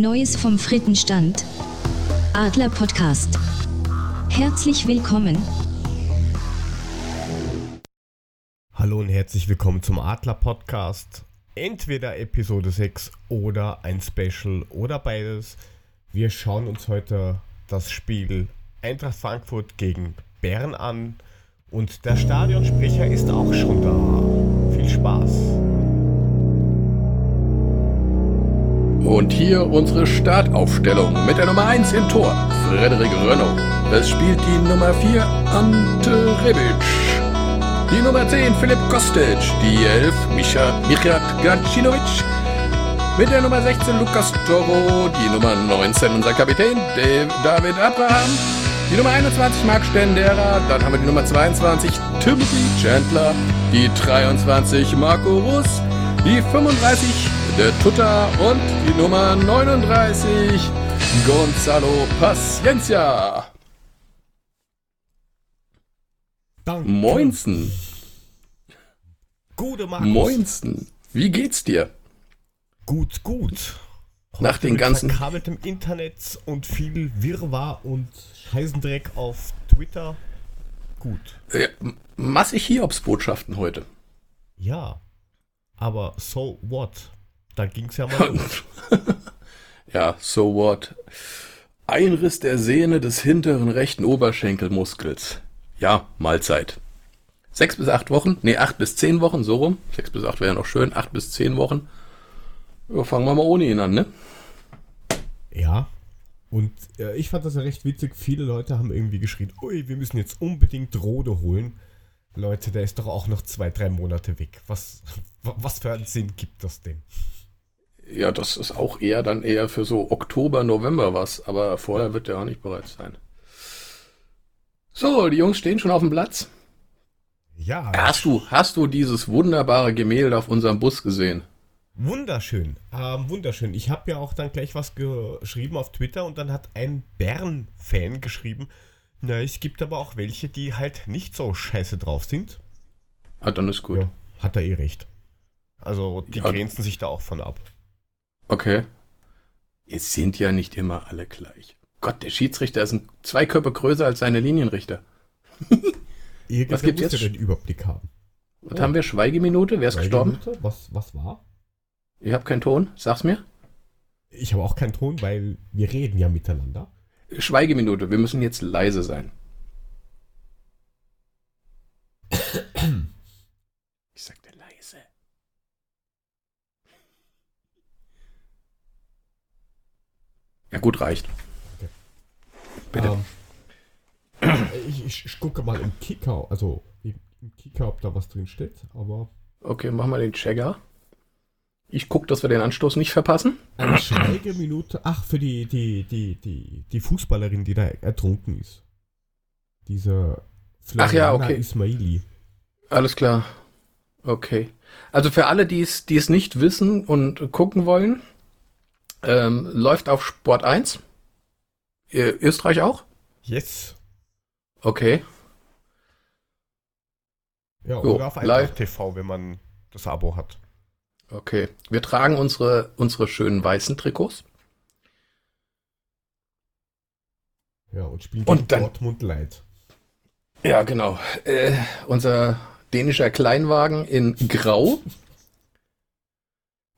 Neues vom Frittenstand. Adler Podcast. Herzlich willkommen. Hallo und herzlich willkommen zum Adler Podcast. Entweder Episode 6 oder ein Special oder beides. Wir schauen uns heute das Spiel Eintracht Frankfurt gegen Bern an und der Stadionsprecher ist auch schon da. Viel Spaß. Und hier unsere Startaufstellung mit der Nummer 1 im Tor, Frederik Renault. Es spielt die Nummer 4, Ante Rebic. Die Nummer 10, Philipp Kostic. Die 11, Micha, Michat Gacinovic. Mit der Nummer 16, Lukas Toro. Die Nummer 19, unser Kapitän, David Abraham. Die Nummer 21, Marc Stendera. Dann haben wir die Nummer 22, Timothy Chandler. Die 23, Marco Russ. Die 35, der Tutta. Und die Nummer 39, Gonzalo Paciencia. Danke. Moinsen. Gute Markus. Moinsen. Wie geht's dir? Gut, gut. Nach den mit ganzen- verkabeltem Internet und viel Wirrwarr und Scheißendreck auf Twitter. Gut. Ja, massig Hiobsbotschaften heute. Ja. Aber so what? Da ging's ja mal los. Ja, so what? Einriss der Sehne des hinteren rechten Oberschenkelmuskels. Ja, Mahlzeit. Sechs bis acht Wochen, nee, acht bis zehn Wochen, so rum. Sechs bis acht wäre noch schön, acht bis zehn Wochen. Ja, fangen wir mal ohne ihn an, ne? Ja. Und äh, ich fand das ja recht witzig. Viele Leute haben irgendwie geschrien, ui, wir müssen jetzt unbedingt Rode holen. Leute, der ist doch auch noch zwei, drei Monate weg. Was, wa- was für einen Sinn gibt das denn? Ja, das ist auch eher dann eher für so Oktober, November was, aber vorher wird der auch nicht bereit sein. So, die Jungs stehen schon auf dem Platz. Ja, Hast du, hast du dieses wunderbare Gemälde auf unserem Bus gesehen? wunderschön. Ähm, wunderschön. Ich habe ja auch dann gleich was geschrieben auf Twitter und dann hat ein Bern-Fan geschrieben, na, es gibt aber auch welche, die halt nicht so scheiße drauf sind. Ah, dann ist gut. Ja, hat er eh recht. Also, die Ja. grenzen sich da auch von ab. Okay. Es sind ja nicht immer alle gleich. Gott, der Schiedsrichter ist ein, zwei Köpfe größer als seine Linienrichter. Was ja jetzt? den Überblick haben. Was Oh. haben wir? Schweigeminute? Wer ist gestorben? Was, was war? Ich habe keinen Ton. Sag's mir. Ich habe auch keinen Ton, weil wir reden ja miteinander. Schweigeminute. Wir müssen jetzt leise sein. Ich sagte leise. Ja gut, reicht. Bitte. Ähm, ich, ich, ich gucke mal im Kicker, also im, Kicker, ob da was drin steht, aber Okay, machen wir den Checker. Ich guck, dass wir den Anstoß nicht verpassen. eine Schweigeminute, ach, für die, die, die, die, die Fußballerin, die da ertrunken ist. Diese Ach ja, Floriana okay. Ismaili. Alles klar. Okay. Also für alle, die es, die es nicht wissen und gucken wollen, ähm, läuft auf Sport 1. Äh, Österreich auch? Yes. Okay. Ja, Jo, oder auf live. Eintracht TV, wenn man das Abo hat. Okay. Wir tragen unsere, unsere schönen weißen Trikots. Ja, und spielen Und dann- Dortmund Light. Ja, genau. Äh, unser dänischer Kleinwagen in Grau.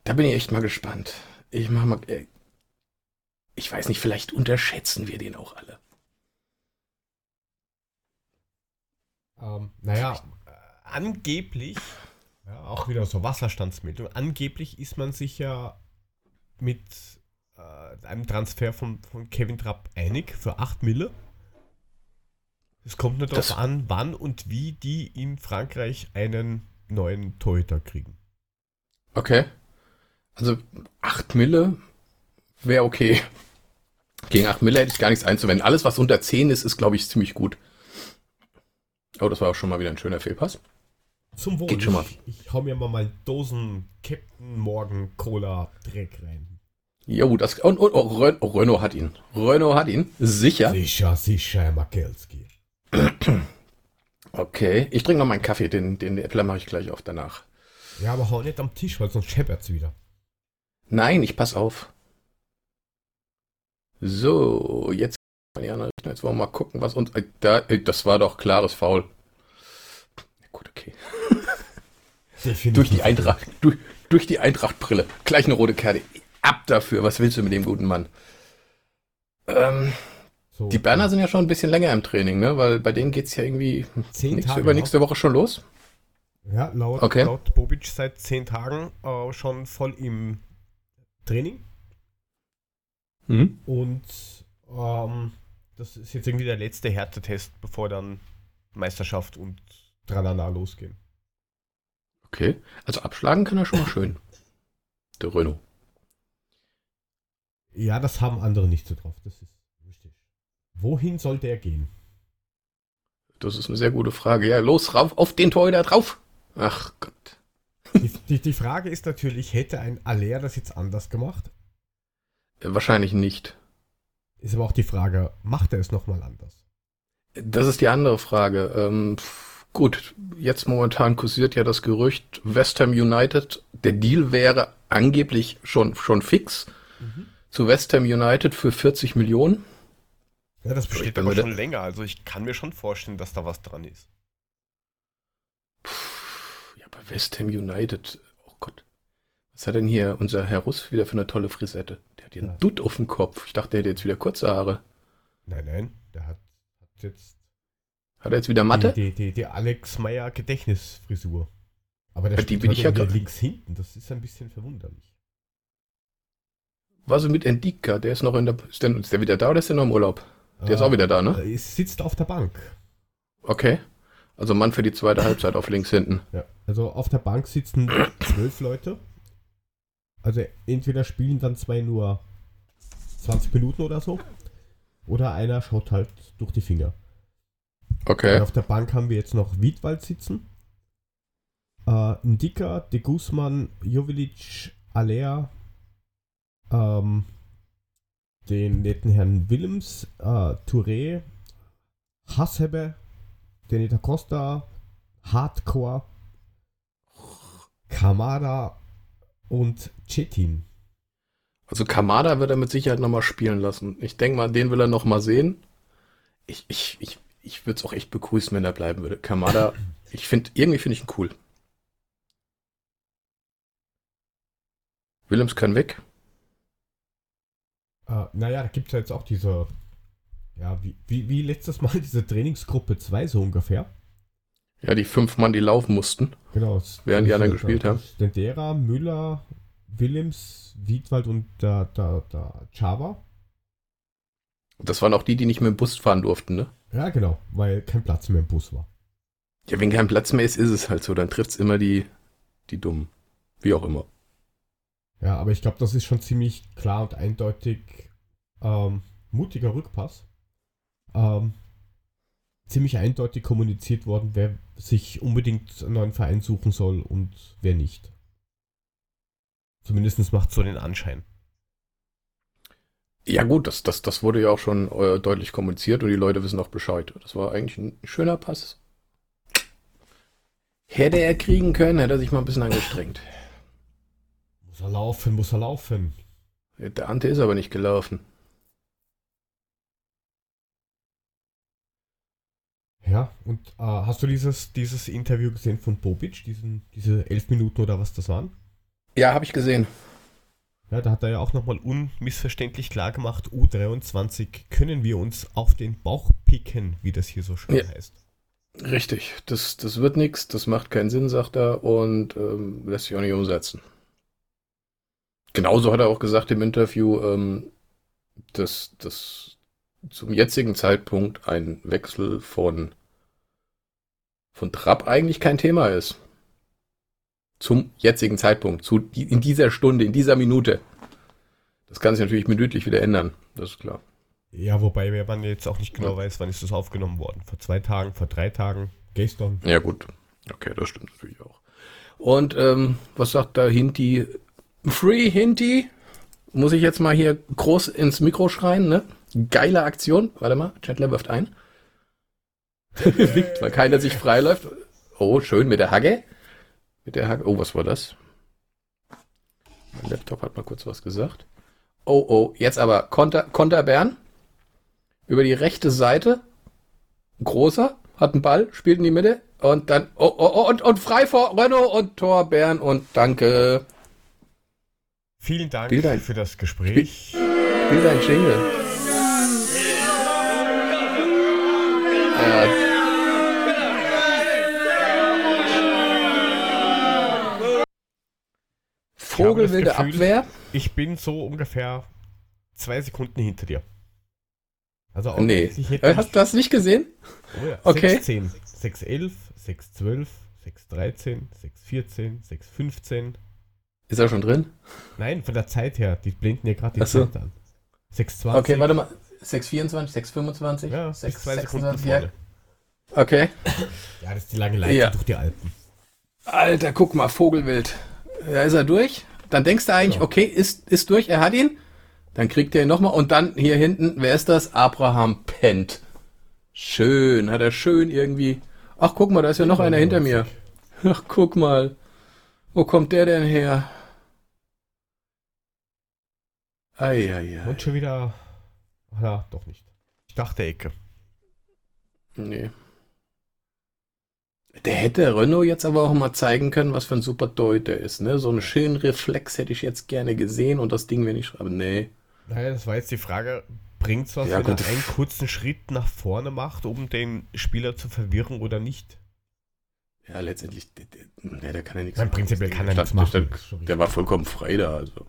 Da bin ich echt mal gespannt. Ich mach mal. Äh, ich weiß nicht, vielleicht unterschätzen wir den auch alle. Ähm, naja, äh, angeblich, ja, auch wieder so Wasserstandsmeldung, angeblich ist man sich ja mit äh, einem Transfer von, von Kevin Trapp einig für 8 Mille. Es kommt nur darauf an, wann und wie die in Frankreich einen neuen Torhüter kriegen. Okay. Also 8 Mille wäre okay. Gegen 8 Mille hätte ich gar nichts einzuwenden. Alles, was unter 10 ist, ist, glaube ich, ziemlich gut. Oh, das war auch schon mal wieder ein schöner Fehlpass. Zum Wohl. Geht schon mal. Ich, ich hau mir mal, mal Dosen Captain Morgan Cola Dreck rein. Jo, das. Und, und oh, Ren- oh, Renault hat ihn. Renault hat ihn. Sicher. Sicher, sicher, Makelski. Okay. Ich trinke noch meinen Kaffee. Den, den Äppler mache ich gleich auf danach. Ja, aber hau nicht am Tisch, weil sonst scheppert's wieder. Nein, ich pass auf. So, jetzt Jetzt wollen wir mal gucken, was uns. Äh, da, äh, das war doch klares Foul. Gut, okay. durch die Eintracht, durch, durch die Eintrachtbrille. Gleich eine rote Karte. Ab dafür. Was willst du mit dem guten Mann? Ähm, so, die Berner ja. sind ja schon ein bisschen länger im Training, ne? Weil bei denen geht es ja irgendwie zehn nächste, Tage über nächste Woche schon los. Ja, laut, okay. laut Bobic seit zehn Tagen äh, schon voll im Training. Mhm. Und ähm, das ist jetzt irgendwie der letzte Härtetest, bevor dann Meisterschaft und Tranana losgehen. Okay, also abschlagen kann er schon mal schön. Der Renault. Ja, das haben andere nicht so drauf. Das ist richtig. Wohin sollte er gehen? Das ist eine sehr gute Frage. Ja, los, rauf auf den Torhüter drauf. Ach Gott. Die, die, die Frage ist natürlich, hätte ein Aller das jetzt anders gemacht? Wahrscheinlich nicht. Ist aber auch die Frage, macht er es nochmal anders? Das ist die andere Frage. Ähm, gut, jetzt momentan kursiert ja das Gerücht, West Ham United, der Deal wäre angeblich schon, schon fix mhm. zu West Ham United für 40 Millionen. Ja, das besteht aber schon länger. Also ich kann mir schon vorstellen, dass da was dran ist. Puh, ja, bei West Ham United, oh Gott. Was hat denn hier unser Herr Russ wieder für eine tolle Frisette? hat einen Dutt auf dem Kopf. Ich dachte, der hätte jetzt wieder kurze Haare. Nein, nein, der hat, hat jetzt. Hat er jetzt wieder Matte? Die, die, die Alex Meyer Gedächtnisfrisur. Aber der ja, die bin ich ja links hinten. Das ist ein bisschen verwunderlich. Was mit Endika? Der ist noch in der. Ist der, ist der wieder da oder ist der noch im Urlaub? Der äh, ist auch wieder da, ne? Er sitzt auf der Bank. Okay. Also Mann für die zweite Halbzeit auf links hinten. Ja. Also auf der Bank sitzen zwölf Leute also entweder spielen dann zwei nur 20 Minuten oder so, oder einer schaut halt durch die Finger. Okay. Und auf der Bank haben wir jetzt noch Wiedwald sitzen. Äh, Ndika, De Guzman, Jovilic, Alea, ähm, den netten Herrn Willems, äh, Touré, Hassebe, Denita Costa, Hardcore, Kamada und Chetin. Also Kamada wird er mit Sicherheit nochmal spielen lassen. Ich denke mal, den will er nochmal sehen. Ich, ich, ich, ich würde es auch echt begrüßen, wenn er bleiben würde. Kamada, ich finde, irgendwie finde ich ihn cool. Willems kann weg. Uh, naja, da gibt es ja jetzt auch diese, ja, wie, wie, wie letztes Mal diese Trainingsgruppe 2 so ungefähr. Ja, die fünf Mann, die laufen mussten. Genau. Während die anderen gespielt haben. Stendera, Müller, Willems, Wiedwald und der, der, der Chava. Das waren auch die, die nicht mehr im Bus fahren durften, ne? Ja, genau, weil kein Platz mehr im Bus war. Ja, wenn kein Platz mehr ist, ist es halt so. Dann trifft es immer die, die Dummen. Wie auch immer. Ja, aber ich glaube, das ist schon ziemlich klar und eindeutig ähm, mutiger Rückpass. Ähm, ziemlich eindeutig kommuniziert worden, wer sich unbedingt einen neuen Verein suchen soll und wer nicht. Zumindest macht so den Anschein. Ja gut, das, das, das wurde ja auch schon äh, deutlich kommuniziert und die Leute wissen auch Bescheid. Das war eigentlich ein schöner Pass. Hätte er kriegen können, hätte er sich mal ein bisschen angestrengt. Muss er laufen, muss er laufen. Der Ante ist aber nicht gelaufen. Ja, und äh, hast du dieses, dieses Interview gesehen von Bobic, diesen, diese elf Minuten oder was das waren? Ja, habe ich gesehen. Ja, da hat er ja auch nochmal unmissverständlich klar gemacht, U23 können wir uns auf den Bauch picken, wie das hier so schön ja. heißt. Richtig, das, das wird nichts, das macht keinen Sinn, sagt er, und ähm, lässt sich auch nicht umsetzen. Genauso hat er auch gesagt im Interview, ähm, dass, dass zum jetzigen Zeitpunkt ein Wechsel von, von Trapp eigentlich kein Thema ist. Zum jetzigen Zeitpunkt, zu, in dieser Stunde, in dieser Minute. Das kann sich natürlich minütlich wieder ändern, das ist klar. Ja, wobei man jetzt auch nicht genau ja. weiß, wann ist das aufgenommen worden. Vor zwei Tagen, vor drei Tagen, gestern. Ja gut, okay, das stimmt natürlich auch. Und ähm, was sagt da Hinti? Free Hinti? Muss ich jetzt mal hier groß ins Mikro schreien, ne? Geile Aktion. Warte mal, Chandler wirft ein. Winkt, weil keiner sich freiläuft. Oh, schön mit der Hagge. Mit der Hagge. Oh, was war das? Mein Laptop hat mal kurz was gesagt. Oh, oh, jetzt aber Konter, Konter Bern. Über die rechte Seite. Großer, hat einen Ball, spielt in die Mitte. Und dann, oh, oh, oh, und, und frei vor Renault und Tor Bern und danke. Vielen Dank Spiel dein- für das Gespräch. Spiel dein Jingle. Vogelwilde Gefühl- Abwehr. Ich bin so ungefähr zwei Sekunden hinter dir. Also Nee. eigentlich hätte Äh, Hast du das nicht gesehen? Oh ja, Okay. 610, 611, 612, 613, 614, 615. Ist er schon drin? Nein, von der Zeit her. Die blenden ja gerade die Ach so. Zeit an. 620. Okay, warte mal. 624, 625, Ja, bis 6, zwei Sekunden 26, ja. Okay. Ja, das ist die lange Leiter Ja. durch die Alpen. Alter, guck mal, Vogelwild. Da ist er durch. Dann denkst du eigentlich, Ja. okay, ist, ist durch, er hat ihn. Dann kriegt er ihn nochmal. Und dann hier hinten, wer ist das? Abraham Pent. Schön, hat er schön irgendwie. Ach, guck mal, da ist ja noch einer hinter mir. Ach, guck mal. Wo kommt der denn her? Eieiei. Und schon wieder. Ja, doch nicht. Ich dachte Ecke. Nee. Der hätte Renault jetzt aber auch mal zeigen können, was für ein super Deut der ist, ne? So einen schönen Reflex hätte ich jetzt gerne gesehen und das Ding, wenn ich schreibe, nee. Naja, das war jetzt die Frage. Bringt's was, Ja, wenn gut. er einen kurzen Schritt nach vorne macht, um den Spieler zu verwirren oder nicht? Ja, letztendlich, der, der, nee, der kann ja nichts Nein, prinzipiell kann er nichts machen. Der, der, war vollkommen frei da, also.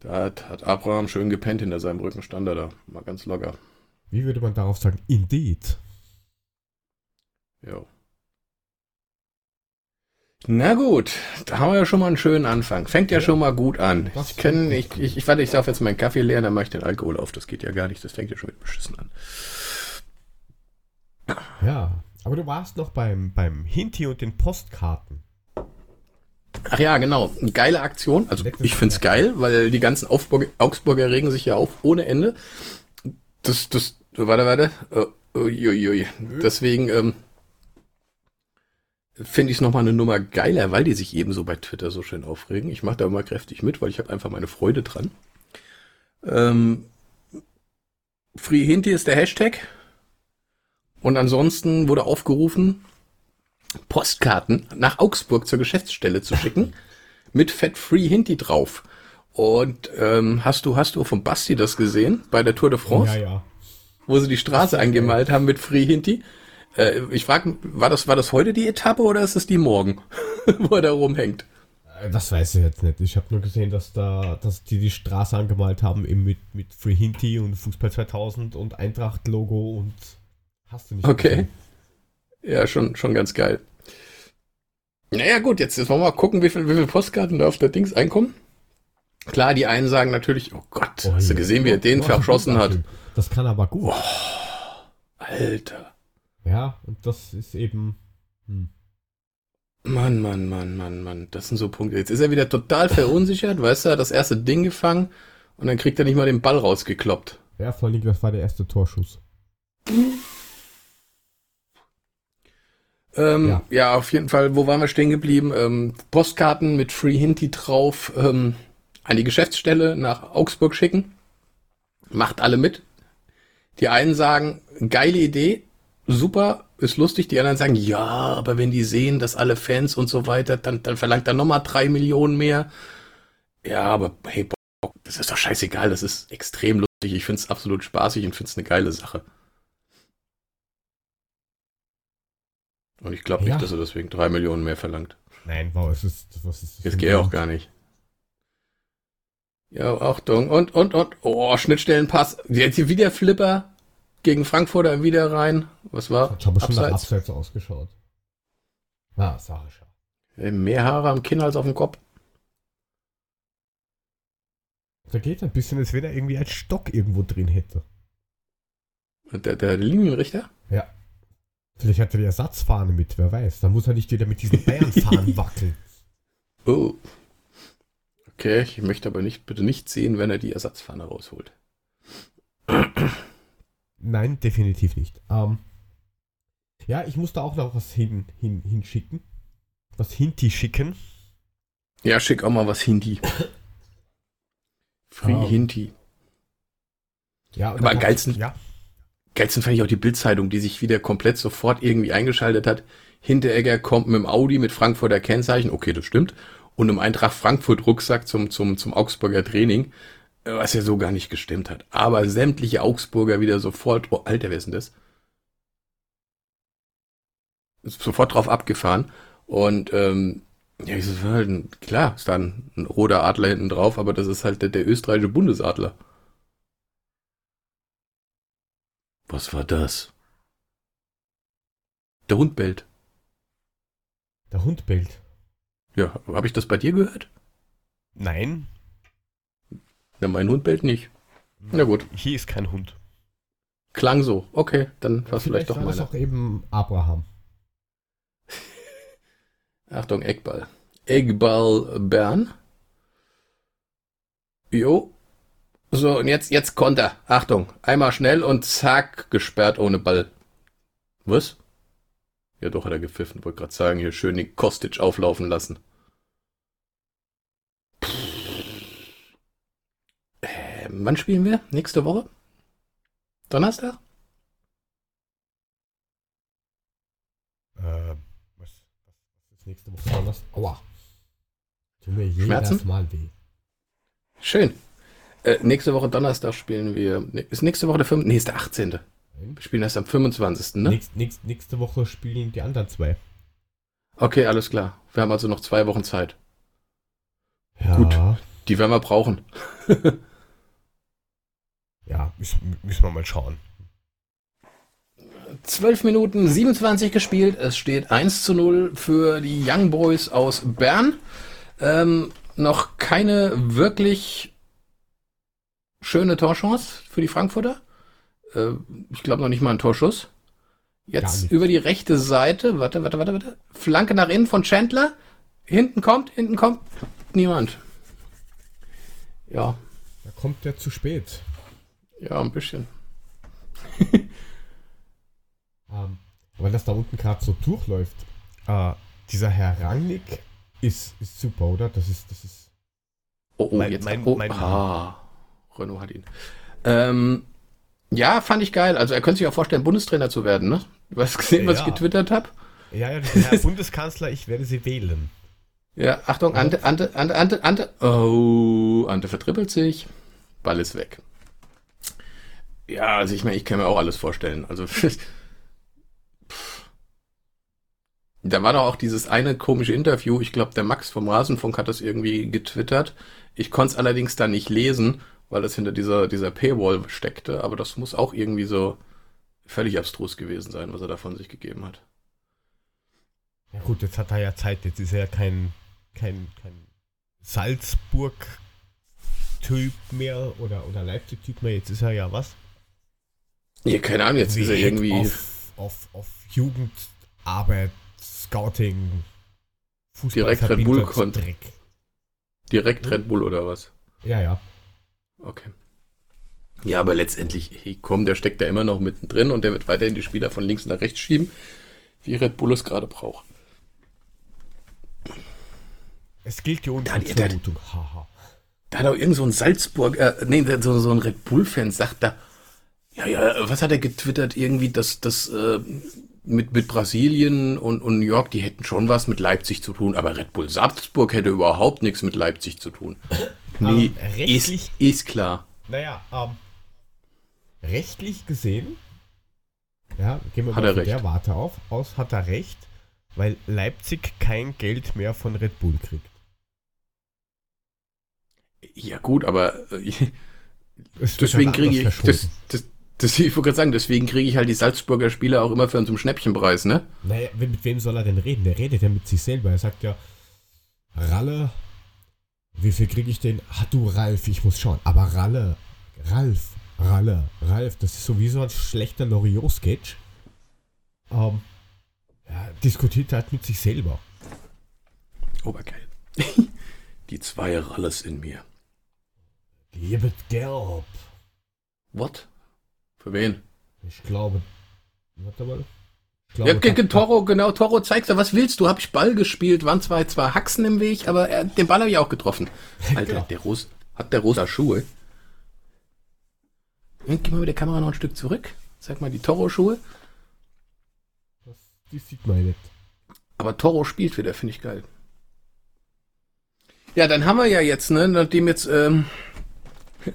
Da hat, hat Abraham schön gepennt hinter seinem Rücken, stand er da. Mal ganz locker. Wie würde man darauf sagen? Indeed. Ja. Na gut, da haben wir ja schon mal einen schönen Anfang. Fängt ja, Ja. schon mal gut an. Das Ich, kenn, ich, ich, ich warte, ich darf jetzt meinen Kaffee leeren, dann mache ich den Alkohol auf. Das geht ja gar nicht, das fängt ja schon mit beschissen an. Ja. Aber du warst noch beim, beim Hinti und den Postkarten. Ach ja, genau. Eine geile Aktion. Also ich find's geil, weil die ganzen Aufburg Augsburger regen sich ja auf ohne Ende. Das, das, warte, warte. Uh, uiuiui. Deswegen ähm, finde ich es nochmal eine Nummer geiler, weil die sich ebenso bei Twitter so schön aufregen. Ich mache da immer kräftig mit, weil ich habe einfach meine Freude dran. Ähm, Free Hinti ist der Hashtag. Und ansonsten wurde aufgerufen, Postkarten nach Augsburg zur Geschäftsstelle zu schicken mit Fat Free Hinti drauf. Und ähm, hast du hast du von Basti das gesehen bei der Tour de France, Ja, ja. wo sie die Straße angemalt haben mit Free Hinti? Äh, ich frage, war das war das heute die Etappe oder ist es die morgen, wo er da rumhängt? Äh, Das weiß ich jetzt nicht. Ich habe nur gesehen, dass da, dass die die Straße angemalt haben eben mit, mit Free Hinti und Fußball 2000 und Eintracht-Logo und hast du nicht Okay. gesehen. Ja, schon schon ganz geil. Naja gut, jetzt, jetzt wollen wir mal gucken, wie viel, wie viel Postkarten da auf der Dings einkommen. Klar, die einen sagen natürlich, oh Gott, hast du gesehen, wie er den Oh, verschossen hat? Das kann aber gut. Alter. Ja, und das ist eben. Hm. Mann, Mann, Mann, Mann, Mann. Das sind so Punkte. Jetzt ist er wieder total verunsichert, weißt du, hat das erste Ding gefangen und dann kriegt er nicht mal den Ball rausgekloppt. Ja, vor allem, das war der erste Torschuss. Ähm, ja. Ja. auf jeden Fall, wo waren wir stehen geblieben? Ähm, Postkarten mit Free Hinti drauf ähm, an die Geschäftsstelle nach Augsburg schicken. Macht alle mit. Die einen sagen, geile Idee, super, ist lustig. Die anderen sagen, ja, aber wenn die sehen, dass alle Fans und so weiter, dann, dann verlangt er nochmal drei Millionen mehr. Ja, aber hey, Bock, das ist doch scheißegal, das ist extrem lustig. Ich find's absolut spaßig und find's eine geile Sache. Und ich glaube Ja. nicht, dass er deswegen drei Millionen mehr verlangt. Nein, wow, es ist. Was ist das Das geht auch gar nicht. Ja, Achtung. Und, und, und. Oh, Schnittstellenpass. Jetzt hier wieder Flipper gegen Frankfurter wieder rein. Was war? Hat schon nach Abseits. Abseits ausgeschaut. Ah, Sarischer. Äh, Mehr Haare am Kinn als auf dem Kopf. Da geht ein bisschen, als wenn er irgendwie einen Stock irgendwo drin hätte. Der, der Linienrichter? Ja. Vielleicht hat er die Ersatzfahne mit, wer weiß. Dann muss er nicht wieder mit diesen Bayernfahnen wackeln. Oh. Okay, ich möchte aber nicht, bitte nicht sehen, wenn er die Ersatzfahne rausholt. Nein, definitiv nicht. Ähm, ja, ich muss da auch noch was hin, hin, hinschicken. Was hinti schicken. Ja, schick auch mal was Hindi. Free Ah. Hinti. Ja, und Aber am geilsten- Ja, Geilsten fand ich auch die Bildzeitung, die sich wieder komplett sofort irgendwie eingeschaltet hat. Hinteregger kommt mit dem Audi mit Frankfurter Kennzeichen. Okay, das stimmt. Und im Eintracht Frankfurt Rucksack zum, zum, zum Augsburger Training. Was ja so gar nicht gestimmt hat. Aber sämtliche Augsburger wieder sofort, oh, Alter, wer ist denn das? Sofort drauf abgefahren. Und, ähm, ja, ich so, halt, klar, ist da ein, ein roter Adler hinten drauf, aber das ist halt der, der österreichische Bundesadler. Was war das? Der Hund bellt. der Hund bellt. Ja, habe ich das bei dir gehört? Nein, Ja, mein Hund bellt nicht. Na gut, hier ist kein Hund. klang so. Okay, dann war es vielleicht doch war das auch eben Abraham. Achtung, Eckball. Eckball Bern. Jo. So, und jetzt, jetzt Konter. Achtung, einmal schnell und zack, gesperrt ohne Ball. Was? Ja, doch, hat er gepfiffen. Wollte gerade sagen, hier schön den Kostic auflaufen lassen. Ähm, wann spielen wir? Nächste Woche? Donnerstag? Äh, was, was ist nächste Woche? Donnerstag? Aua. Tut mir jedes Schmerzen? Mal weh. Schön. Äh, nächste Woche Donnerstag spielen wir. Ist nächste Woche der 5. Nee, ist der 18. Wir spielen erst am 25. Ne? Nächst, nächst, nächste Woche spielen die anderen zwei. Okay, alles klar. Wir haben also noch zwei Wochen Zeit. Ja, Gut. Die werden wir brauchen. Ja, müssen, müssen wir mal schauen. 12 Minuten 27 gespielt. Es steht 1 zu 0 für die Young Boys aus Bern. Ähm, noch keine wirklich schöne Torchance für die Frankfurter. Äh, ich glaube noch nicht mal ein Torschuss. Jetzt über die rechte Seite. Warte, warte, warte, warte. Flanke nach innen von Chandler. Hinten kommt, hinten kommt niemand. Ja, Da kommt der zu spät. Ja, ein bisschen. Ähm, weil das da unten gerade so durchläuft. Äh, dieser Herr Rangnick ist, ist super, oder? Das ist, das ist. Oh, oh Mein- jetzt. mein- oh, mein- ah, Renault hat ihn. Ähm, ja, fand ich geil. Also er könnte sich auch vorstellen, Bundestrainer zu werden, ne? Du hast gesehen, was Ja. ich getwittert habe? Ja, ja, Herr Bundeskanzler, ich werde sie wählen. Ja, Achtung, Ante, Ante, Ante, Ante, Ante. Oh, Ante vertrippelt sich. Ball ist weg. Ja, also ich meine, ich kann mir auch alles vorstellen. Also da war doch auch dieses eine komische Interview. Ich glaube, der Max vom Rasenfunk hat das irgendwie getwittert. Ich konnte es allerdings da nicht lesen, weil das hinter dieser, dieser Paywall steckte. Aber das muss auch irgendwie so völlig abstrus gewesen sein, was er da von sich gegeben hat. Ja gut, jetzt hat er ja Zeit. Jetzt ist er ja kein, kein, kein Salzburg-Typ mehr oder, oder Leipzig-Typ mehr. Jetzt ist er ja was? Ja, keine Ahnung, jetzt ist er irgendwie. Auf, auf, auf Jugendarbeit, Scouting, Fußball. Direkt Red Bull Verbindungsdreck. Direkt Red Bull oder was? Ja, ja. Okay. Ja, aber letztendlich, hey, komm, der steckt da immer noch mittendrin und der wird weiterhin die Spieler von links nach rechts schieben, wie Red Bull es gerade braucht. Es gilt die Ja, Unvermutung. Haha. Da hat auch irgend so ein Salzburg, äh, nee, so, so ein Red Bull-Fan sagt da, ja, ja, was hat er getwittert? Irgendwie, dass das äh, mit, mit Brasilien und, und New York, die hätten schon was mit Leipzig zu tun, aber Red Bull Salzburg hätte überhaupt nichts mit Leipzig zu tun. Nee, Ähm, ist, rechtlich- ist klar. Naja, ähm, rechtlich gesehen, ja, gehen wir Hat mal er von recht. der Warte auf, aus, hat er recht, weil Leipzig kein Geld mehr von Red Bull kriegt. Ja gut, aber äh, Deswegen halt kriege ich, das, das, das, ich wollte gerade sagen, deswegen kriege ich halt die Salzburger Spieler auch immer für einen zum Schnäppchenpreis, ne? Naja, mit wem soll er denn reden? Der redet ja mit sich selber. Er sagt ja, Ralle, wie viel kriege ich denn? Ah, du Ralf, ich muss schauen. Aber Ralle, Ralf, Ralle, Ralf, das ist sowieso ein schlechter Loriot-Sketch. Ähm, ja, diskutiert halt mit sich selber. Obergeil. die zwei Ralles in mir. Liebet gelb. What? Für wen? Ich glaube. Warte mal. Ich Ja, glaube, ge- da- ge- Toro, genau, Toro zeigt ja, was willst du? Hab ich Ball gespielt, waren zwar zwei Haxen im Weg, aber er, den Ball habe ich auch getroffen. Alter, Genau. der, Russ, Hat der rosa Schuhe? Hm, Gib mal mit der Kamera noch ein Stück zurück. Zeig mal die Toro-Schuhe. Die sieht man nicht. Aber Toro spielt wieder, finde ich geil. Ja, dann haben wir ja jetzt, ne, nachdem jetzt ähm,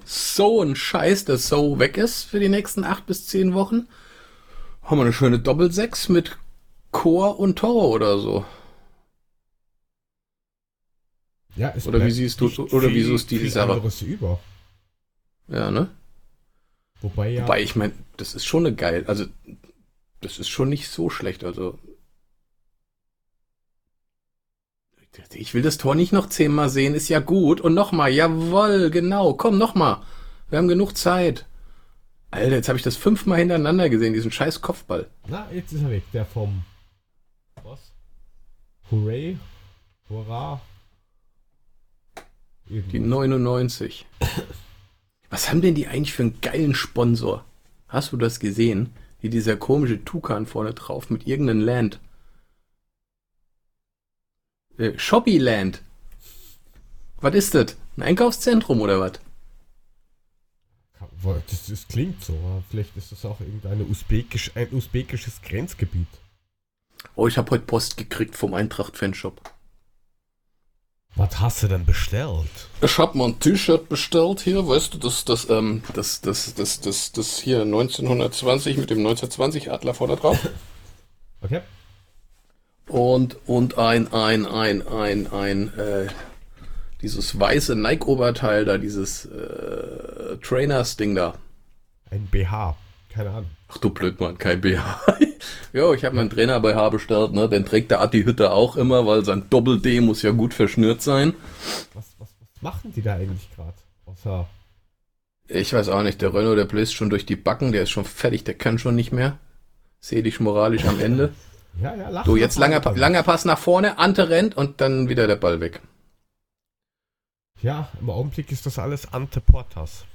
so ein Scheiß, das so weg ist für die nächsten acht bis zehn Wochen, haben wir eine schöne Doppelsechs mit Chor und Toro oder so. Ja, es Oder wie siehst du- oder wie siehst du die Sache? über. Ja, ne? Wobei ja. Wobei, ich meine, das ist schon eine geil, also das ist schon nicht so schlecht, also ich will das Tor nicht noch zehnmal sehen, ist ja gut. Und nochmal, jawoll, genau, komm nochmal. Wir haben genug Zeit. Alter, jetzt habe ich das fünfmal hintereinander gesehen, diesen scheiß Kopfball. Na, jetzt ist er weg. Der vom. Was? Hooray. Hurra. Die Irgendwas. 99. Was haben denn die eigentlich für einen geilen Sponsor? Hast du das gesehen? Wie dieser komische Tukan vorne drauf mit irgendeinem Land. Äh, Shopee-Land. Was ist das? Ein Einkaufszentrum oder was? Das, das klingt so. aber Vielleicht ist das auch irgendeine Usbekisch, ein usbekisches Grenzgebiet. Oh, ich habe heute Post gekriegt vom Eintracht-Fanshop. Was hast du denn bestellt? Ich habe mal ein T-Shirt bestellt hier, weißt du, das, das, ähm, das, das, das, das, das hier 1920 mit dem 1920 Adler vorne drauf. Okay. Und, und ein, ein, ein, ein, ein, äh, dieses weiße Nike-Oberteil da, dieses äh, Trainers-Ding da. Ein BH. Keine Ahnung. Ach du Blödmann, kein BH. jo, ich habe meinen Trainer BH bestellt, ne? Den trägt der Atti Hütte auch immer, weil sein Doppel-D muss ja gut verschnürt sein. Was, was, was machen die da eigentlich gerade? Außer. Ich weiß auch nicht, der Renault, der bläst schon durch die Backen, der ist schon fertig, der kann schon nicht mehr. Seh dich moralisch am Ende. Ja, ja, lach So, jetzt langer, langer Pass nach vorne, Ante rennt und dann wieder der Ball weg. Ja, im Augenblick ist das alles Ante Portas.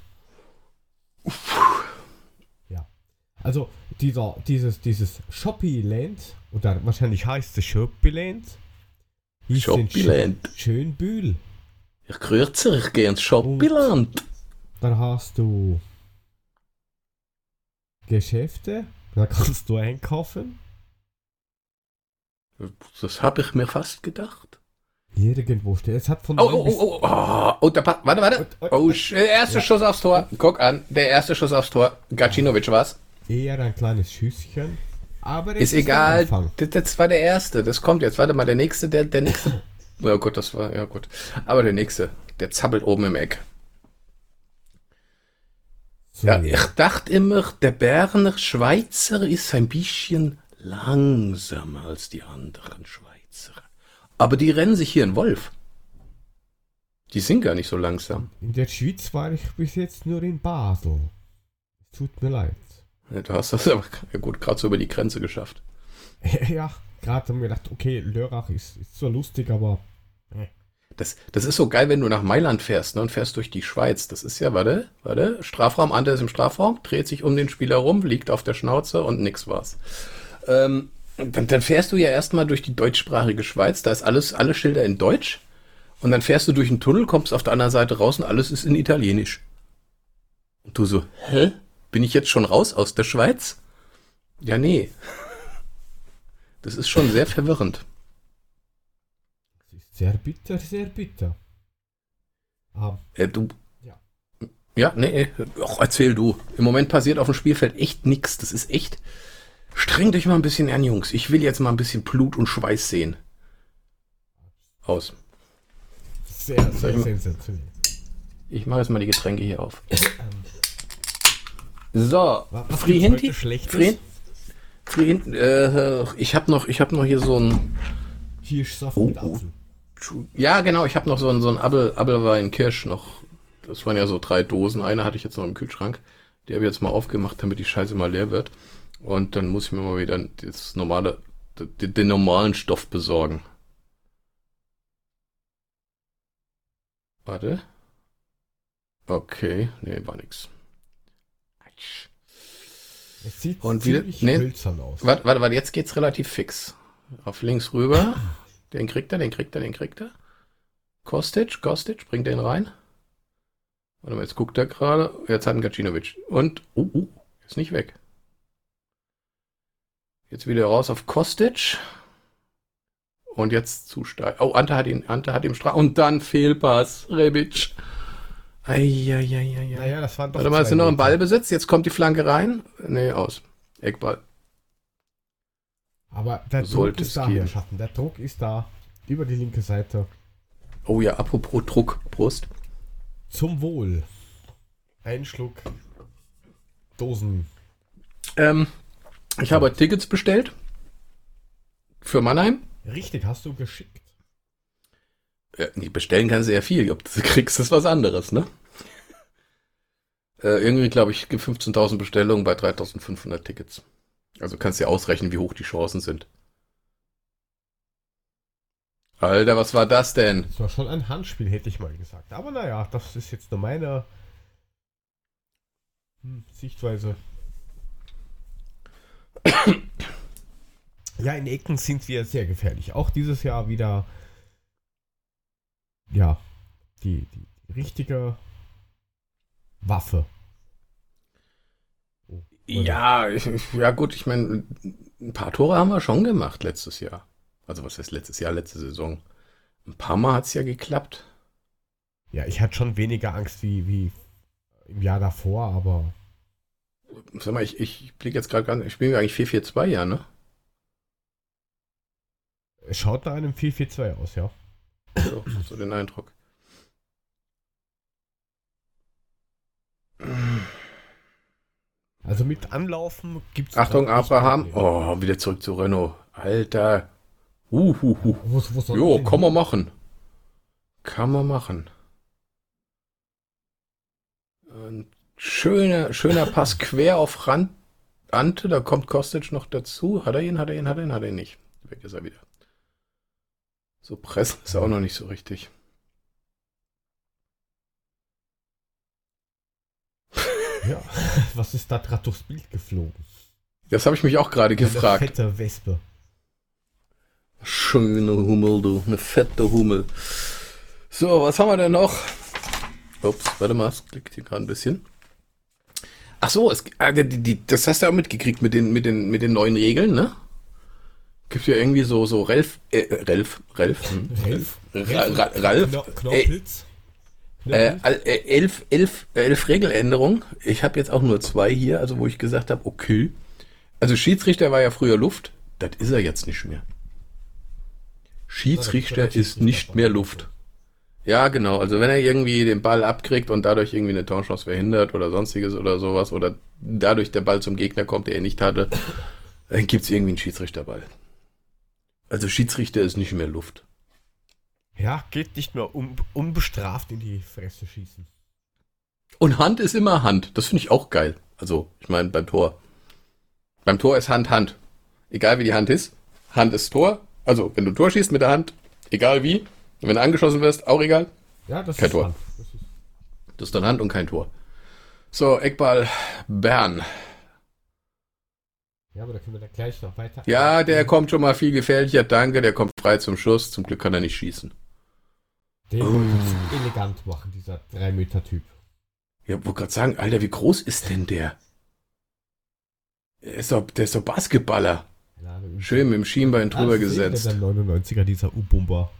Ja. Also, dieser, dieses, dieses Shopee-Land, oder wahrscheinlich heißt es Shopee-Land, hieß. Sch- Schönbühl. Ich grüße, ich gehe ins Shopee-Land. Dann hast du Geschäfte, da kannst du einkaufen. Das habe ich mir fast gedacht. Irgendwo steht. Es hat von Oh, oh, bis- oh, oh, oh, oh der pa warte, warte. Oh, sch- der erste Schuss aufs Tor. Guck an, der erste Schuss aufs Tor. Gacinovic was? eher ein kleines Schüsschen. Aber Ist egal. Das, war der erste. Das kommt jetzt. Warte mal, der nächste, der, der nächste. Ja gut, das war, ja gut. Aber der nächste, der zappelt oben im Eck. Ja, ich dachte immer, der Berner Schweizer ist ein bisschen langsamer als die anderen Schweizer. Aber die rennen sich hier in Wolf. Die sind gar nicht so langsam. In der Schweiz war ich bis jetzt nur in Basel. Es tut mir leid. Ja, Du hast das aber gut gerade so über die Grenze geschafft. ja, gerade haben wir gedacht, okay, Lörrach ist, ist zwar lustig, aber Das, das ist so geil, wenn du nach Mailand fährst ne, und fährst durch die Schweiz. Das ist ja, warte, warte, Strafraum, Ante ist im Strafraum, dreht sich um den Spieler rum, liegt auf der Schnauze und nix war's. Ähm, dann, dann fährst du ja erstmal durch die deutschsprachige Schweiz, da ist alles, alle Schilder in Deutsch. Und dann fährst du durch einen Tunnel, kommst auf der anderen Seite raus und alles ist in Italienisch. Und du so, hä? Bin ich jetzt schon raus aus der Schweiz? Ja, nee. Das ist schon sehr verwirrend. es ist sehr bitter, sehr bitter. Ah, Äh, du. Ja. Ja, nee, ach, erzähl du. Im Moment passiert auf dem Spielfeld echt nix. Das ist echt. Strengt euch mal ein bisschen an, Jungs. Ich will jetzt mal ein bisschen Blut und Schweiß sehen. Aus. sehr, sehr sensationell. Ich mache jetzt mal die Getränke hier auf. So, Was gibt's Frihinti? heute Schlechtes? Frihin- Frihin- äh, ich habe noch, ich habe noch hier so ein, Hirschsaft Oh, mit oh. Apfel. ja genau, ich habe noch so ein, so ein Abel, Abelwein Kirsch noch. Das waren ja so drei Dosen. Eine hatte ich jetzt noch im Kühlschrank. Die habe ich jetzt mal aufgemacht, damit die Scheiße mal leer wird. Und dann muss ich mir mal wieder das normale, den, den normalen Stoff besorgen. Warte. Okay, nee, war nix. Es sieht Und wieder- ziemlich nee. hölzern aus. Warte, warte, warte, jetzt geht's relativ fix. Auf links rüber. Den kriegt er, den kriegt er, den kriegt er. Kostic, Kostic, bringt den rein. Warte mal, jetzt guckt er gerade. Jetzt hat ein Gacinovic. Und, uh, uh, ist nicht weg. Jetzt wieder raus auf Kostic. Und jetzt zu steil. Oh, Ante hat ihn, Ante hat ihm Strafe. Und dann Fehlpass. Rebic. Eieieiei. Naja, das waren doch Warte mal, ist er noch im. Ballbesitz? Jetzt kommt die Flanke rein. Nee, aus. Eckball. Aber der Druck Sollte ist es da. Herrschaften. Der Druck ist da. Über die linke Seite. Oh ja, apropos Druck. Brust. Zum Wohl. Ein Schluck Dosen. Ähm, ich habe Tickets bestellt. Für Mannheim. Richtig, hast du geschickt. Ja, nee, bestellen kannst du ja viel. Ob du sie kriegst, ist was anderes, ne? Äh, irgendwie, glaube ich, gibt 15.000 Bestellungen bei 3.500 Tickets. Also kannst du dir ausrechnen, wie hoch die Chancen sind. Alter, was war das denn? Das war schon ein Handspiel, hätte ich mal gesagt. Aber naja, das ist jetzt nur meine hm, Sichtweise. Ja, in Ecken sind wir sehr gefährlich. Auch dieses Jahr wieder, ja, die, die, richtige Waffe. Oh, Ja, ich- ja gut, ich meine, ein paar Tore haben wir schon gemacht letztes Jahr. Also was heißt letztes Jahr, letzte Saison. Ein paar Mal hat es ja geklappt. Ja, ich hatte schon weniger Angst wie, wie im Jahr davor, aber Sag mal, ich, ich blicke jetzt gerade ganz, ich spiele eigentlich 4-4-2, ja, ne? es schaut nach einem 4-4-2 aus, ja. So, so den Eindruck. Also mit Anlaufen gibt es. Achtung, Abraham. Oh, wieder zurück zu Renault. Alter. Uhuhu. Wo soll Jo, kann man machen. Kann man machen. Ein schöner, schöner Pass quer auf Rand. Ante, da kommt Kostic noch dazu. Hat er ihn, hat er ihn, hat er ihn, hat er ihn nicht. Weg ist er wieder. So pressen ist auch noch nicht so richtig. Ja, was ist da gerade durchs Bild geflogen? Das habe ich mich auch gerade Eine gefragt. fette Wespe. Schöne Hummel, du. Eine fette Hummel. So, was haben wir denn noch? Ups, warte mal, es klickt hier gerade ein bisschen. Ach so, es, ah, die, die, das hast du auch mitgekriegt mit den, mit den, mit den neuen Regeln, ne? Gibt ja irgendwie so, so Relf, äh, Relf, Relf, hm, Relf? Ra, Ra, Ralf, Kno äh, Knorpels? äh, al- äh, elf, elf, elf Regeländerungen. Ich habe jetzt auch nur zwei hier, also wo ich gesagt habe, okay. Also Schiedsrichter war ja früher Luft, das ist er jetzt nicht mehr. Schiedsrichter ist nicht mehr Luft. Ja, genau. Also wenn er irgendwie den Ball abkriegt und dadurch irgendwie eine Torchance verhindert oder sonstiges oder sowas oder dadurch der Ball zum Gegner kommt, der er nicht hatte, dann gibt's irgendwie einen Schiedsrichterball. Also Schiedsrichter ist nicht mehr Luft. Ja, geht nicht mehr un unbestraft in die Fresse schießen. Und Hand ist immer Hand. Das finde ich auch geil. Also, ich meine, beim Tor. Beim Tor ist Hand Hand. Egal wie die Hand ist. Hand ist Tor. Also, wenn du Tor schießt mit der Hand, egal wie. Und wenn du angeschossen wirst, auch egal. Ja, das Kein ist Tor. Hand. Das ist Das ist dann Hand und kein Tor. So, Eckball Bern. ja, aber da können wir dann gleich noch weiter. Ja, der kommt schon mal viel gefährlicher. Danke, der kommt frei zum Schuss. Zum Glück kann er nicht schießen. Den Oh. wollte ich elegant machen, dieser 3-Meter-Typ. Ja, wollte gerade sagen, Alter, wie groß ist denn der? Der ist doch, der ist doch Basketballer. Ja, Schön mit dem Schienbein drüber das ist eben gesetzt. Der 99er, dieser U-Bomber.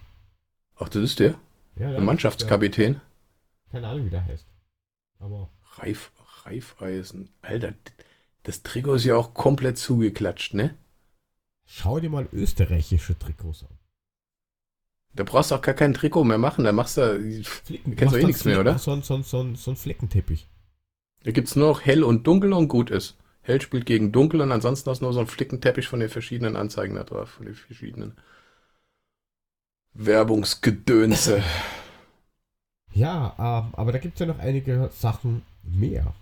Ach, das ist der? Ja, Der Mannschaftskapitän? Keine Ahnung, wie der heißt. Aber Reif, Reifeisen. Alter, das Trikot ist ja auch komplett zugeklatscht, ne? schau dir mal österreichische Trikots an. Da brauchst du auch gar kein Trikot mehr machen. Da machst du. Flicken, Kennst du eh nichts mehr, oder? So, ein- so, so, so ein Fleckenteppich. Da gibt's nur noch hell und dunkel und gut ist. Hell spielt gegen dunkel und ansonsten hast du nur so einen Flickenteppich von den verschiedenen Anzeigen da drauf, von den verschiedenen Werbungsgedönse. Ja, ähm, aber da gibt es ja noch einige Sachen mehr.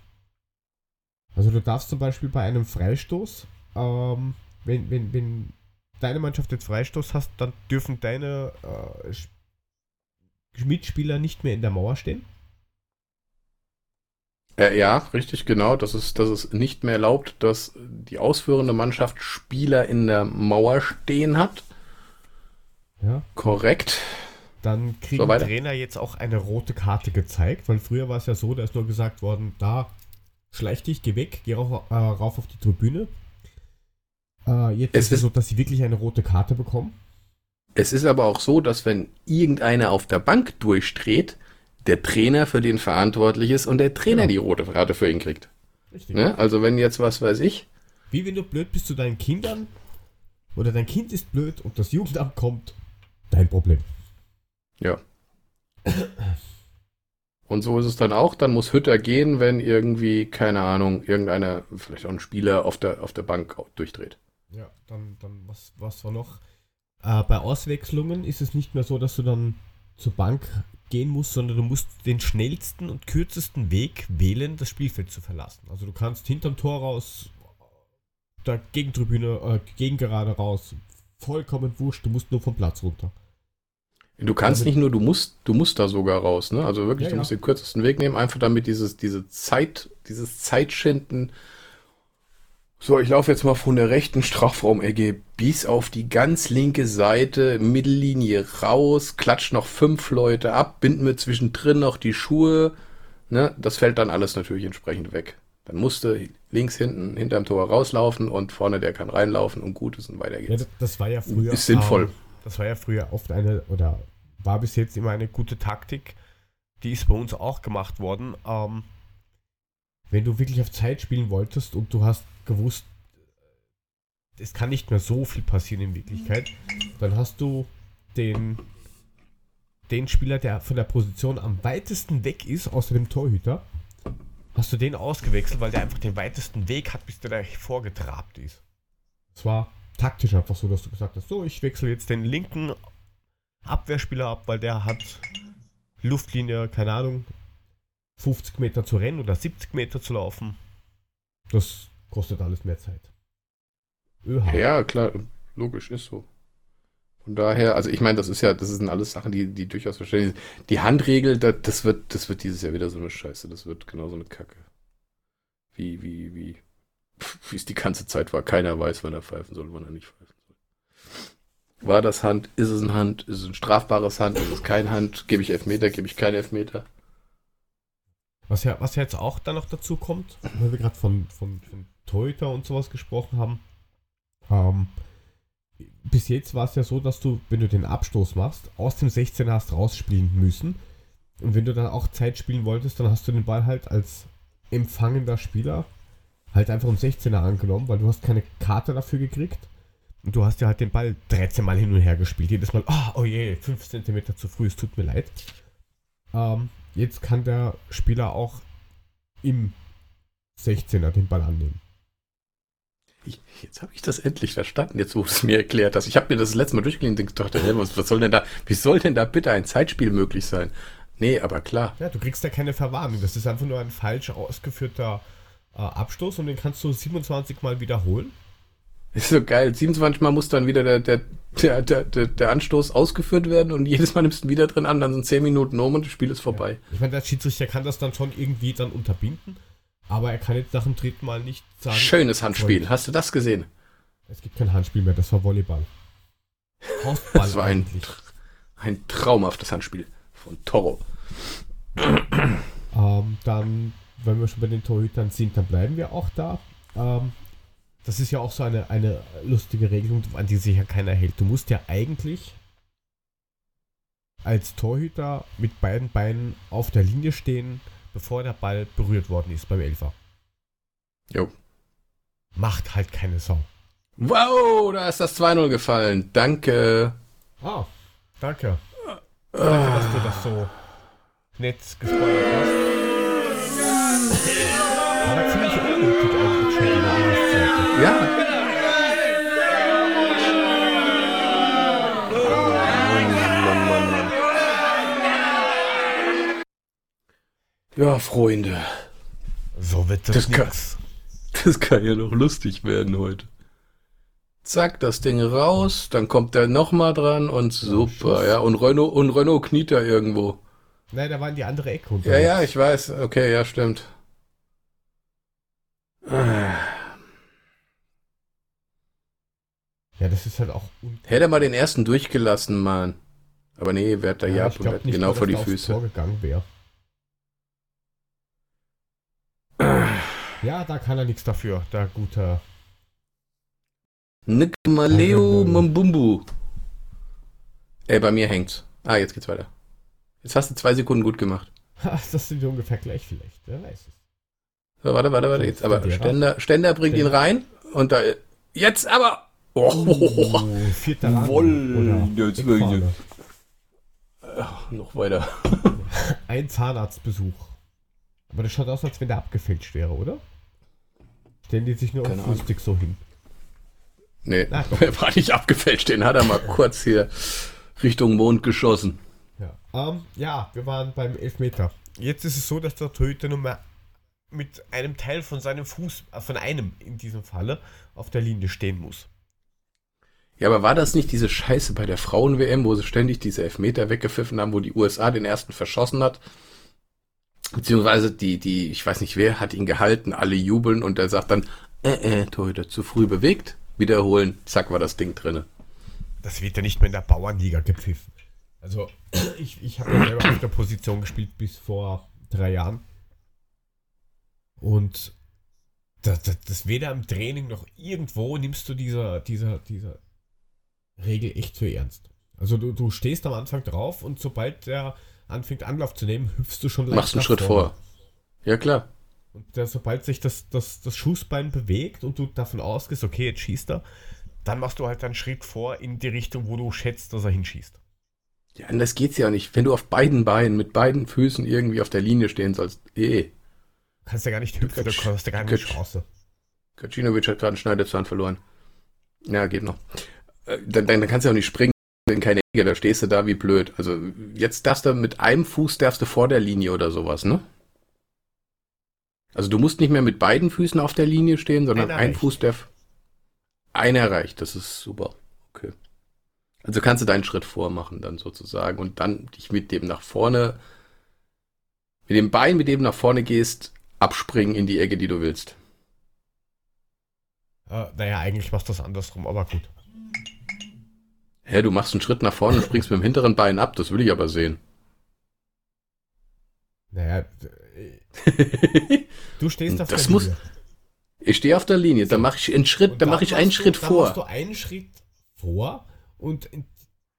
Also du darfst zum Beispiel bei einem Freistoß, ähm, wenn, wenn, wenn deine Mannschaft jetzt Freistoß hast, dann dürfen deine äh, Mitspieler nicht mehr in der Mauer stehen. Äh, ja, richtig, genau. Das ist, das ist nicht mehr erlaubt, dass die ausführende Mannschaft Spieler in der Mauer stehen hat. Ja. Korrekt. Dann kriegen So. Trainer jetzt auch eine rote Karte gezeigt, weil früher war es ja so, da ist nur gesagt worden, da schleich dich, geh weg, geh rauf, äh, rauf auf die Tribüne. Äh, jetzt Es ist es so, dass sie wirklich eine rote Karte bekommen. Es ist aber auch so, dass wenn irgendeiner auf der Bank durchdreht, der Trainer für den verantwortlich ist und der Trainer Genau. die rote Karte für ihn kriegt. Richtig. Ne? Also wenn jetzt was weiß ich, Wie wenn du blöd bist zu deinen Kindern oder dein Kind ist blöd und das Jugendamt kommt, dein Problem. ja. Und so ist es dann auch, dann muss Hütter gehen, wenn irgendwie, keine Ahnung, irgendeiner, vielleicht auch ein Spieler auf der, auf der Bank durchdreht. Ja, dann, dann was, was war noch? Äh, bei Auswechslungen ist es nicht mehr so, dass du dann zur Bank gehen musst, sondern du musst den schnellsten und kürzesten Weg wählen, das Spielfeld zu verlassen. Also du kannst hinterm Tor raus, der Gegentribüne, äh, Gegengerade raus, vollkommen wurscht, du musst nur vom Platz runter. Du kannst Also- nicht nur, du musst, du musst da sogar raus, ne? Also wirklich, Ja, du ja. musst den kürzesten Weg nehmen, einfach damit dieses, diese Zeit, dieses Zeitschinden. So, ich laufe jetzt mal von der rechten Strafraum-Ecke bis auf die ganz linke Seite, Mittellinie raus, klatsch noch fünf Leute ab, bind mir zwischendrin noch die Schuhe, ne? Das fällt dann alles natürlich entsprechend weg. Dann musst du links hinten hinterm Tor rauslaufen und vorne der kann reinlaufen und gut ist und weiter Ja, geht's. das, das war ja früher. Ist sinnvoll. Ähm, das war ja früher oft eine, oder war bis jetzt immer eine gute Taktik. Die ist bei uns auch gemacht worden. Ähm, wenn du wirklich auf Zeit spielen wolltest und du hast gewusst, es kann nicht mehr so viel passieren in Wirklichkeit, dann hast du den, den Spieler, der von der Position am weitesten weg ist, außer dem Torhüter, hast du den ausgewechselt, weil der einfach den weitesten Weg hat, bis der da vorgetrabt ist. Es war taktisch einfach so, dass du gesagt hast, so, ich wechsle jetzt den linken Abwehrspieler ab, weil der hat Luftlinie, keine Ahnung, 50 Meter zu rennen oder 70 Meter zu laufen. Das kostet alles mehr Zeit. ÖH. Ja, klar, logisch, ist so. Von daher, also ich meine, das ist ja, das sind alles Sachen, die, die durchaus verständlich sind. Die Handregel, das, das wird, das wird dieses Jahr wieder so eine Scheiße. Das wird genauso eine Kacke. Wie, wie, wie, wie es die ganze Zeit war. Keiner weiß, wann er pfeifen soll, wann er nicht pfeifen soll. War das Hand? Ist es ein Hand? Ist es ein strafbares Hand? Ist es kein Hand? Gebe ich Elfmeter? Gebe ich keinen Elfmeter? Was ja, was ja jetzt auch dann noch dazu kommt, weil wir gerade von, von, von Torhüter und sowas gesprochen haben. Ähm, bis jetzt war es ja so, dass du, wenn du den Abstoß machst, aus dem 16er hast rausspielen müssen. Und wenn du dann auch Zeit spielen wolltest, dann hast du den Ball halt als empfangender Spieler halt einfach im 16er angenommen, weil du hast keine Karte dafür gekriegt. Und du hast ja halt den Ball 13 Mal hin und her gespielt. Jedes Mal, ah, oh je, 5 cm zu früh, es tut mir leid. Ähm, jetzt kann der Spieler auch im 16er den Ball annehmen. Ich, jetzt habe ich das endlich verstanden, jetzt wo du es mir erklärt hast. Ich habe mir das letzte Mal durchgelesen und dachte, hä, was, was soll denn da, wie soll denn da bitte ein Zeitspiel möglich sein? Nee, aber klar. Ja, du kriegst ja keine Verwarnung. Das ist einfach nur ein falsch ausgeführter äh, Abstoß und den kannst du 27 Mal wiederholen. Ist so geil. 27 Mal muss dann wieder der, der, der, der, der, der Anstoß ausgeführt werden und jedes Mal nimmst du ihn wieder drin an, dann sind 10 Minuten um und das Spiel ist vorbei. Ich meine, der Schiedsrichter kann das dann schon irgendwie dann unterbinden, aber er kann jetzt nach dem dritten Mal nicht sagen. Schönes Handspiel. Hast du das gesehen? Es gibt kein Handspiel mehr, das war Volleyball. Faustball Das war ein, ein traumhaftes Handspiel von Toro. Ähm, dann, wenn wir schon bei den Torhütern sind, dann bleiben wir auch da. Ähm, das ist ja auch so eine, eine lustige Regelung, an die sich ja keiner hält. Du musst ja eigentlich als Torhüter mit beiden Beinen auf der Linie stehen, bevor der Ball berührt worden ist beim Elfer. Jo. Macht halt keine Sau. Wow, da ist das 2-0 gefallen. Danke. Ah, danke. Danke, dass du das so nett gespoilert hast. Aber ziemlich unnötig Ja. Mann, Mann, Mann, Mann. Ja, Freunde. So wird das, Das kann-. Das kann ja noch lustig werden heute. Zack, das Ding raus, dann kommt der nochmal dran und super, ja. Und Renault, und Renault kniet da irgendwo. Nein, da war in die andere Ecke. Ja, ja, ich weiß. Okay, ja, stimmt. Ah. Ja, das ist halt auch. Hätte er mal den ersten durchgelassen, Mann. Aber nee, wehrt da ja, ab und wehrt genau vor die Füße. Vorgegangen wäre. Ja, da kann er nichts dafür, der gute. Nikmaleo Mumbumbu. Ey, bei mir hängt's. Ah, jetzt geht's weiter. Jetzt hast du zwei Sekunden gut gemacht. das sind wir ungefähr gleich vielleicht, wer weiß es. So, warte, warte, warte. Jetzt aber Ständer, Ständer bringt Ständer. ihn rein und da. Jetzt aber! Oh, oh vierter Rang. Ach, noch weiter. Ein Zahnarztbesuch. Aber das schaut aus, als wenn der abgefälscht wäre, oder? Stellen die sich nur Keine lustig so hin. Nee, Na, er war nicht abgefälscht, den hat er mal kurz hier Richtung Mond geschossen. Ja, ähm, ja wir waren beim Elfmeter. Jetzt ist es so, dass der Torhüter nur mehr mit einem Teil von seinem Fuß, äh, von einem in diesem Falle, auf der Linie stehen muss. Ja, aber war das nicht diese Scheiße bei der Frauen-WM, wo sie ständig diese Elfmeter weggepfiffen haben, wo die USA den ersten verschossen hat? Beziehungsweise die, die, ich weiß nicht wer, hat ihn gehalten, alle jubeln und er sagt dann, äh, äh, Torhüter, zu früh bewegt, wiederholen, zack, war das Ding drinne. Das wird ja nicht mehr in der Bauernliga gepfiffen. Also, ich, ich habe ja selber auf der Position gespielt bis vor drei Jahren. Und das, das, das, weder im Training noch irgendwo nimmst du dieser, dieser, dieser Regel echt für ernst. Also du, du stehst am Anfang drauf und sobald der anfängt Anlauf zu nehmen, hüpfst du schon Machst einen Schritt vor. vor. Ja, klar. Und der, sobald sich das, das, das Schussbein bewegt und du davon ausgehst, okay, jetzt schießt er, dann machst du halt einen Schritt vor in die Richtung, wo du schätzt, dass er hinschießt. Ja, anders geht's ja nicht. Wenn du auf beiden Beinen mit beiden Füßen irgendwie auf der Linie stehen sollst, eh. Kannst ja gar nicht hüpfen, du hast ja gar keine Chance. Kacinovic hat gerade einen Schneiderzahn verloren. Ja, geht noch. Äh, dann, dann, dann kannst du ja auch nicht springen, wenn keine Ecke, da stehst du da wie blöd. Also jetzt darfst du mit einem Fuß darfst du vor der Linie oder sowas, ne? Also du musst nicht mehr mit beiden Füßen auf der Linie stehen, sondern Einer ein reicht. Fuß darf. Einer reicht, das ist super. Okay. Also kannst du deinen Schritt vormachen dann sozusagen und dann dich mit dem nach vorne, mit dem Bein, mit dem nach vorne gehst, abspringen in die Ecke, die du willst. Äh, naja, eigentlich machst du das andersrum, aber gut. Hä, du machst einen Schritt nach vorne und springst mit dem hinteren Bein ab, das will ich aber sehen. Naja, äh, du stehst auf das der muss, Linie. Ich stehe auf der Linie, dann mache ich einen Schritt, dann mache ich einen du, Schritt dann vor. Machst du einen Schritt vor und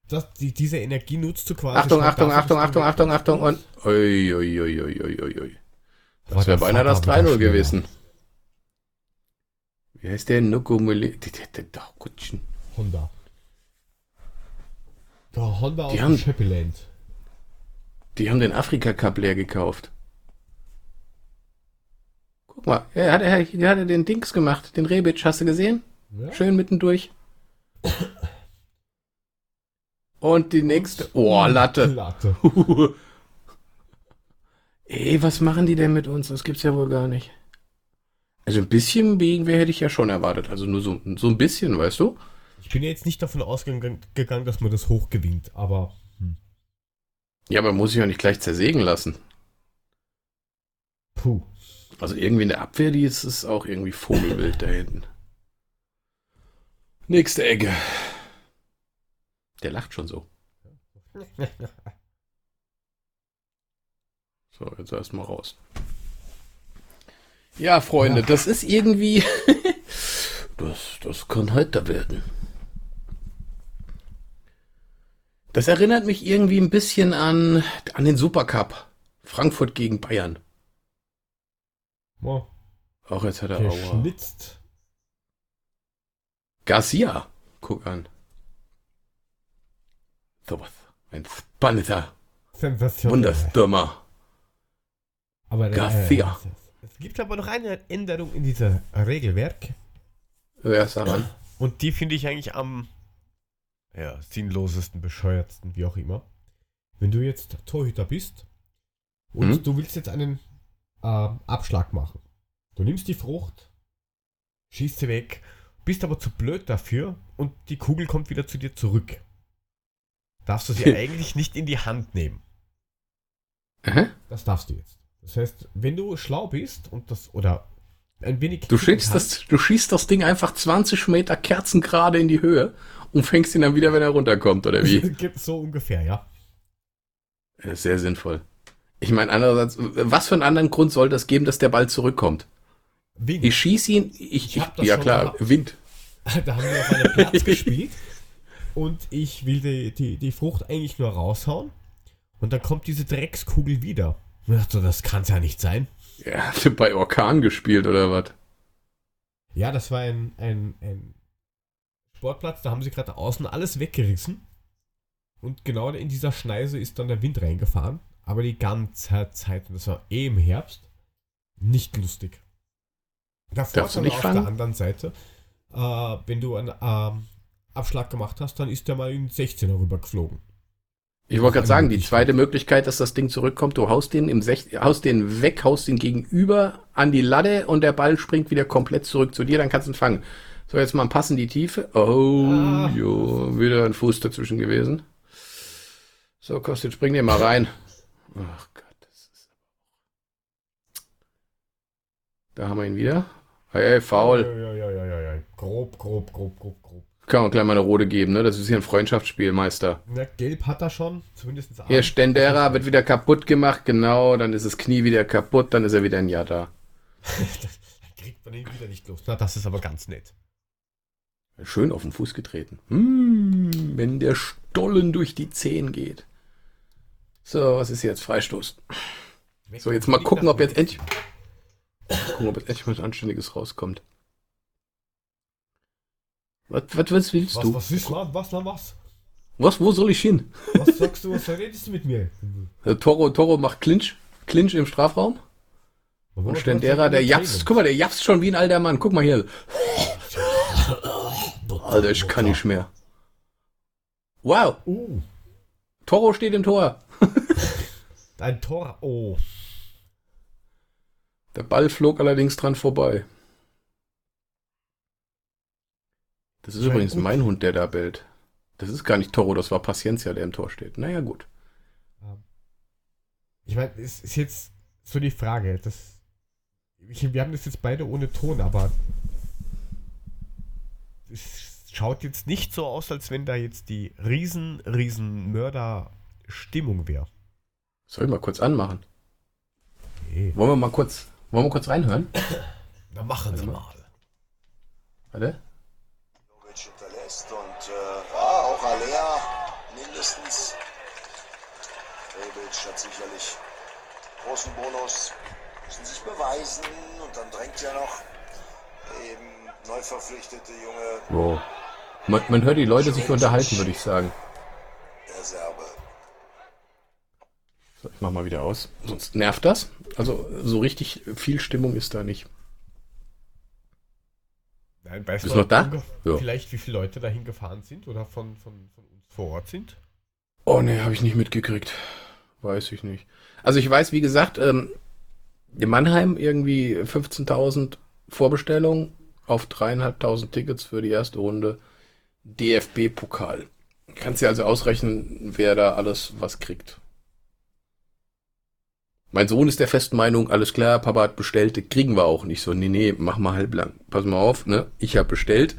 das, die, diese Energie nutzt du quasi. Achtung, Achtung, Achtung, Achtung, Achtung, Achtung und. Ui, ui, ui, ui, ui, ui. Das wäre beinahe das 3-0 gewesen. Wie heißt der? Nukumuli. Honda. Der Honda die aus haben, Scheppeland. Die haben den Afrika Cup leer gekauft. Guck mal, er hat, er, er hat den Dings gemacht, den Rebic, hast du gesehen? Ja. Schön mittendurch. Und die nächste. Oh, Latte. Latte. Ey, was machen die denn mit uns? Das gibt's ja wohl gar nicht. Also ein bisschen Gegenwehr hätte ich ja schon erwartet. Also nur so, so ein bisschen, weißt du? Ich bin ja jetzt nicht davon ausgegangen, dass man das hoch gewinnt, aber. Hm. Ja, aber muss ich ja nicht gleich zersägen lassen. Puh. Also irgendwie in der Abwehr, die ist es auch irgendwie Vogelwild da hinten. Nächste Ecke. Der lacht schon so. So, jetzt erstmal raus. Ja, Freunde, ja. das ist irgendwie. das, das kann heiter werden. Das erinnert mich irgendwie ein bisschen an, an den Supercup. Frankfurt gegen Bayern. Wow. Auch jetzt hat er Geschnitzt. Garcia. Guck an. Sowas. Ein spannender. Wunderstürmer. Aber der, Garcia. Äh, es gibt aber noch eine Änderung in dieser Regelwerk. Wer ist daran? Und die finde ich eigentlich am ja, sinnlosesten, bescheuertsten, wie auch immer. Wenn du jetzt Torhüter bist und mhm. du willst jetzt einen äh, Abschlag machen. Du nimmst die Frucht, schießt sie weg, bist aber zu blöd dafür und die Kugel kommt wieder zu dir zurück. Darfst du sie eigentlich nicht in die Hand nehmen. Aha. Das darfst du jetzt. Das heißt, wenn du schlau bist und das, oder ein wenig. Du schießt, kann. das, du schießt das Ding einfach 20 Meter kerzengerade in die Höhe und fängst ihn dann wieder, wenn er runterkommt, oder wie? Gibt so ungefähr, ja. Sehr sinnvoll. Ich meine, andererseits, was für einen anderen Grund soll das geben, dass der Ball zurückkommt? Wegen. Ich schieße ihn, ich, Ich ich, ja klar, gehabt. Wind. da haben wir auf einem Platz gespielt und ich will die, die, die Frucht eigentlich nur raushauen und dann kommt diese Dreckskugel wieder. Und ich dachte, das kann's ja nicht sein. Habt ihr bei Orkan gespielt oder was? Ja, das war ein, ein, ein Sportplatz, da haben sie gerade außen alles weggerissen. Und genau in dieser Schneise ist dann der Wind reingefahren. Aber die ganze Zeit, und das war eh im Herbst, nicht lustig. Der Darfst du nicht auf fangen? der anderen Seite, äh, wenn du einen ähm, Abschlag gemacht hast, dann ist der mal in 16er rüber geflogen. Ich wollte gerade sagen, die zweite Möglichkeit, dass das Ding zurückkommt, du haust den im Sech haust den weg, haust den gegenüber an die Latte und der Ball springt wieder komplett zurück zu dir, dann kannst du ihn fangen. So, jetzt mal passen die Tiefe. Oh, Ah. jo, wieder ein Fuß dazwischen gewesen. So, Kostet, spring den mal rein. Ach Gott, das ist. Da haben wir ihn wieder. Hey, hey, faul. Ja, ja, ja, ja, ja. Grob, grob, grob, grob, grob. Kann man gleich mal eine rote geben, ne? Das ist hier ein Freundschaftsspiel, Meister. Ja, gelb hat er schon, zumindest Hier, Stendera wird wieder kaputt gemacht, genau, dann ist das Knie wieder kaputt, dann ist er wieder ein Jahr da. Dann kriegt man ihn wieder nicht los. Na, das ist aber ganz nett. Schön auf den Fuß getreten. Hm, wenn der Stollen durch die Zehen geht. So, was ist jetzt? Freistoß. So, jetzt mal gucken, ob jetzt endlich, gucken, ob jetzt endlich was Anständiges rauskommt. Was, was, was willst Was, du? was ist, was, was, was, was? Was, wo soll ich hin? Was sagst du, was redest du mit mir? Der Toro, Toro macht Clinch, Clinch im Strafraum. Und Stendera, der japst, guck mal, der japst schon wie ein alter Mann. Guck mal hier. Alter, ich kann nicht mehr. Wow, Uh, Toro steht im Tor. ein Tor. Oh. Der Ball flog allerdings dran vorbei. Das ist übrigens gut. mein Hund, der da bellt. Das ist gar nicht Toro, das war Paciencia, der im Tor steht. Naja, gut. Ich meine, es ist jetzt so die Frage. Das, ich, wir haben das jetzt beide ohne Ton, aber es schaut jetzt nicht so aus, als wenn da jetzt die riesen, riesen Mörder-Stimmung wäre. Soll ich mal kurz anmachen? Okay. Wollen wir mal kurz, wollen wir kurz reinhören? Na machen Sie mal. Warte. Mindestens. Rebic hat sicherlich großen Bonus, müssen sich beweisen und dann drängt ja noch eben neu verpflichtete junge Wow. Man, man hört die Leute sich unterhalten, würde ich sagen. der Serbe. So, ich mach mal wieder aus. Sonst nervt das. Also so richtig viel Stimmung ist da nicht. Nein, weißt Bist du noch da? Ja. Vielleicht, wie viele Leute dahin gefahren sind oder von, von, von uns vor Ort sind? Oh ne, habe ich nicht mitgekriegt. Weiß ich nicht. Also ich weiß, wie gesagt, ähm, in Mannheim irgendwie 15.000 Vorbestellungen auf dreieinhalbtausend Tickets für die erste Runde DFB-Pokal. Kannst dir also ausrechnen, wer da alles was kriegt. Mein Sohn ist der festen Meinung, alles klar, Papa hat bestellt, kriegen wir auch nicht so. Nee, nee, mach mal halblang. Pass mal auf, ne? Ich habe bestellt.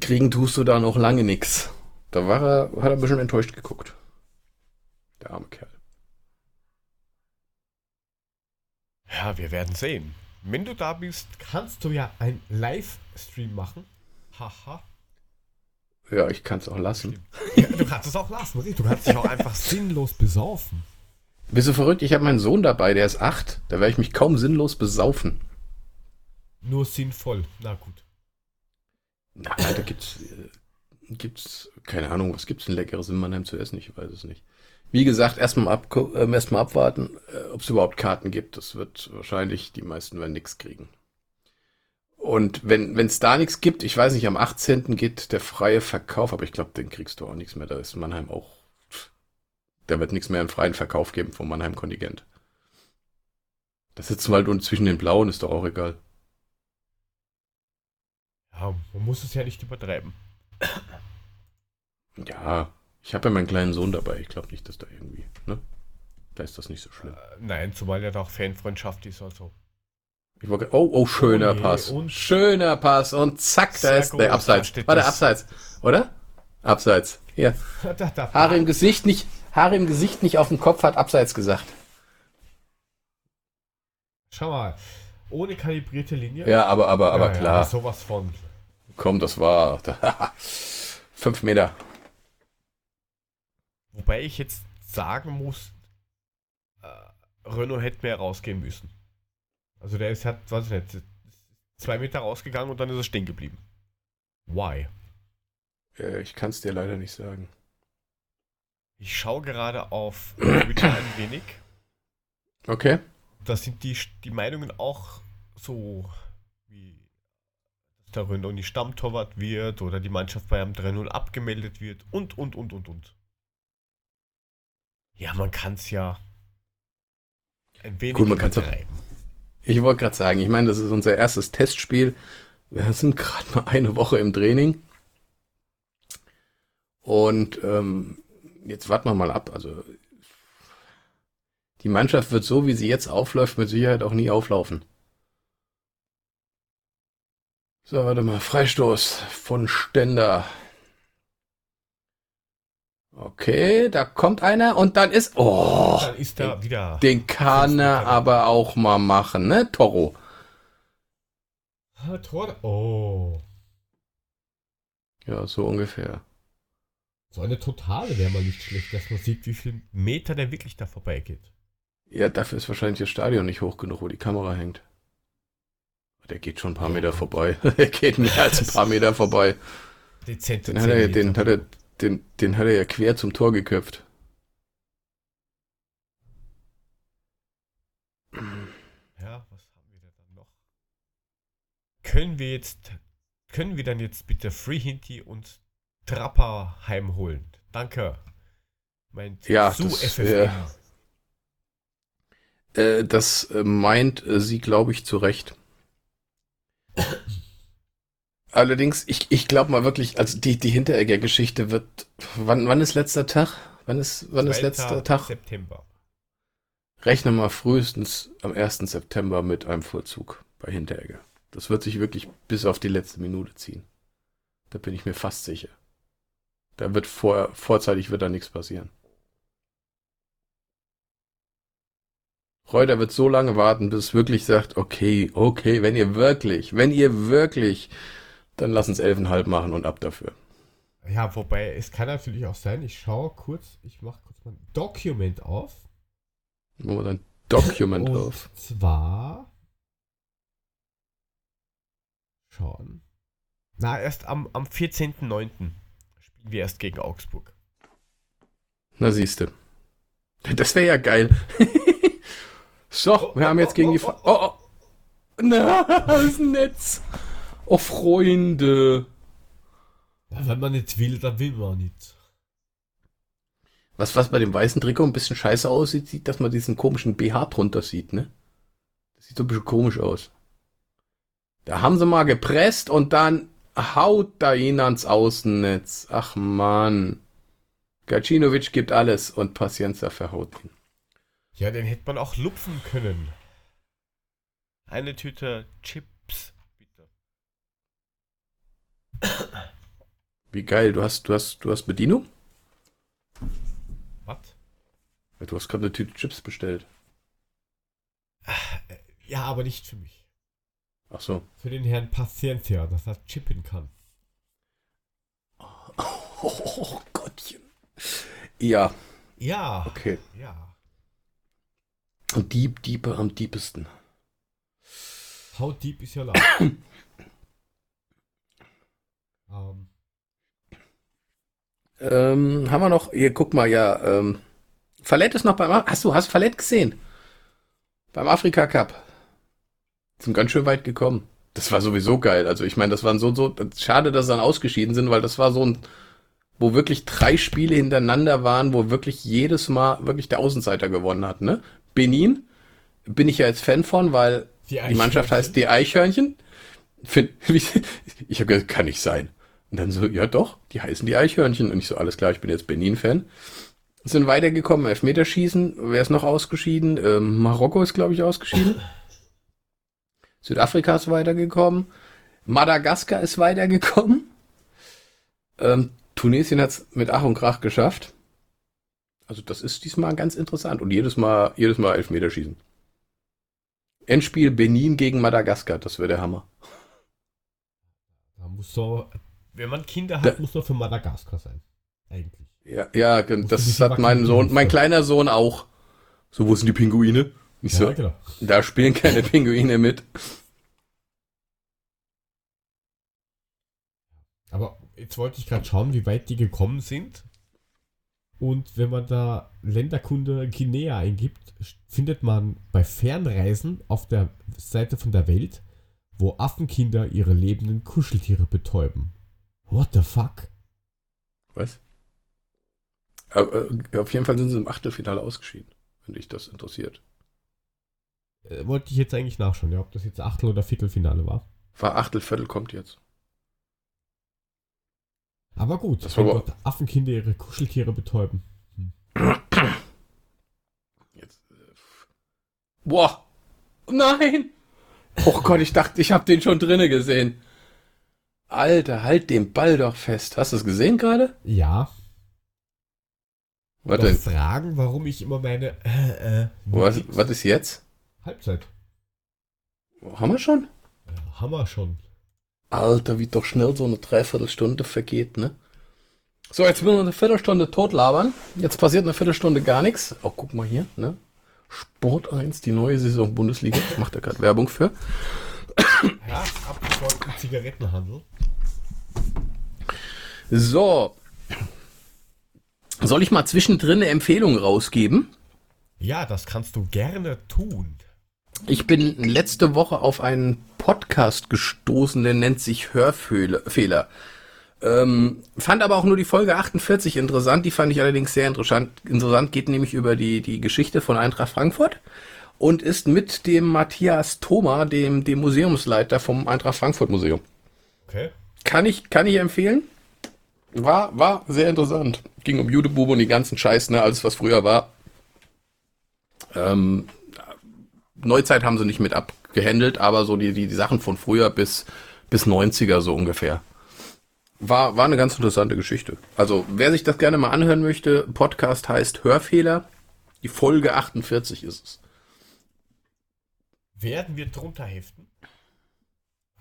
Kriegen tust du da noch lange nix. Da war er, hat er ein bisschen enttäuscht geguckt. Der arme Kerl. Ja, wir werden sehen. Wenn du da bist, kannst du ja ein Livestream machen. Haha. Ja, ich kann es auch lassen. Ja, du kannst es auch lassen. Du kannst dich auch einfach sinnlos besaufen. Bist du verrückt? Ich habe meinen Sohn dabei, der ist acht. Da werde ich mich kaum sinnlos besaufen. Nur sinnvoll. Na gut. Na, da gibt's, äh, gibt's, keine Ahnung, was gibt's denn leckeres in Mannheim zu essen? Ich weiß es nicht. Wie gesagt, erstmal ab, äh, erst abwarten, äh, ob es überhaupt Karten gibt. Das wird wahrscheinlich, die meisten werden nichts kriegen. Und wenn es da nichts gibt, ich weiß nicht, am 18. geht der freie Verkauf, aber ich glaube, den kriegst du auch nichts mehr. Da ist Mannheim auch. Da wird nichts mehr im freien Verkauf geben vom Mannheim-Kontingent. Das sitzen wir halt unten zwischen den Blauen, ist doch auch egal. Ja, man muss es ja nicht übertreiben. Ja, ich habe ja meinen kleinen Sohn dabei. Ich glaube nicht, dass da irgendwie, ne? Da ist das nicht so schlimm. Äh, nein, zumal ja da auch Fanfreundschaft ist, also. Wollte, oh, oh, schöner oh nee, Pass. schöner Pass. Und zack, da ist der Abseits. War der Abseits, oder? Abseits. Hier. Haare im Gesicht nicht, Haare im Gesicht nicht auf dem Kopf hat Abseits gesagt. Schau mal. Ohne kalibrierte Linie. Ja, aber, aber, aber ja, klar. Ja, sowas von. Komm, das war fünf Meter. Wobei ich jetzt sagen muss, äh, Renault hätte mehr rausgehen müssen. Also der ist, hat, weiß ich nicht, zwei Meter rausgegangen und dann ist er stehen geblieben. Why? Äh, ich kann es dir leider nicht sagen. Ich schaue gerade auf Twitter ein wenig. Okay. Da sind die, die Meinungen auch so, der Renault nicht Stammtorwart wird oder die Mannschaft bei einem 3-0 abgemeldet wird und, und, und, und, und. Ja, man kann es ja ein wenig Gut, man kann's Ich wollte gerade sagen, ich meine, das ist unser erstes Testspiel. Wir sind gerade mal eine Woche im Training. Und ähm, jetzt warten wir mal ab. Also die Mannschaft wird so, wie sie jetzt aufläuft, mit Sicherheit auch nie auflaufen. So, warte mal. Freistoß von Stender. Okay, da kommt einer und dann ist. Oh! Dann ist er wieder. Den kann er aber auch mal machen, ne? Toro. Tor. Oh. Ja, so ungefähr. So eine totale wäre mal nicht schlecht, dass man sieht, wie viel Meter der wirklich da vorbeigeht. Ja, dafür ist wahrscheinlich das Stadion nicht hoch genug, wo die Kamera hängt. Der geht schon ein paar Meter vorbei. er geht mehr als ein paar Meter vorbei. Dezente den hat er, den hat er, den, den hat er ja quer zum Tor geköpft. Ja, was haben wir da dann noch? Können wir jetzt, können wir dann jetzt bitte Free Hinti und Trapper heimholen? Danke. Mein ja, das, äh, äh, das meint äh, sie, glaube ich, zu Recht. Allerdings, ich, ich glaube mal wirklich, also die, die Hinteregger-Geschichte wird. Wann, wann ist letzter Tag? Wann ist, wann ist letzter Tag? September. Rechne mal frühestens am 1. September mit einem Vollzug bei Hinteregger. Das wird sich wirklich bis auf die letzte Minute ziehen. Da bin ich mir fast sicher. Da wird vor, vorzeitig wird da nichts passieren. Reuter wird so lange warten, bis es wirklich sagt, okay, okay, wenn ihr wirklich, wenn ihr wirklich dann lass uns elfeinhalb machen und ab dafür. Ja, wobei, es kann natürlich auch sein, ich schaue kurz, ich mache kurz mein Document auf. Machen wir dann Document und auf. zwar schauen. Na, erst am, am 14.09. spielen wir erst gegen Augsburg. Na siehste. Das wäre ja geil. so, wir haben jetzt gegen die... Oh, oh, oh. Na, das Netz. Oh, Freunde. Ja, wenn man nicht will, dann will man nicht. Was, was bei dem weißen Trikot ein bisschen scheiße aussieht, sieht, dass man diesen komischen BH drunter sieht, ne? Das sieht so ein bisschen komisch aus. Da haben sie mal gepresst und dann haut da ihn ans Außennetz. Ach man. Gacinovic gibt alles und Pacienza verhaut ihn. Ja, den hätte man auch lupfen können. Eine Tüte Chip Wie geil, du hast, du hast, du hast Bedienung? Was? Du hast gerade eine Tüte Chips bestellt. Ja, aber nicht für mich. Ach so. Für den Herrn Paciencia, dass er chippen kann. Oh, oh Gottchen. Ja. Ja. Okay. Ja. Und Dieb, Diebe am diebsten. How deep ist your love? Ähm. Ähm, haben wir noch, hier guck mal, ja, ähm, Fallett ist noch beim, hast du, hast Fallett gesehen? Beim Afrika Cup. Sind ganz schön weit gekommen. Das war sowieso geil. Also ich meine, das waren so, so, schade, dass sie dann ausgeschieden sind, weil das war so ein, wo wirklich drei Spiele hintereinander waren, wo wirklich jedes Mal wirklich der Außenseiter gewonnen hat, ne? Benin bin ich ja jetzt Fan von, weil die, die Mannschaft heißt die Eichhörnchen. Ich habe gesagt, kann nicht sein. Und dann so, ja doch, die heißen die Eichhörnchen. Und ich so, alles klar, ich bin jetzt Benin-Fan. Sind weitergekommen, Elfmeterschießen. Wer ist noch ausgeschieden? Ähm, Marokko ist, glaube ich, ausgeschieden. Südafrika ist weitergekommen. Madagaskar ist weitergekommen. Ähm, Tunesien hat es mit Ach und Krach geschafft. Also das ist diesmal ganz interessant. Und jedes Mal, jedes Mal Elfmeterschießen. Endspiel Benin gegen Madagaskar, das wäre der Hammer. Da muss so, wenn man Kinder hat, da, muss man für Madagaskar sein. Eigentlich. Ja, ja das hat mein Sohn, mein kleiner Sohn auch. So, wo sind die Pinguine? Ich ja, genau. da spielen keine Pinguine mit. Aber jetzt wollte ich gerade schauen, wie weit die gekommen sind. Und wenn man da Länderkunde Guinea eingibt, findet man bei Fernreisen auf der Seite von der Welt, wo Affenkinder ihre lebenden Kuscheltiere betäuben. What the fuck? Was? Aber, äh, auf jeden Fall sind sie im Achtelfinale ausgeschieden, wenn dich das interessiert. Äh, wollte ich jetzt eigentlich nachschauen, ja, ob das jetzt Achtel- oder Viertelfinale war. War Achtelviertel, kommt jetzt. Aber gut, das wenn dort Affenkinder ihre Kuscheltiere betäuben. Hm. Jetzt. Äh, boah! Nein! Oh Gott, ich dachte, ich habe den schon drinnen gesehen. Alter, halt den Ball doch fest. Hast du es gesehen gerade? Ja. Was denn? fragen, warum ich immer meine. Äh, äh, was, was ist jetzt? Halbzeit. Haben wir schon? Ja, haben wir schon. Alter, wie doch schnell so eine Dreiviertelstunde vergeht, ne? So, jetzt will wir eine Viertelstunde totlabern. Jetzt passiert eine Viertelstunde gar nichts. Oh, guck mal hier, ne? Sport 1, die neue Saison Bundesliga. Macht er gerade Werbung für. Ja, abgeschlossen Zigarettenhandel. So. Soll ich mal zwischendrin eine Empfehlung rausgeben? Ja, das kannst du gerne tun. Ich bin letzte Woche auf einen Podcast gestoßen, der nennt sich Hörfehler. Ähm, fand aber auch nur die Folge 48 interessant. Die fand ich allerdings sehr interessant. Interessant geht nämlich über die, die Geschichte von Eintracht Frankfurt und ist mit dem Matthias Thoma, dem, dem Museumsleiter vom Eintracht Frankfurt Museum. Okay. Kann ich, kann ich empfehlen. War, war sehr interessant. Ging um Judebube und die ganzen Scheiß, ne, alles was früher war. Ähm, Neuzeit haben sie nicht mit abgehandelt, aber so die, die, die Sachen von früher bis, bis 90er so ungefähr. War, war eine ganz interessante Geschichte. Also, wer sich das gerne mal anhören möchte, Podcast heißt Hörfehler. Die Folge 48 ist es. Werden wir drunter heften?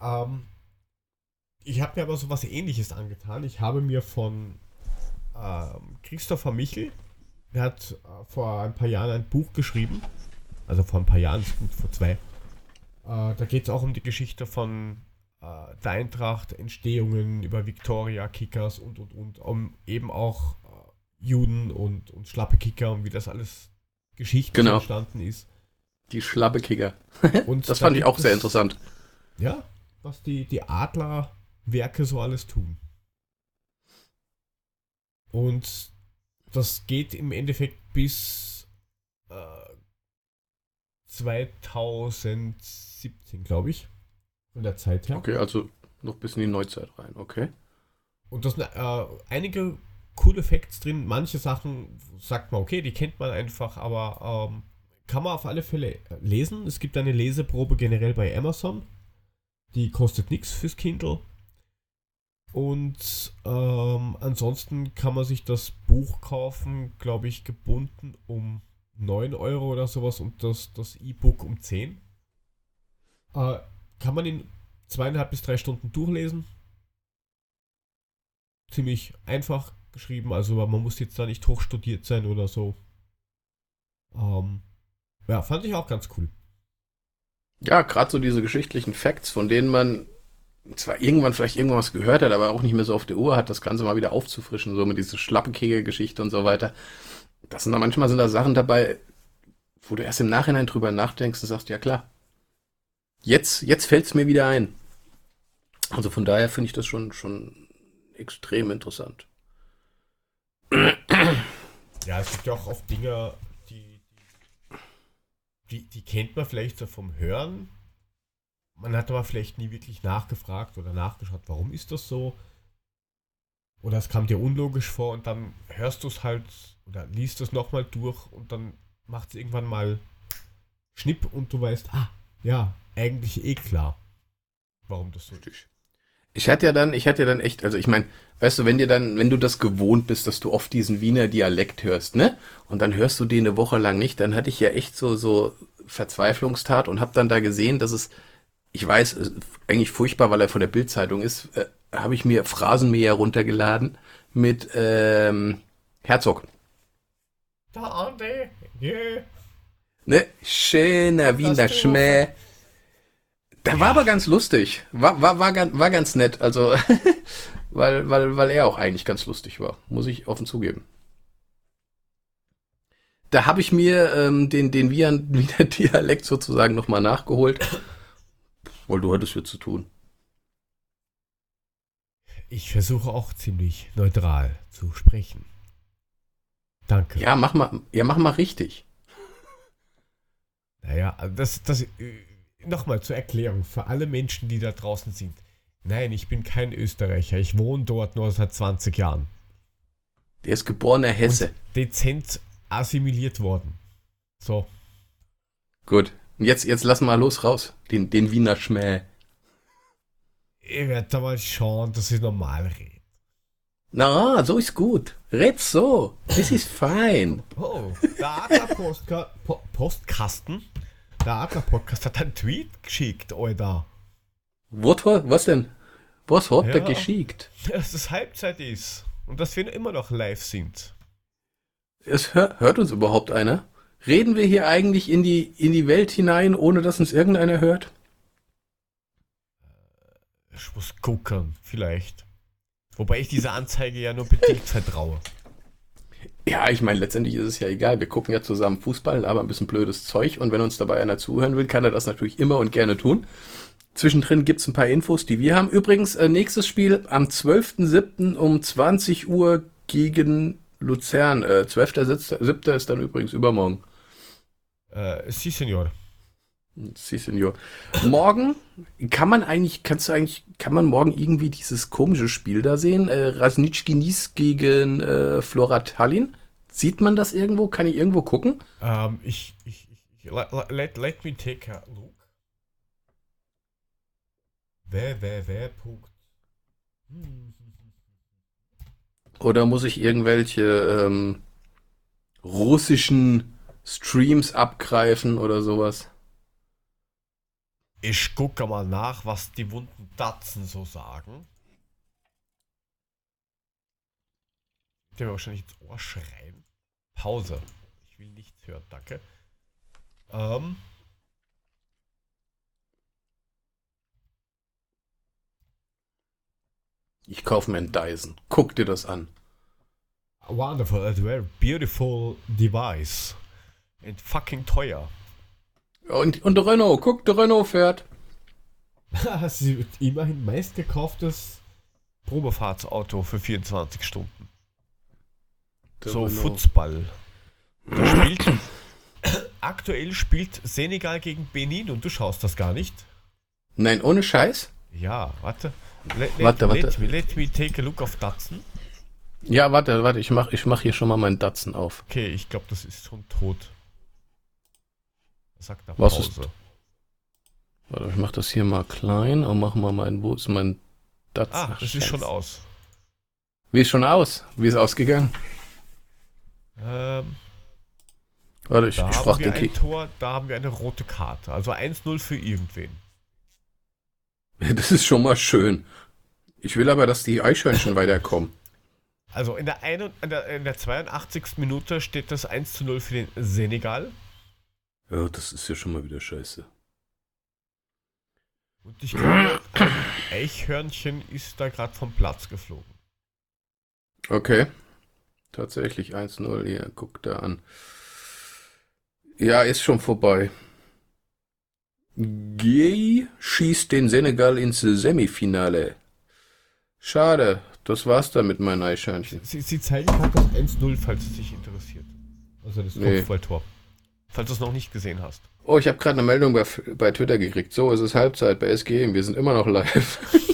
Ähm, ich habe mir aber so was ähnliches angetan. Ich habe mir von ähm, Christopher Michel, der hat äh, vor ein paar Jahren ein Buch geschrieben also vor ein paar Jahren, gut, vor zwei. Äh, da geht es auch um die Geschichte von äh, der Eintracht, Entstehungen über Victoria, Kickers und und und, um eben auch äh, Juden und, und schlappe Kicker und wie das alles geschichtlich genau. entstanden ist. Die schlappe Kicker. und das fand ich auch sehr interessant. Ja, was die, die Adlerwerke so alles tun. Und das geht im Endeffekt bis 2017, glaube ich. Von der Zeit her. Okay, also noch bis in die Neuzeit rein, okay. Und da sind äh, einige coole Facts drin. Manche Sachen sagt man, okay, die kennt man einfach, aber ähm, kann man auf alle Fälle lesen. Es gibt eine Leseprobe generell bei Amazon. Die kostet nichts fürs Kindle. Und ähm, ansonsten kann man sich das Buch kaufen, glaube ich, gebunden um 9 Euro oder sowas und das, das E-Book um 10. Äh, kann man in zweieinhalb bis drei Stunden durchlesen. Ziemlich einfach geschrieben, also man muss jetzt da nicht hochstudiert sein oder so. Ähm, ja, fand ich auch ganz cool. Ja, gerade so diese geschichtlichen Facts, von denen man zwar irgendwann vielleicht irgendwas gehört hat, aber auch nicht mehr so auf der Uhr hat, das Ganze mal wieder aufzufrischen, so mit dieser Schlappenkegel-Geschichte und so weiter das sind da manchmal sind da Sachen dabei, wo du erst im Nachhinein drüber nachdenkst und sagst, ja klar. Jetzt, jetzt fällt es mir wieder ein. Also von daher finde ich das schon, schon extrem interessant. Ja, es gibt ja auch oft Dinge, die, die, die kennt man vielleicht so vom Hören. Man hat aber vielleicht nie wirklich nachgefragt oder nachgeschaut, warum ist das so. Oder es kam dir unlogisch vor und dann hörst du es halt oder liest es nochmal durch und dann macht es irgendwann mal Schnipp und du weißt, ah, ja, eigentlich eh klar, warum das so ist. Ich hatte ja dann, ich hatte ja dann echt, also ich meine, weißt du, wenn dir dann, wenn du das gewohnt bist, dass du oft diesen Wiener Dialekt hörst, ne? Und dann hörst du den eine Woche lang nicht, dann hatte ich ja echt so so Verzweiflungstat und habe dann da gesehen, dass es, ich weiß, eigentlich furchtbar, weil er von der Bildzeitung ist, äh, habe ich mir Phrasenmäher runtergeladen mit ähm, Herzog. Da Ande, yeah. Ne? Schöner Wiener Schmäh. Der war aber ganz lustig. War, war, war, ganz, war ganz nett. Also, weil, weil, weil er auch eigentlich ganz lustig war. Muss ich offen zugeben. Da habe ich mir ähm, den, den Wiener Dialekt sozusagen nochmal nachgeholt. Weil du hattest viel zu tun. Ich versuche auch ziemlich neutral zu sprechen. Danke. Ja, mach mal, ja, mach mal richtig. Naja, das, das, äh, nochmal zur Erklärung für alle Menschen, die da draußen sind. Nein, ich bin kein Österreicher. Ich wohne dort nur seit 20 Jahren. Der ist geborener Hesse. Und dezent assimiliert worden. So. Gut. Und jetzt, jetzt lass mal los raus. Den, den Wiener Schmäh. Ich werde da mal schauen, dass ich normal rede. Na, so ist gut. Red so. Das ist fein. Oh, der Adler-Postkasten po Postkasten der Adler-Podcast hat einen Tweet geschickt, Alter. Was, was denn? Was hat Ja. er geschickt? Dass es Halbzeit ist und dass wir immer noch live sind. Es hör, hört uns überhaupt einer? Reden wir hier eigentlich in die, in die Welt hinein, ohne dass uns irgendeiner hört? Ich muss gucken, vielleicht. Wobei ich dieser Anzeige ja nur bedingt vertraue. Ja, ich meine, letztendlich ist es ja egal. Wir gucken ja zusammen Fußball, aber ein bisschen blödes Zeug. Und wenn uns dabei einer zuhören will, kann er das natürlich immer und gerne tun. Zwischendrin gibt's ein paar Infos, die wir haben. Übrigens, äh, nächstes Spiel am 12.07. um 20 Uhr gegen Luzern. Äh, 12.07. ist dann übrigens übermorgen. Äh, si, Senor. Si, Senor. Morgen kann man eigentlich, kannst du eigentlich, kann man morgen irgendwie dieses komische Spiel da sehen? Äh, Rasnitschki Nice gegen äh, Flora Tallinn. Sieht man das irgendwo? Kann ich irgendwo gucken? Ähm, ich, ich, ich let, let, me take a look. www. Hm. Oder muss ich irgendwelche ähm, russischen Streams abgreifen oder sowas? Ich gucke mal nach, was die wunden Datzen so sagen. Der mir wahrscheinlich ins Ohr schreien. Pause. Ich will nichts hören, danke. Ähm. Ich kaufe mir einen Dyson. Guck dir das an. Wonderful, a very beautiful device. And fucking teuer. Und, und Renault, guck, der Renault fährt. Sie wird immerhin meistgekauftes Probefahrtsauto für 24 Stunden. Der so Renault. Fußball. Da spielt aktuell spielt Senegal gegen Benin und du schaust das gar nicht. Nein, ohne Scheiß? Ja, warte. Let, let, Warte, warte. Let me, let me take a look auf Datsen. Ja, warte, warte, ich mach, ich mach hier schon mal meinen Datsen auf. Okay, ich glaube, das ist schon tot. Sagt er Was Pause. ist- Warte, ich mach das hier mal klein und mach mal meinen, wo ist mein Datsen? Ah, das ist schon Scheiße. aus. Wie ist schon aus? Wie ist ausgegangen? Ähm, Warte, ich, da ich haben wir den ein. Tor, da haben wir eine rote Karte. Also 1-0 für irgendwen. Das ist schon mal schön. Ich will aber, dass die Eichhörnchen weiterkommen. Also in der, ein, in, der, in der 82. Minute steht das 1 0 für den Senegal. Ja, das ist ja schon mal wieder scheiße. Und ich glaube, Eichhörnchen ist da gerade vom Platz geflogen. Okay. Tatsächlich 1-0 hier. Guck da an. Ja, ist schon vorbei. Gay schießt den Senegal ins Semifinale. Schade. Das war's dann mit meinen Eichhörnchen. Sie, sie zeigen gerade das 1-0, falls es dich interessiert. Also das Nee. Falls du es noch nicht gesehen hast. Oh, ich habe gerade eine Meldung bei, bei Twitter gekriegt. So, es ist Halbzeit bei SG. Wir sind immer noch live.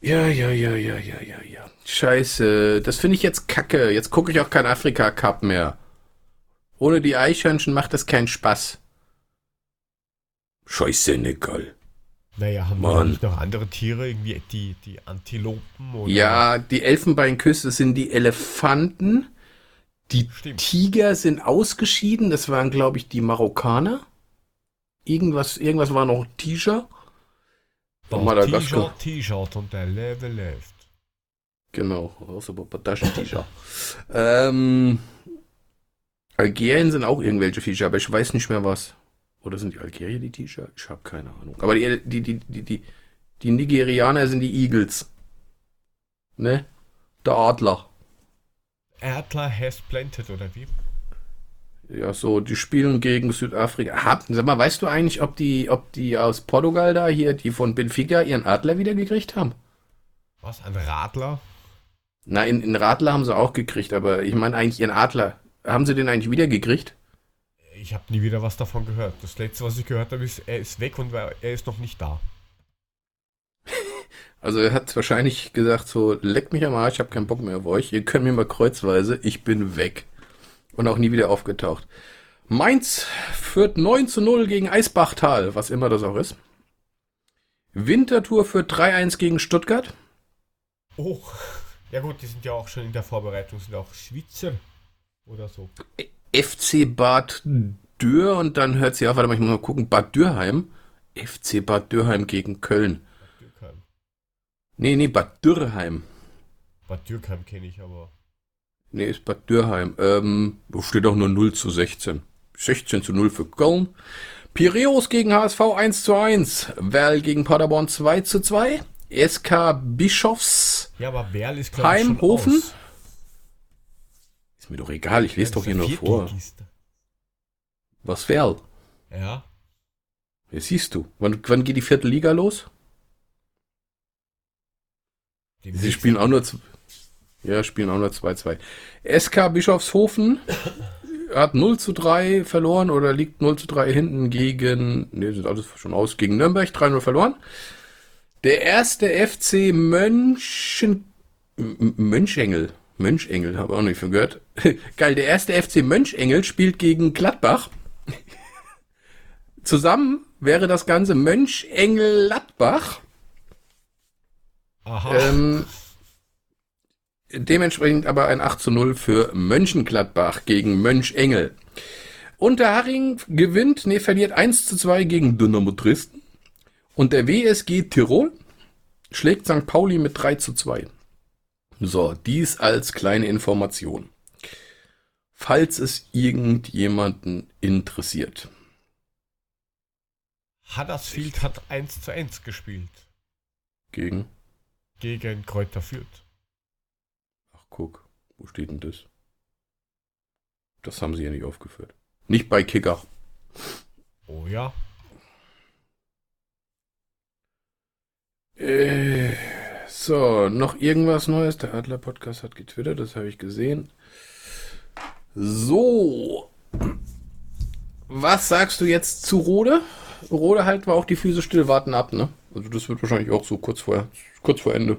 Ja, ja, ja, ja, ja, ja, ja. Scheiße, das finde ich jetzt kacke. Jetzt gucke ich auch kein Afrika Cup mehr. Ohne die Eichhörnchen macht das keinen Spaß. Scheiße, Nicole. Naja, haben wir Mann. nicht noch andere Tiere, irgendwie die, die Antilopen oder Ja, die Elfenbeinküste sind die Elefanten. Die Stimmt. Tiger sind ausgeschieden. Das waren, glaube ich, die Marokkaner. Irgendwas, irgendwas war noch Tiger. T-Shirt, T-Shirt und der Leben läuft. Genau, außer Taschentücher. ähm, Algerien sind auch irgendwelche Viecher, aber ich weiß nicht mehr was. Oder sind die Algerier die T-Shirt? Ich habe keine Ahnung. Aber die, die, die, die, die, die Nigerianer sind die Eagles. Ne? Der Adler. Adler has planted, oder wie? Ja, so, die spielen gegen Südafrika. Hab, sag mal, weißt du eigentlich, ob die, ob die aus Portugal da hier, die von Benfica, ihren Adler wieder gekriegt haben? Was? Ein Radler? Na, in, in Radler haben sie auch gekriegt, aber ich meine eigentlich ihren Adler. Haben sie den eigentlich wieder gekriegt? Ich habe nie wieder was davon gehört. Das letzte, was ich gehört habe, ist, er ist weg und er ist noch nicht da. Also er hat wahrscheinlich gesagt so, leckt mich am Arsch, ich habe keinen Bock mehr auf euch, ihr könnt mir mal kreuzweise, ich bin weg. Und auch nie wieder aufgetaucht. Mainz führt 9 zu 0 gegen Eisbachtal, was immer das auch ist. Winterthur führt 3-1 gegen Stuttgart. Oh, ja gut, die sind ja auch schon in der Vorbereitung, sind auch Schweizer oder so. FC Bad Dürr und dann hört sie auf, warte mal, ich muss mal gucken, Bad Dürrheim. FC Bad Dürrheim gegen Köln. Dürkheim. Nee, nee, Bad Dürrheim. Bad Dürkheim kenne ich aber. Nee, ist Bad Dürrheim. Ähm, wo steht auch nur 0 zu 16. 16 zu 0 für Köln. Piräus gegen HSV 1 zu 1. Werl gegen Paderborn 2 zu 2. SK Bischofs. Ja, aber Werl ist glaube ich Heimhofen? aus. Mir doch egal, ich lese doch hier nur vor. Was Werl? Ja, Ja, siehst du. Wann, wann geht die vierte Liga los? die Sie spielen auch nur, ja, spielen auch nur 2-2. SK Bischofshofen hat 0 zu 3 verloren oder liegt 0 zu 3 hinten gegen, ne, sind alles schon aus, gegen Nürnberg 3-0 verloren. Der erste FC Mönchen, M- Mönchengel, Mönchengel, habe auch nicht von gehört. Geil, der erste FC Mönchengel spielt gegen Gladbach. Zusammen wäre das Ganze Mönchengel-Gladbach. Aha. Ähm, dementsprechend aber ein 8 zu 0 für Mönchengladbach gegen Mönchengel. Unterhaching gewinnt, nee, verliert 1 zu 2 gegen Dynamo Dresden. Und der WSG Tirol schlägt St. Pauli mit 3 zu 2. So, dies als kleine Information. Falls es irgendjemanden interessiert. Huddersfield hat 1 zu 1 gespielt Gegen. gegen Kräuter Fürth. Ach, guck. Wo steht denn das? Das haben sie ja nicht aufgeführt. Nicht bei Kicker. Oh ja. Äh, so, noch irgendwas Neues? Der Adler Podcast hat getwittert, das habe ich gesehen. So. Was sagst du jetzt zu Rode? Rode halten wir auch die Füße still, warten ab, ne? Also das wird wahrscheinlich auch so kurz vor, kurz vor Ende.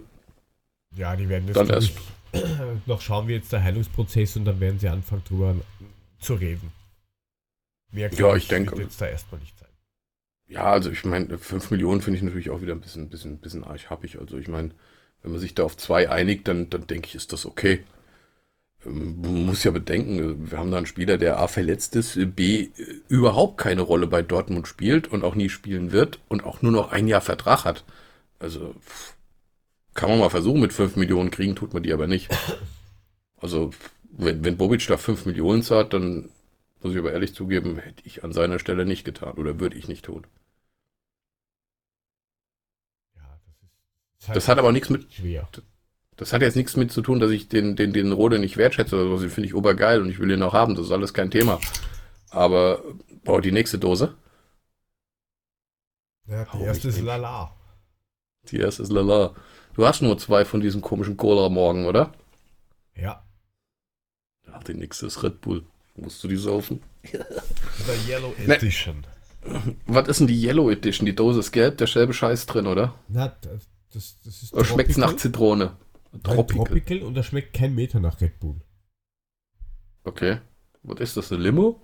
Ja, die werden jetzt Dann erst. ich, noch schauen wir jetzt der Heilungsprozess und dann werden sie anfangen drüber zu reden. Mehr Ja, glaub ich denke- jetzt da erstmal nicht. Ja, also ich meine, 5 Millionen finde ich natürlich auch wieder ein bisschen, bisschen, bisschen arschhappig. Also ich meine, wenn man sich da auf zwei einigt, dann, dann denke ich, ist das okay. Ähm, Man muss ja bedenken, wir haben da einen Spieler, der A verletzt ist, B äh, überhaupt keine Rolle bei Dortmund spielt und auch nie spielen wird und auch nur noch ein Jahr Vertrag hat. Also kann man mal versuchen, mit 5 Millionen kriegen, tut man die aber nicht. Also wenn, wenn Bobic da 5 Millionen zahlt, dann muss ich aber ehrlich zugeben, hätte ich an seiner Stelle nicht getan oder würde ich nicht tun. Ja, das ist Das hat aber nichts mit, schwer. das hat jetzt nichts mit zu tun, dass ich den, den, den Rode nicht wertschätze oder so. Den finde ich obergeil und ich will ihn auch haben. Das ist alles kein Thema. Aber, boah, die nächste Dose. Ja, die erste ist Lala. Die erste ist lala. Du hast nur zwei von diesen komischen Cola morgen, oder? Ja. Ach, die nächste ist Red Bull. Musst du die saufen? Der Yellow Ne. Edition. Was ist denn die Yellow Edition? Die Dose ist gelb, der selbe Scheiß drin, oder? Na, das, das, ist Oder schmeckt's nach Tropical. Zitrone? Tropical. Tropical und das schmeckt kein Meter nach Red Bull. Okay. Was ist das, eine Limo?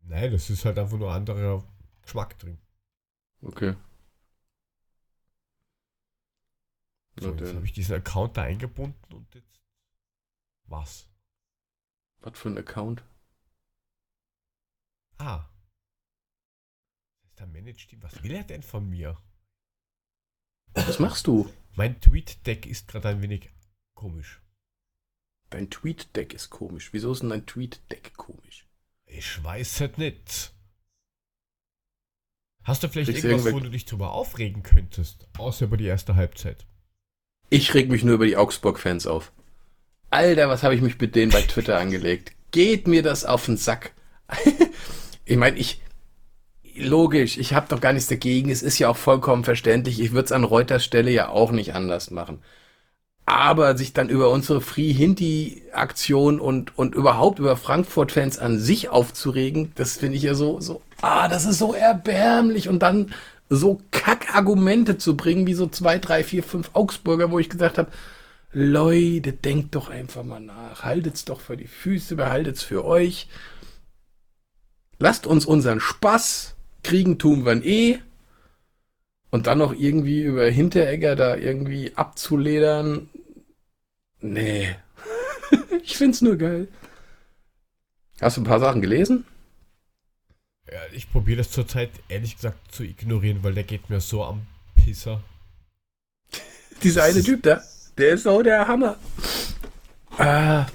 Nein, das ist halt einfach nur anderer Geschmack drin. Okay. So, jetzt habe ich diesen Account da eingebunden und jetzt was? Was für ein Account? Ah. Das ist der. Was will er denn von mir? Was machst du? Mein Tweet-Deck ist gerade ein wenig komisch. Dein Tweet-Deck ist komisch. Wieso ist denn dein Tweet-Deck komisch? Ich weiß es nicht. Hast du vielleicht Kriegst irgendwas, wo du dich drüber aufregen könntest? Außer über die erste Halbzeit. Ich reg mich nur über die Augsburg-Fans auf. Alter, was habe ich mich mit denen bei Twitter angelegt? Geht mir das auf den Sack? ich meine, ich. Logisch, ich habe doch gar nichts dagegen. Es ist ja auch vollkommen verständlich. Ich würde es an Reuters Stelle ja auch nicht anders machen. Aber sich dann über unsere Free Hinti-Aktion und, und überhaupt über Frankfurt-Fans an sich aufzuregen, das finde ich ja so, so, ah, das ist so erbärmlich. Und dann so Kackargumente zu bringen, wie so zwei, drei, vier, fünf Augsburger, wo ich gesagt habe, Leute, denkt doch einfach mal nach. Haltet's doch für die Füße, behaltet's für euch. Lasst uns unseren Spaß kriegen, tun wir eh. Und dann noch irgendwie über Hinteregger da irgendwie abzuledern. Nee. ich find's nur geil. Hast du ein paar Sachen gelesen? Ja, ich probiere das zurzeit ehrlich gesagt zu ignorieren, weil der geht mir so am Pisser. Dieser eine Typ da, der ist so der Hammer. Ah.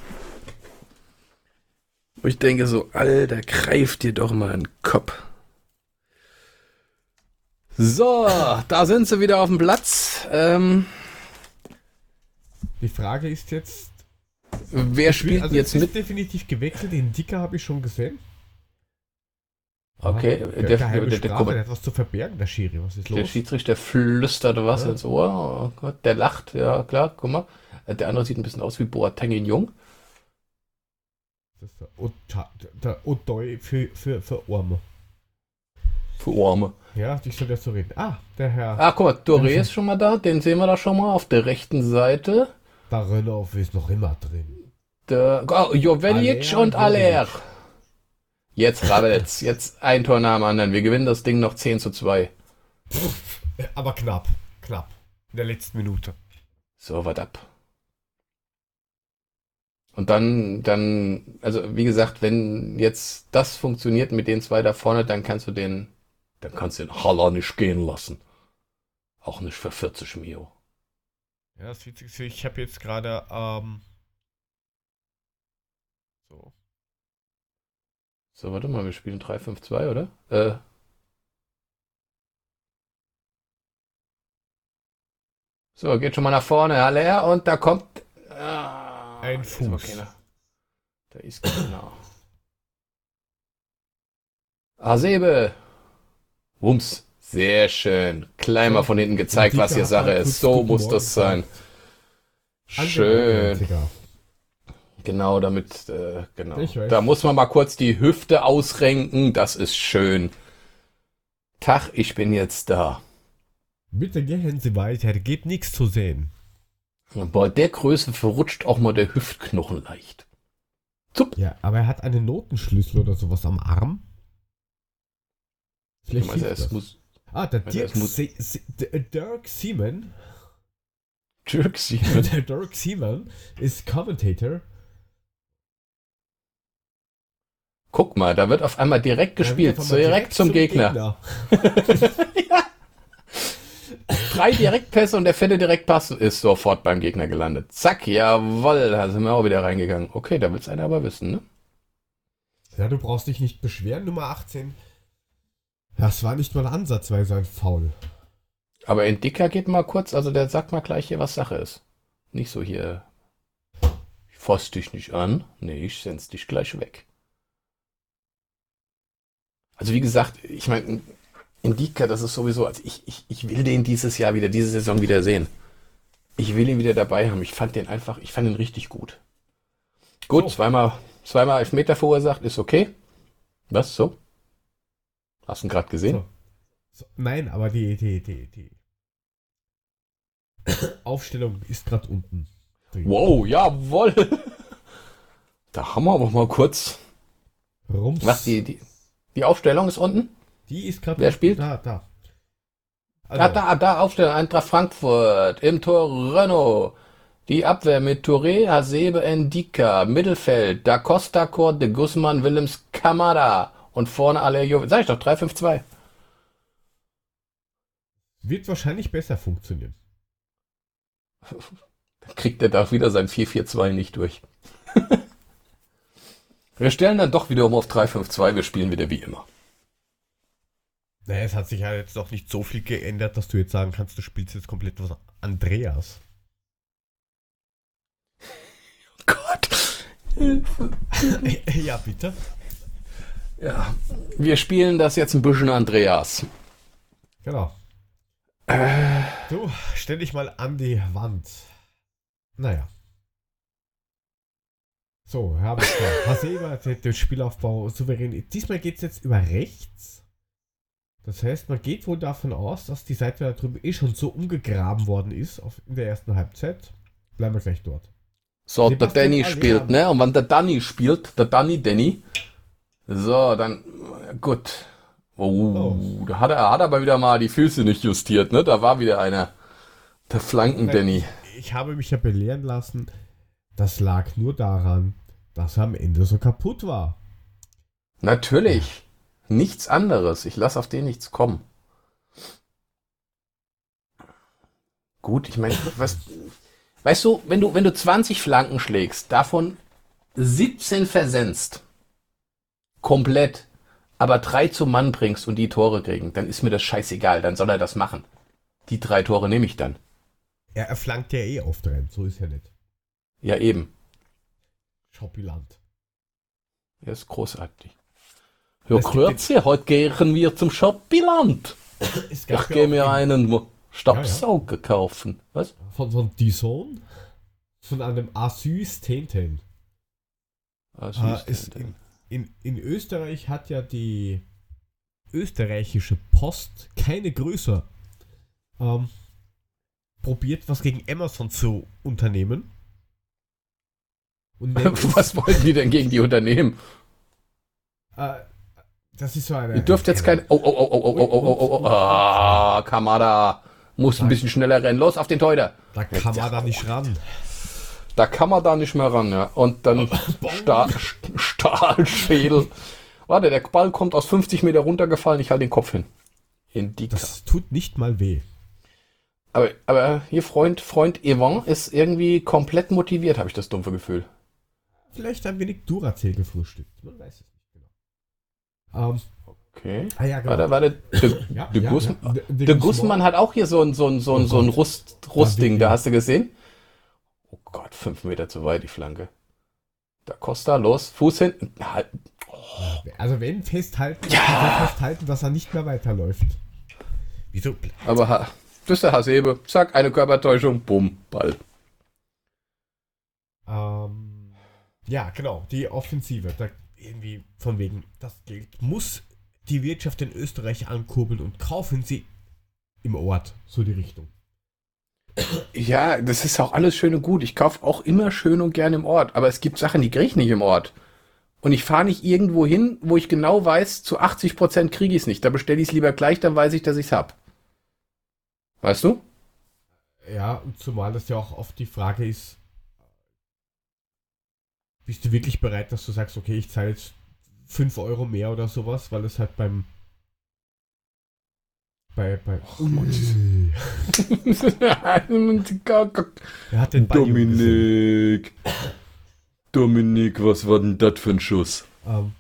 Und ich denke so, Alter, greif dir doch mal einen Kopf. So, da sind sie wieder auf dem Platz. Ähm, die Frage ist jetzt, wer spielt also jetzt mit? definitiv gewechselt. Den Dicker habe ich schon gesehen. Okay, der, der, der, der, Strafe, der, hat was zu verbergen, der Schiri. Was ist los? Der Schiedsrichter flüstert was ja. ins Ohr. Oh Gott, der lacht, ja klar, guck mal. Der andere sieht ein bisschen aus wie Boateng in Jung. Das ist der, Odoi für, für, für Orme. Für Orme. Ja, ich soll jetzt so reden. Ah, der Herr. Ah, guck mal, Doré ist schon mal da. Den sehen wir da schon mal auf der rechten Seite. Barinov ist noch immer drin. Der oh, Jovenic und Aller. Jetzt rabbelt's. Jetzt ein Tor nach dem anderen. Wir gewinnen das Ding noch 10 zu 2. Aber knapp. Knapp. In der letzten Minute. So, was ab. Und dann, dann, also wie gesagt, wenn jetzt das funktioniert mit den zwei da vorne, dann kannst du den, dann kannst du den Haller nicht gehen lassen. Auch nicht für 40 Mio. Ja, das Witzigste, ich habe jetzt gerade, ähm, so. So, warte mal, wir spielen 3-5-2, oder? Äh. So, geht schon mal nach vorne, Haller, und da kommt. Ah, ein Fuß. Da ist genau. Hasebe. Wumms. Sehr schön. Klein mal von hinten gezeigt, was hier Sache ist. So muss das sein. Schön. Genau, damit, äh, genau. Da muss man mal kurz die Hüfte ausrenken. Das ist schön. Tag, ich bin jetzt da. Bitte gehen Sie weiter, gibt nichts zu sehen. Bei der Größe verrutscht auch mal der Hüftknochen leicht. Zup. Ja, aber er hat einen Notenschlüssel oder sowas am Arm. Vielleicht meinst, das. Muss, ah, der Dirk, muss, Se Se Dirk Seaman. Dirk Seaman. Der Dirk Seaman ist Commentator. Guck mal, da wird auf einmal direkt gespielt, direkt, direkt, zum, zum Gegner. Gegner. ja drei Direktpässe und der fette Direktpass ist sofort beim Gegner gelandet. Zack, jawoll, da sind wir auch wieder reingegangen. Okay, da will's einer aber wissen, ne? Ja, du brauchst dich nicht beschweren, Nummer 18. Das war nicht mal ansatzweise ein Foul. Aber in Dicker geht mal kurz, also der sagt mal gleich hier, was Sache ist. Nicht so hier, ich fass dich nicht an. Nee, ich send's dich gleich weg. Also wie gesagt, ich meine, Indika, das ist sowieso, also ich, ich, ich will den dieses Jahr wieder, diese Saison wieder sehen. Ich will ihn wieder dabei haben. Ich fand den einfach, ich fand ihn richtig gut. Gut, so. zweimal, zweimal Elfmeter verursacht, ist okay. Was, so? Hast du ihn gerade gesehen? So. So, nein, aber die, die, die, die. Aufstellung ist gerade unten. drin. Wow, jawoll. Da haben wir aber mal kurz. Rums. Was, die, die, die Aufstellung ist unten? Die ist gerade Wer spielt? Da, da. Ah, da, da, Aufstellung. Eintracht Frankfurt. Im Tor Renault. Die Abwehr mit Touré, Hasebe, Endika. Mittelfeld. Da Costa, Kurt, de Guzman, Willems, Kamada. Und vorne Alejo. Sag ich doch, 3-5-2. Wird wahrscheinlich besser funktionieren. kriegt er da wieder sein 4-4-2 nicht durch. wir stellen dann doch wieder um auf 3-5-2, wir spielen wieder wie immer. Naja, es hat sich ja jetzt noch nicht so viel geändert, dass du jetzt sagen kannst, du spielst jetzt komplett was Andreas. Gott. ja, bitte. Ja, wir spielen das jetzt ein bisschen Andreas. Genau. Du, stell dich mal an die Wand. Naja. So, haben wir Haseba, der, der Spielaufbau souverän. Diesmal geht es jetzt über rechts. Das heißt, man geht wohl davon aus, dass die Seite da drüben eh schon so umgegraben worden ist auf, in der ersten Halbzeit. Bleiben wir gleich dort. So, der Sebastian Danny Aller. spielt, ne? Und wenn der Danny spielt, der Danny Danny, so, dann, gut. Oh, da hat er, hat er aber wieder mal die Füße nicht justiert, ne? Da war wieder einer. Der Flanken-Danny. Ich habe mich ja belehren lassen, das lag nur daran, dass er am Ende so kaputt war. Natürlich. Nichts anderes. Ich lasse auf den nichts kommen. Gut, ich meine, was, weißt du, wenn du, wenn du 20 Flanken schlägst, davon 17 versenzt, komplett, aber drei zum Mann bringst und die Tore kriegen, dann ist mir das scheißegal, dann soll er das machen. Die drei Tore nehme ich dann. Er, er flankt ja eh oft rein, so ist ja nicht. Ja, eben. Schoppiland. Er ist großartig. Ja, Grüezi, heute gehen wir zum Shoppiland. Es Ich gehe ja mir einen Mo- Staubsauger kaufen. Was? von, von Dison, von einem Assistenten. Was Äh, ist ist denn in, in, Österreich hat ja die österreichische Post keine Größe ähm, probiert, was gegen Amazon zu unternehmen. Was wollen die denn gegen die Unternehmen? äh, das ist so eine. Ihr dürft jetzt kein. Oh, oh, oh, oh, oh, oh, oh, oh, oh. Ah, Kamada. Muss ein bisschen schneller rennen. Los, auf den Teuter. Da kann man da nicht ran. Da kann man da nicht mehr ran, ja. Und dann Stahl, Stahlschädel. Warte, der Ball kommt aus 50 Meter runtergefallen. Ich halte den Kopf hin. Indika. Das tut nicht mal weh. Aber, aber hier Freund, Freund Evan ist irgendwie komplett motiviert, habe ich das dumpfe Gefühl. Vielleicht ein wenig Duracell gefrühstückt. Man weiß es nicht genau. Ähm, Okay. ah ja, genau. Warte, warte. De, Ja, de, ja, Guzman, ja. De- de Guzman. Hat auch hier so ein, so ein, so ein, Oh so ein Gott. Rust, Rustding, da hast du gesehen? Oh Gott, fünf Meter zu weit, die Flanke. Da Costa, los, Fuß hinten. Halt. Also wenn festhalten, Ja. festhalten, dass er nicht mehr weiterläuft. Wieso? Aber ha, das ist der Hasebe. Zack, eine Körpertäuschung, bumm, Ball. Ähm, ja, genau, die Offensive. Da irgendwie von wegen, das Geld muss die Wirtschaft in Österreich ankurbeln und kaufen sie im Ort, so die Richtung. Ja, das ist auch alles schön und gut. Ich kaufe auch immer schön und gern im Ort. Aber es gibt Sachen, die kriege ich nicht im Ort. Und ich fahre nicht irgendwo hin, wo ich genau weiß, zu 80% kriege ich es nicht. Da bestelle ich es lieber gleich, dann weiß ich, dass ich es habe. Weißt du? Ja, und zumal das ja auch oft die Frage ist, bist du wirklich bereit, dass du sagst, okay, ich zahle jetzt 5 Euro mehr oder sowas, weil es halt beim bei, bei er hat den gesehen. Dominik. Dominik, was war denn das für ein Schuss? Ähm,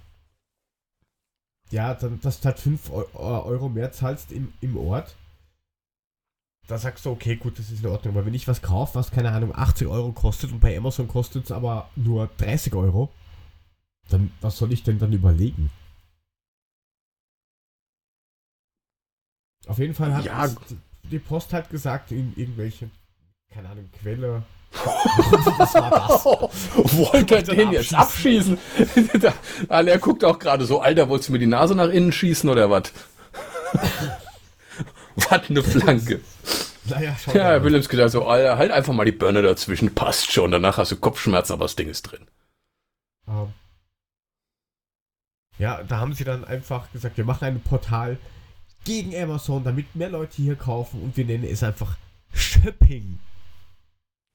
ja, dann, dass du halt 5 Euro mehr zahlst im, im Ort. Da sagst du, okay, gut, das ist in Ordnung. Aber wenn ich was kaufe, was, keine Ahnung, 80 Euro kostet und bei Amazon kostet es aber nur 30 Euro, dann was soll ich denn dann überlegen? Auf jeden Fall hat Ja. die, Post halt gesagt, in irgendwelche, keine Ahnung, Quelle. was war das? Wollte er den jetzt abschießen? Da- Alter, er guckt auch gerade so, Alter, wolltest du mir die Nase nach innen schießen oder was? was eine Flanke. Naja, schau Ja, mal. Willems gesagt so, Alter, halt einfach mal die Birne dazwischen, passt schon. Danach hast du Kopfschmerzen, aber das Ding ist drin. Ähm, ja, da haben sie dann einfach gesagt, wir machen ein Portal gegen Amazon, damit mehr Leute hier kaufen und wir nennen es einfach Shopping.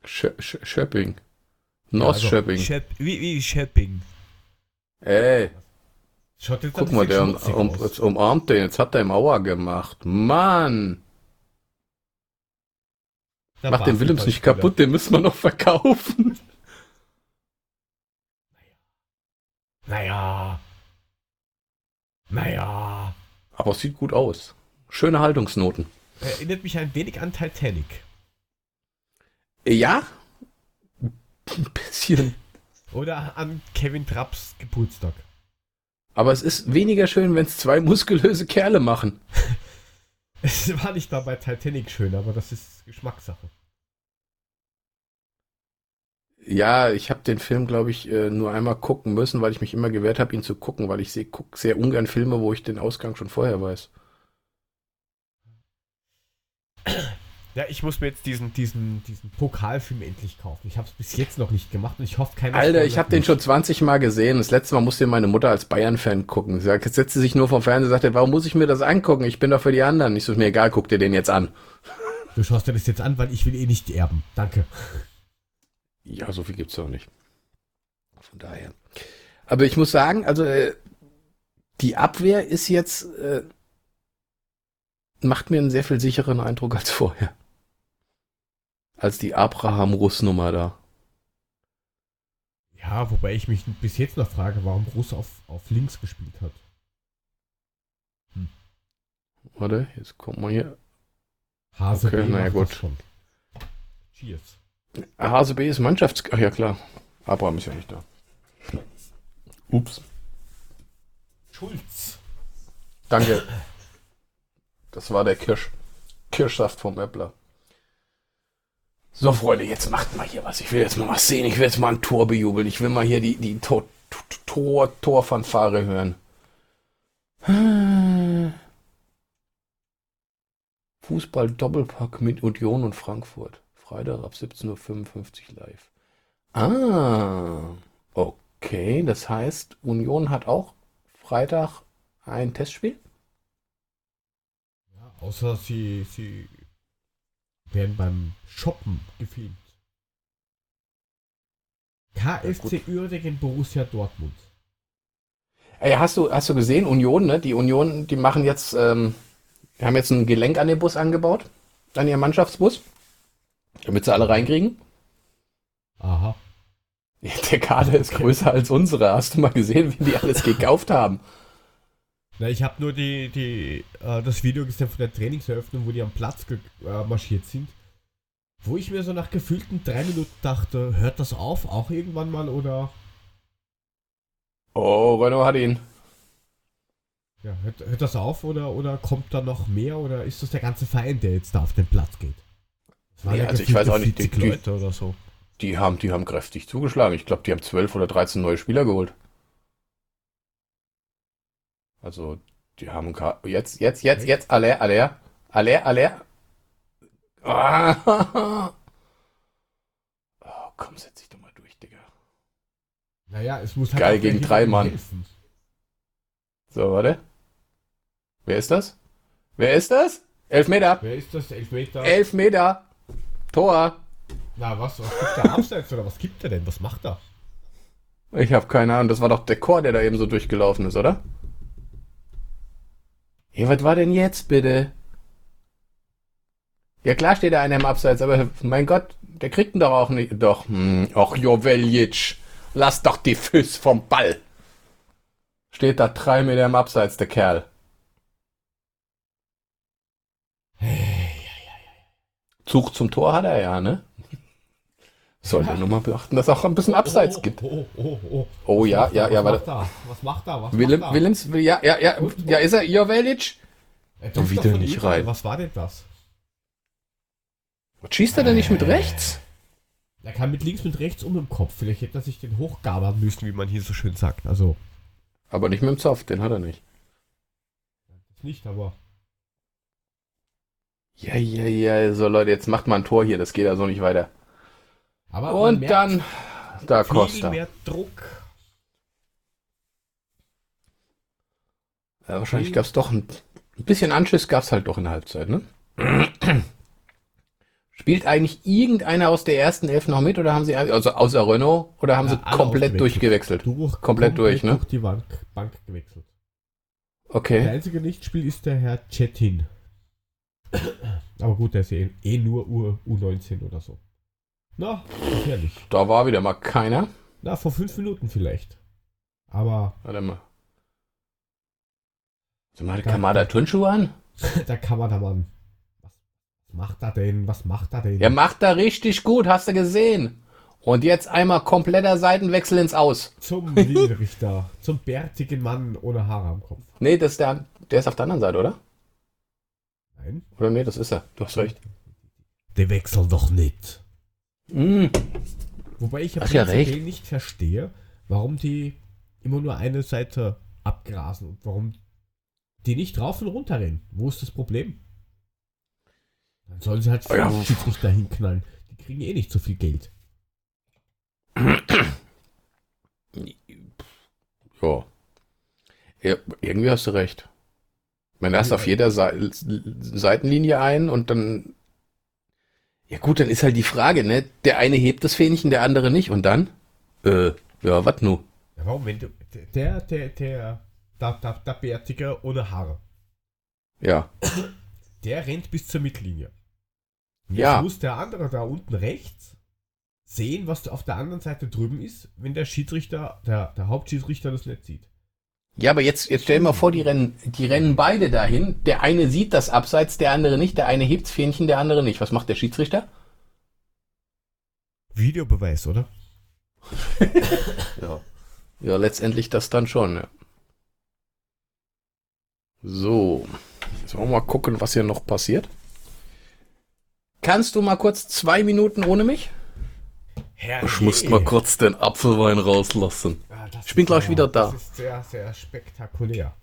Sch Schöpping. Ja, North also, Schöpping. Shop, wie, wie Shopping. Ey, Schaut jetzt guck mal, der um, um, jetzt umarmt den. Jetzt hat er im Mauer gemacht. Mann! Der Mach den Willems nicht kaputt, den müssen wir noch verkaufen. Naja. Naja. Aber es sieht gut aus. Schöne Haltungsnoten. Erinnert mich ein wenig an Titanic. Ja? Ein bisschen. Oder an Kevin Trapps Geburtstag. Aber es ist weniger schön, wenn es zwei muskulöse Kerle machen. Es war nicht mal bei Titanic schön, aber das ist Geschmackssache. Ja, ich habe den Film, glaube ich, äh, nur einmal gucken müssen, weil ich mich immer gewehrt habe, ihn zu gucken, weil ich seh, guck sehr ungern Filme, wo ich den Ausgang schon vorher weiß. Ja, ich muss mir jetzt diesen, diesen, diesen Pokalfilm endlich kaufen. Ich habe es bis jetzt noch nicht gemacht und ich hoffe, keiner Alter, ich habe den schon 20 Mal gesehen. Das letzte Mal musste meine Mutter als Bayern-Fan gucken. Sie sagt, jetzt setzt sie sich nur vom Fernseher und sagt, warum muss ich mir das angucken? Ich bin doch für die anderen. Ich so, mir egal, guck dir den jetzt an. Du schaust dir das jetzt an, weil ich will eh nicht erben. Danke. Ja, so viel gibt's doch nicht. Von daher. Aber ich muss sagen, also äh, die Abwehr ist jetzt äh, macht mir einen sehr viel sicheren Eindruck als vorher. Als die Abraham-Russ-Nummer da. Ja, wobei ich mich bis jetzt noch frage, warum Russ auf, auf links gespielt hat. Warte, jetzt kommt mal hier. Hase Okay, B na ja, macht gut. das Cheers. HSB ist Mannschafts... Ach ja, klar. Abraham ist ja nicht da. Ups. Schulz. Danke. Das war der Kirsch, Kirschsaft vom Äppler. So, Freunde, jetzt macht mal hier was. Ich will jetzt mal was sehen. Ich will jetzt mal ein Tor bejubeln. Ich will mal hier die, die Tor, Tor, Torfanfare hören. Fußball-Doppelpack mit Union und Frankfurt. Freitag ab 17.55 Uhr live. Ah, okay. Das heißt, Union hat auch Freitag ein Testspiel? Ja, außer sie, sie werden beim Shoppen gefilmt. KFC Uerdingen Borussia Dortmund. Ey, hast du, hast du gesehen, Union, ne? Die Union, die machen jetzt, ähm, die haben jetzt ein Gelenk an den Bus angebaut, an ihren Mannschaftsbus, damit sie alle reinkriegen. Aha. Der Kader ist größer als unsere. Hast du mal gesehen, wie die alles gekauft haben? Na, ich habe nur die, die, äh, das Video gesehen von der Trainingseröffnung, wo die am Platz äh, marschiert sind. Wo ich mir so nach gefühlten drei Minuten dachte, hört das auf, auch irgendwann mal, oder? Oh, Renault hat ihn. Ja, hört, hört das auf, oder, oder kommt da noch mehr, oder ist das der ganze Verein, der jetzt da auf den Platz geht? Nee, also ich weiß auch nicht, die- 40 die- so. Die haben, die haben kräftig zugeschlagen. Ich glaube, die haben 12 oder 13 neue Spieler geholt. Also, die haben jetzt, jetzt, jetzt, jetzt, alle, alle, alle, alle. Ah. Oh, komm, setz dich doch mal durch, Digga. Naja, es muss halt Geil gegen drei Mann. helfen. So, warte. Wer ist das? Wer ist das? Elf Meter. Wer ist das? Elfmeter? Elf Meter. Tor. Na, was? Was gibt der Abseits oder was gibt er denn? Was macht er? Ich habe keine Ahnung. Das war doch der Chor, der da eben so durchgelaufen ist, oder? Ja, was war denn jetzt bitte? Ja, klar steht da einer im Abseits, aber mein Gott, der kriegt ihn doch auch nicht. Doch, hm, ach Joveljic, lass doch die Füße vom Ball. Steht da drei Meter im Abseits, der Kerl. Zug zum Tor hat er ja, ne? Sollte Ja. nur mal beachten, dass es auch ein bisschen Abseits oh, gibt. Oh, oh, oh. Oh Was ja, ja, ja, Was warte. macht? Was macht er? Was Willem, macht er? Willems, ja, ja, ja, ja, ist er Jovelic? Er trifft wieder nicht rein. Was war denn das? Was schießt er denn nicht mit rechts? Er kann mit links, mit rechts um im Kopf. Vielleicht hätte er sich den hochgabern müssen, wie man hier so schön sagt. Also, Aber nicht mit dem Zoff, den hat er nicht. nicht, aber. Ja, ja, ja, so Leute, jetzt macht mal ein Tor hier, das geht also nicht weiter. Aber man Und merkt dann da viel Costa. mehr Druck. Ja, wahrscheinlich gab es doch ein, ein bisschen Anschiss gab es halt doch in der Halbzeit, ne? Spielt eigentlich irgendeiner aus der ersten Elf noch mit oder haben sie also außer Renault oder haben Ja, sie komplett durchgewechselt? Durch, Komplett durch, ne? Durch die Bank, Bank gewechselt. Der Okay. einzige Nichtspiel ist der Herr Chetin. Aber gut, der ist eh, eh nur U, U19 oder so. Na, gefährlich. Da war wieder mal keiner. Na, vor fünf Minuten vielleicht. Aber Warte mal. So mal Kamada Turnschuhe an? da kann man da mal. Was macht er denn? Was macht er denn? Er macht da richtig gut, hast du gesehen. Und jetzt einmal kompletter Seitenwechsel ins Aus. Zum Linienrichter. zum bärtigen Mann ohne Haare am Kopf. Nee, das ist der, der ist auf der anderen Seite, oder? Nein. Oder nee, das ist er. Du hast recht. Der wechselt doch nicht. Mm. Wobei ich ja Ach prinzipiell nicht verstehe, warum die immer nur eine Seite abgrasen und warum die nicht rauf und runter rennen. Wo ist das Problem? Dann sollen sie halt Ja. fünf Schiedsrichter hinknallen. Die kriegen eh nicht so viel Geld. Ja. ja. Irgendwie hast du recht. Hast du auf jeder Sei- Seitenlinie ein und dann. Ja, gut, dann ist halt die Frage, ne? Der eine hebt das Fähnchen, der andere nicht. Und dann? Äh, ja, was nu? Ja, warum, wenn du. Der, der, der, der, der, der Bärtige ohne Haare, Ja. der rennt bis zur Mittellinie. Und Ja. Jetzt muss der andere da unten rechts sehen, was auf der anderen Seite drüben ist, wenn der Schiedsrichter, der, der Hauptschiedsrichter das nicht sieht. Ja, aber jetzt, jetzt stell dir mal vor, die rennen, die rennen beide dahin. Der eine sieht das Abseits, der andere nicht. Der eine hebt's Fähnchen, der andere nicht. Was macht der Schiedsrichter? Videobeweis, oder? Ja. Ja, letztendlich das dann schon, ja. So. Jetzt wollen wir mal gucken, was hier noch passiert. Kannst du mal kurz zwei Minuten ohne mich? Herr Ich muss mal kurz den Apfelwein rauslassen. Ich bin gleich wieder da. Das ist sehr, sehr spektakulär.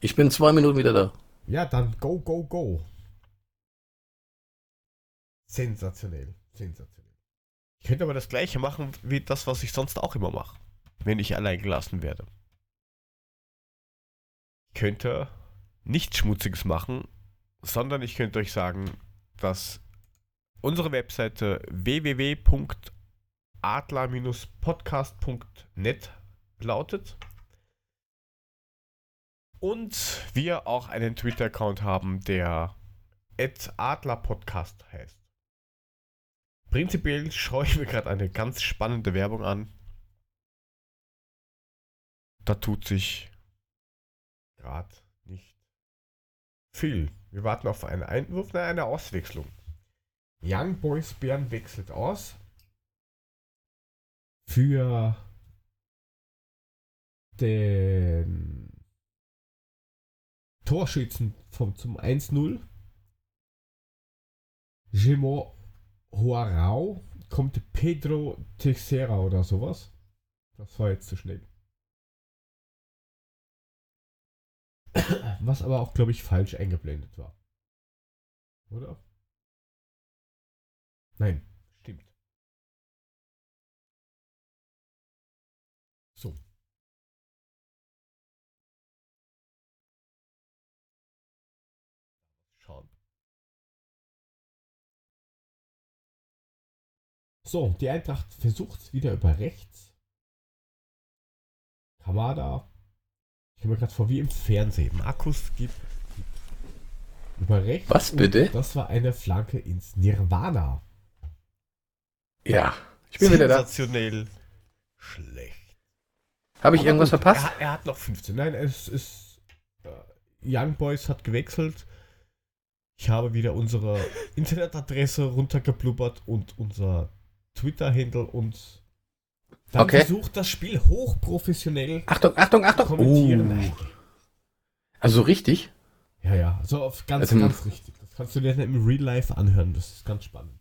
Ich bin zwei Minuten wieder da. Ja, dann go, go, go. Sensationell, sensationell. Ich könnte aber das gleiche machen wie das, was ich sonst auch immer mache, wenn ich allein gelassen werde. Ich könnte nichts Schmutziges machen, sondern ich könnte euch sagen, dass unsere Webseite www.adler-podcast.net lautet und wir auch einen Twitter-Account haben, der @adlerpodcast heißt. Prinzipiell schaue ich mir gerade eine ganz spannende Werbung an. Da tut sich gerade nicht viel. Wir warten auf einen Einwurf, nein, eine Auswechslung. Young Boys Bern wechselt aus für den Torschützen vom, zum 1-0. Jemo Huarau kommt Pedro Teixeira oder sowas. Das war jetzt zu schnell. Was aber auch, glaube ich, falsch eingeblendet war. Oder? Nein, So, die Eintracht versucht es wieder über rechts. Kamada. Ich komme mir gerade vor wie im Fernsehen. Markus gibt über rechts. Was und bitte? Das war eine Flanke ins Nirvana. Ja. Ich bin wieder da. Sensationell schlecht. Habe ich Aber irgendwas gut, verpasst? Er, er hat noch 15. Nein, es ist. Äh, Young Boys hat gewechselt. Ich habe wieder unsere Internetadresse runtergeblubbert und unser Twitter-Handle und dann Okay. versucht das Spiel hochprofessionell Achtung, Achtung, Achtung. Oh. Also richtig? Ja, ja, so auf ganz, Also, ganz richtig. Das kannst du dir dann im Real Life anhören. Das ist ganz spannend.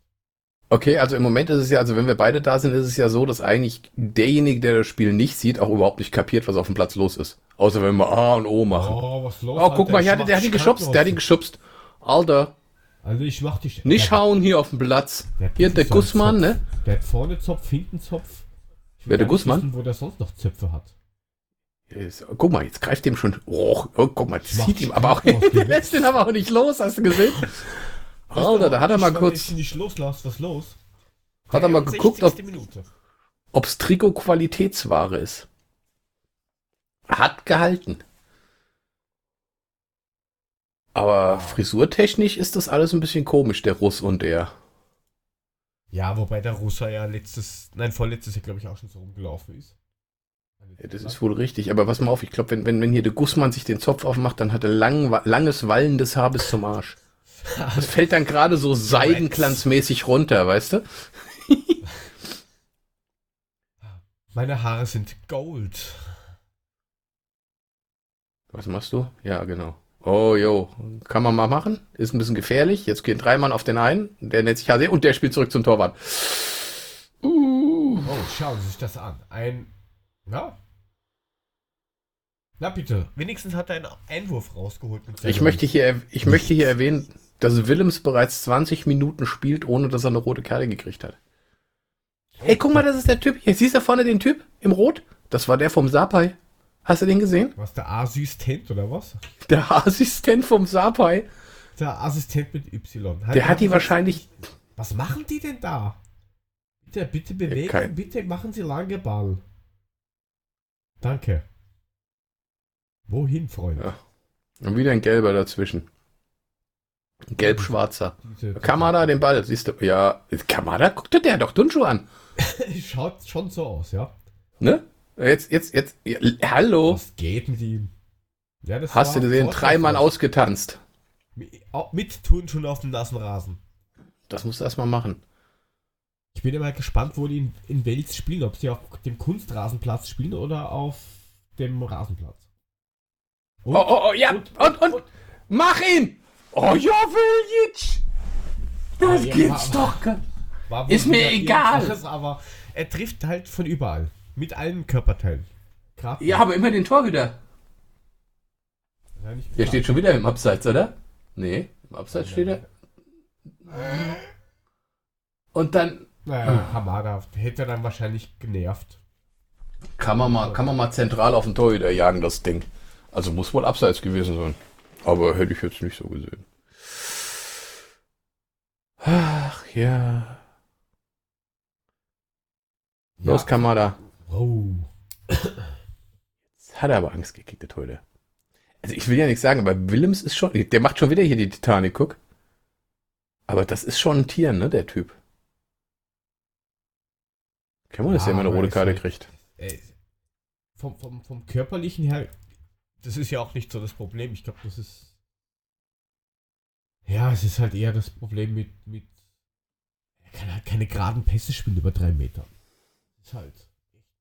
Okay, also im Moment ist es ja, also wenn wir beide da sind, ist es ja so, dass eigentlich derjenige, der das Spiel nicht sieht, auch überhaupt nicht kapiert, was auf dem Platz los ist. Außer wenn wir A und O machen. Oh, was los? Oh, guck Alter? mal, hat, mach der hat ihn geschubst, der hat ihn geschubst. Alter, Also ich mach die. Nicht der, schauen hier auf dem Platz. der Hier der so Gussmann, ne? Der hat vorne Zopf, hinten Zopf. Ich Wer, der Gussmann? Wissen, wo der sonst noch Zöpfe hat. Guck mal, jetzt greift dem schon. Oh, oh guck mal, zieht ihm aber auch. Der lässt den aber auch nicht los, hast du gesehen? Alter, da hat er mal kurz. nicht loslässt, was los? Hat er mal 63. geguckt, ob ob's Trikot Qualitätsware ist. Hat gehalten. Aber frisurtechnisch ist das alles ein bisschen komisch, der Russ und er. Ja, wobei der Russer ja letztes, nein, vorletztes Jahr, glaube ich, auch schon so rumgelaufen ist. Ja, das ist wohl richtig. Aber pass mal auf, ich glaube, wenn, wenn, wenn hier der Gussmann sich den Zopf aufmacht, dann hat er lang, langes wallendes Haar bis zum Arsch. Das fällt dann gerade so seidenglanzmäßig runter, weißt du? Meine Haare sind Gold. Was machst du? Ja, genau. Oh, jo. Kann man mal machen. Ist ein bisschen gefährlich. Jetzt gehen drei Mann auf den einen. Der nennt sich HC und der spielt zurück zum Torwart. Uh. Oh, schauen Sie sich das an. Ein, ja. Na bitte, wenigstens hat er einen Einwurf rausgeholt. Mit Ich möchte hier, ich möchte hier erwähnen, dass Willems bereits 20 Minuten spielt, ohne dass er eine rote Karte gekriegt hat. Hey, guck mal, das ist der Typ. Hier siehst du vorne den Typ im Rot? Das war der vom Sapai. Hast du den gesehen? Was, der Assistent oder was? Der Assistent vom Sapai. Der Assistent mit Y. Der hat die wahrscheinlich. Was machen die denn da? Bitte, bitte bewegen, kein- bitte machen Sie lange Ball. Danke. Wohin, Freund? Ja. Und wieder ein gelber dazwischen. Ein Gelb-schwarzer. Kamada den Ball, siehst du? Ja, Kamada, guck dir der doch Dunschuh an. Schaut schon so aus, ja. Ne? Jetzt, jetzt, jetzt. Ja, hallo. Was geht mit ihm? Ja, das Hast du vorteilhaft. Dreimal ausgetanzt. Mit, schon auf dem nassen Rasen. Das musst du erstmal machen. Ich bin immer gespannt, wo die in, in Wales spielen. Ob sie auf dem Kunstrasenplatz spielen oder auf dem Rasenplatz. Und, Oh, oh, oh, ja. Und, und, mach ihn! Oh, ja, Viljic! Das Ah, ja, gibt's war- doch war ist mir egal. irgendwas, Aber er trifft halt von überall. Mit allen Körperteilen. Grad Ja, aber immer den Torhüter. Ja, Der steht schon wieder im Abseits, oder? Nee, im Abseits steht er. Und dann Naja, Hamada hätte dann wahrscheinlich genervt. kann man mal, kann man mal zentral auf den Torhüter jagen, das Ding. Also muss wohl Abseits gewesen sein. Aber hätte ich jetzt nicht so gesehen. Ach ja. Los, Kamada. Oh. Jetzt hat er aber Angst gekriegt, der Torhüter. Also ich will ja nichts sagen, aber Willems ist schon, der macht schon wieder hier die Titanic, guck. Aber das ist schon ein Tier, ne, der Typ. Kann man, dass Ja, der immer eine rote Karte halt- kriegt. Äh, vom, vom, vom körperlichen her, das ist ja auch nicht so das Problem. Ich glaube, das ist. Ja, es ist halt eher das Problem mit. mit er kann halt keine geraden Pässe spielen über drei Meter. Ist halt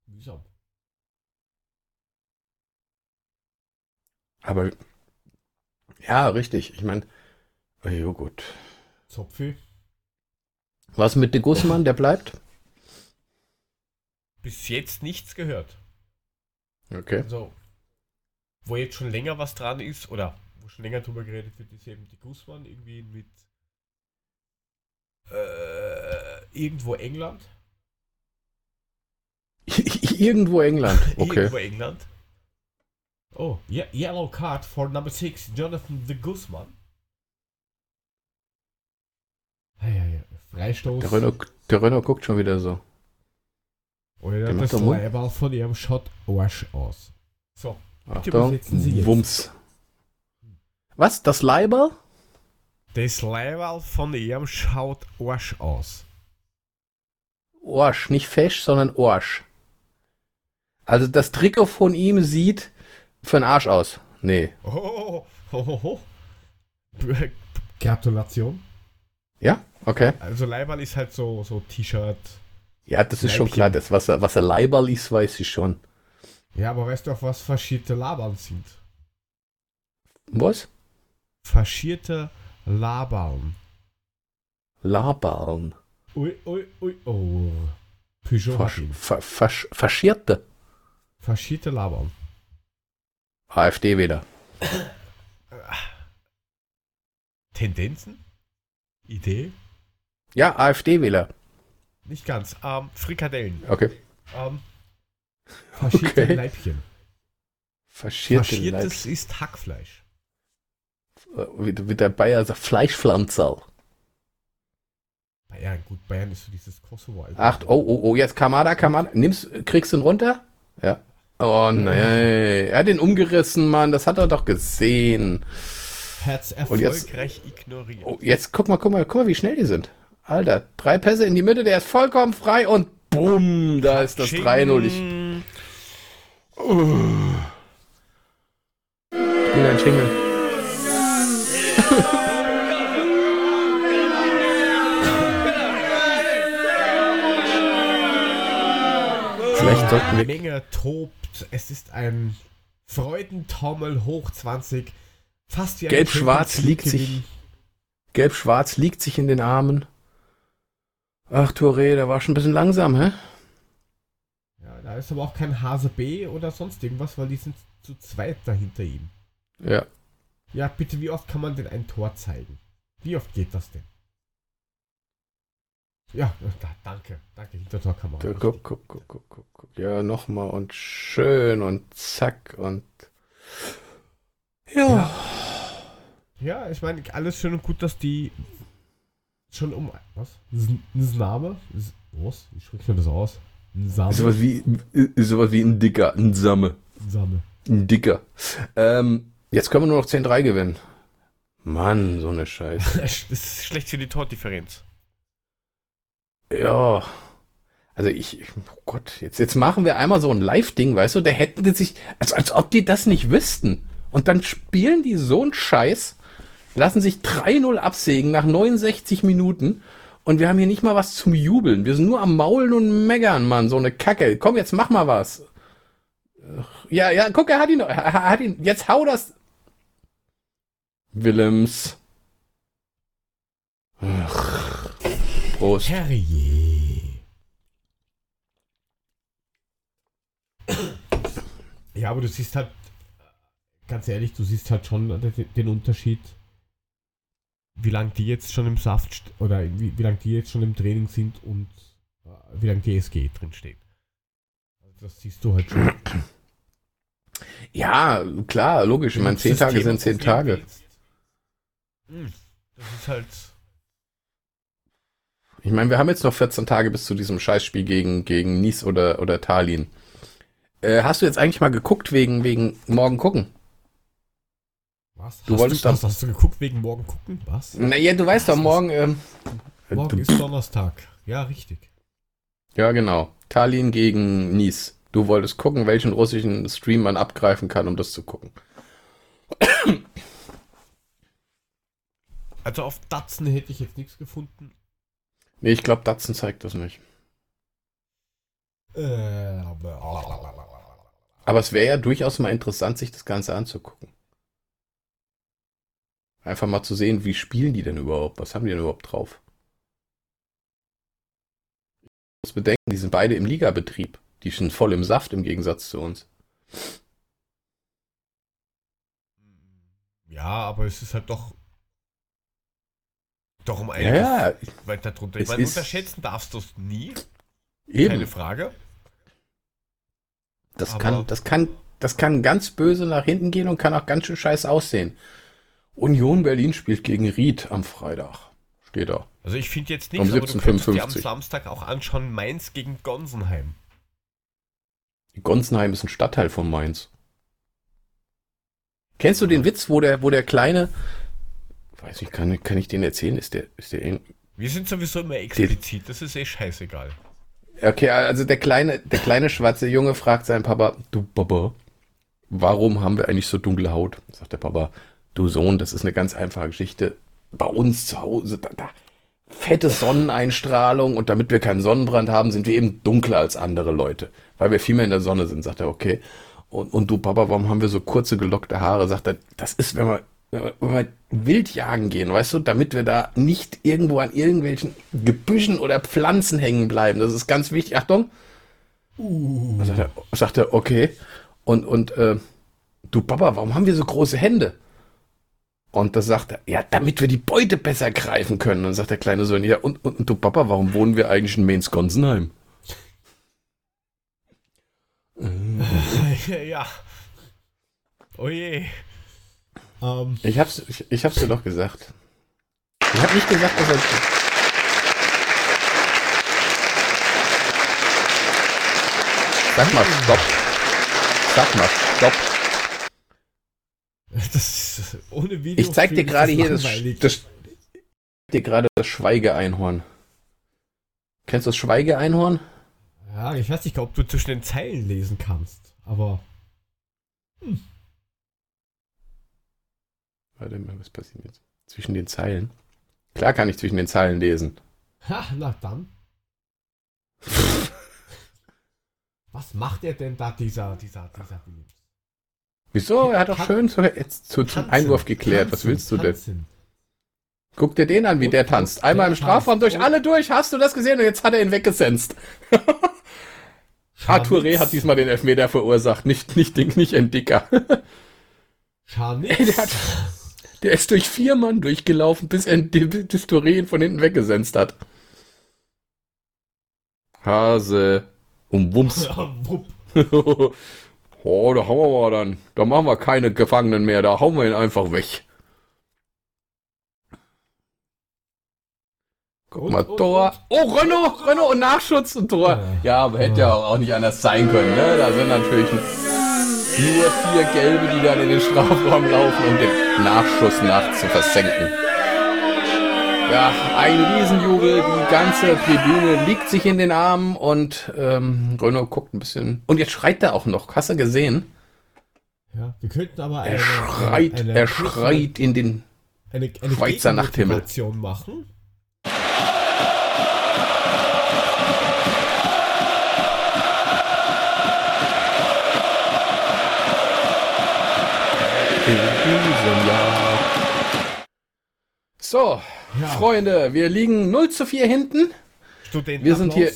mühsam. Aber ja, richtig. Ich meine, oh, jo, gut. Zopfi. Was mit de Gussmann, der bleibt? Bis jetzt nichts gehört. Okay. Also, wo jetzt schon länger was dran ist, oder wo schon länger drüber geredet wird, ist eben die Guzman irgendwie mit äh, irgendwo England. Irgendwo England. Okay. Irgendwo England. Oh, ye yellow card for number 6, Jonathan de Guzman. Ja, ja. Freistoß. Der Renault, der Renault guckt schon wieder so. Oder der macht das. Leibal von ihrem Shot Arsch aus. So, Bitte Achtung. übersetzen Sie jetzt. Wumms. Was? Das Leiber? das Leibal von ihrem schaut Arsch aus. Orsch, nicht Fesch, sondern Orsch. Also das Trikot von ihm sieht für den Arsch aus. Nee. Oh, ho, ho, ho. Gratulation. Ja? Okay. Also Leibal ist halt so, so T-Shirt. Ja, das ist schon Leibchen. klar. Das, was er, was er Leiberl ist, weiß ich schon. Ja, aber weißt du auch, was faschierte Labern sind? Was? Faschierte Labern. Laberln. Ui, ui, ui, oh. Peugeot Fasch, fa, fasch, faschierte. Faschierte Labern. AfD wieder. Tendenzen? Idee? Ja, AfD-Wähler. Nicht ganz. Ähm, Frikadellen. Okay. Ähm, faschierte Okay. Leibchen. Faschierte Faschiertes ist Hackfleisch. Wie, wie der Bayer sagt, Fleischpflanzerl. Bayern, gut, Bayern ist so dieses Kosovo. Ach, oh, oh, oh, jetzt Kamada, Kamada. Nimmst, kriegst du ihn runter? Ja. Oh nee, er hat den umgerissen, Mann, das hat er doch gesehen. Herz Und jetzt- erfolgreich ignoriert. Oh, jetzt guck mal, guck mal, guck mal, wie schnell die sind. Alter, drei Pässe in die Mitte, der ist vollkommen frei und bumm, da ist das Ching. 3-0. Ich spiele ein Jingle. Vielleicht sollten wir Menge tobt. Es ist ein Freudentaumel hoch 20. Fast wie ein Gelb-Schwarz liegt sich-. Gelb-Schwarz liegt sich in den Armen. Ach, Touré, der war schon ein bisschen langsam, hä? Ja, da ist aber auch kein Hase B oder sonst irgendwas, weil die sind zu zweit dahinter ihm. Ja. Ja, bitte, wie oft kann man denn ein Tor zeigen? Wie oft geht das denn? Ja, da, danke. Danke, Hintertorkamera. Guck, guck, guck, guck, guck, guck, guck. Ja, nochmal und schön und zack und. Ja. Ja, ich meine, alles schön und gut, dass die schon um. Was? N- Name? Was? Wie spricht man das aus? Nsame. Ist sowas wie, ist sowas wie ein Dicker, ein Samme. Nsame. Ein Dicker. Ähm, jetzt können wir nur noch 10-3 gewinnen. Mann, so eine Scheiße. Das ist schlecht für die Tordifferenz. Ja. Also ich, oh Gott, jetzt, jetzt machen wir einmal so ein Live-Ding, weißt du, da hätten die sich, als, als ob die das nicht wüssten. Und dann spielen die so einen Scheiß, lassen sich 3-0 absägen nach 69 Minuten und wir haben hier nicht mal was zum Jubeln. Wir sind nur am Maulen und Meckern, Mann, so eine Kacke. Komm, jetzt mach mal was. Ja, ja, guck, er hat ihn, er hat ihn, jetzt hau das. Willems. Prost. Herrje. Ja, aber du siehst halt, ganz ehrlich, du siehst halt schon den, Unterschied, wie lange die jetzt schon im Saft oder wie, wie lange die jetzt schon im Training sind und äh, wie lange DSG drin steht. Also das siehst du halt schon. Ja, klar, logisch. Ich meine, zehn Tage sind zehn Tage. Hm, Das ist halt. Ich meine, wir haben jetzt noch 14 Tage bis zu diesem Scheißspiel gegen, gegen Nice oder, oder Tallinn. Äh, hast du jetzt eigentlich mal geguckt wegen, wegen morgen gucken? Was? Du hast wolltest du, hast, hast du geguckt wegen morgen gucken? Was? Naja, du weißt doch, morgen. Ähm, Morgen du, ist Donnerstag. Ja, richtig. ja, genau. Tallinn gegen Nice. Du wolltest gucken, welchen russischen Stream man abgreifen kann, um das zu gucken. Also auf Datsen hätte ich jetzt nichts gefunden. Nee, ich glaube, Datsun zeigt das nicht. Äh, aber. Aber es wäre ja durchaus mal interessant, sich das Ganze anzugucken. Einfach mal zu sehen, wie spielen die denn überhaupt? Was haben die denn überhaupt drauf? Ich muss bedenken, die sind beide im Ligabetrieb. Die sind voll im Saft im Gegensatz zu uns. Ja, aber es ist halt doch. Doch um einiges ja, weiter drunter. Ich meine, unterschätzen darfst du es nie. eben. Keine Frage. Das aber- kann, das kann, das kann ganz böse nach hinten gehen und kann auch ganz schön scheiße aussehen. Union Berlin spielt gegen Ried am Freitag. Steht da. Also ich finde jetzt Um nichts, aber du könntest dir am 17.55. Samstag auch anschauen, Mainz gegen Gonsenheim. Gonsenheim ist ein Stadtteil von Mainz. Kennst du den Witz, wo der, wo der kleine, weiß ich, kann, kann ich den erzählen? Ist der, ist der, irgend- Wir sind sowieso immer explizit, das ist eh scheißegal. okay, also der kleine, der kleine schwarze Junge fragt seinen Papa, du Papa, warum haben wir eigentlich so dunkle Haut? Sagt der Papa, du Sohn, das ist eine ganz einfache Geschichte. Bei uns zu Hause, da, da fette Sonneneinstrahlung und damit wir keinen Sonnenbrand haben, sind wir eben dunkler als andere Leute, weil wir viel mehr in der Sonne sind, sagt er, okay. Und, und du Papa, warum haben wir so kurze gelockte Haare? Sagt er, das ist, wenn wir, wenn wir, wild jagen gehen, weißt du, damit wir da nicht irgendwo an irgendwelchen Gebüschen oder Pflanzen hängen bleiben. Das ist ganz wichtig. Achtung. Uh. Sagt, er, sagt er, okay. Und, und äh, du Papa, warum haben wir so große Hände? Und da sagt er, ja, damit wir die Beute besser greifen können. Und dann sagt der kleine Sohn, ja, und, und, und du Papa, warum wohnen wir eigentlich in Mainz-Gonsenheim? ja. Oh je. Ähm, Ich hab's, ich, ich hab's dir doch gesagt. Ich hab nicht gesagt, dass er. Sag mal Stopp. Sag mal Stopp. das ist ohne Video. Ich zeig dir gerade hier das, das, ich zeig dir gerade das Schweigeeinhorn. Kennst du das Schweigeeinhorn? Ja, ich weiß nicht, ob du zwischen den Zeilen lesen kannst, aber. Warte mal, was passiert jetzt? Zwischen den Zeilen? Klar kann ich zwischen den Zeilen lesen. Ha, na dann. Was macht er denn da, dieser, dieser, dieser Williams? Wieso? Er hat doch schön zu, jetzt zu, zum Tanzen, Einwurf geklärt. Was tanzen, willst du denn? tanzen. Guck dir den an, wie Und- der tanzt. Einmal im der Strafraum tanzt. durch alle durch. Hast du das gesehen? Und jetzt hat er ihn weggesenzt. Touré hat diesmal den Elfmeter verursacht. Nicht, nicht, Ding, nicht ein Dicker. Scharnitz. Der, hat, der ist durch vier Mann durchgelaufen, bis er Touré ihn von hinten weggesenzt hat. Hase. Um Wumms. Oh, da hauen wir mal dann. Da machen wir keine Gefangenen mehr. Da hauen wir ihn einfach weg. Guck mal, und, Tor. und. Oh, Renault, Renault und Nachschutz und Tor. Ja. Ja, aber hätte ja auch nicht anders sein können. Ne? Da sind natürlich nur vier Gelbe, die dann in den Strafraum laufen, um den Nachschuss nach zu versenken. Ja, ein Riesenjubel, die ganze Tribüne liegt sich in den Armen und ähm, Renault guckt ein bisschen. Und jetzt schreit er auch noch. Hast du gesehen? Ja, wir könnten aber Er eine, schreit, eine, er schreit in den. eine, eine Schweizer Nachthimmel. Machen. In diesem Jahr. So, Ja. Freunde, wir liegen 0 zu 4 hinten. Studenten Wir sind hier.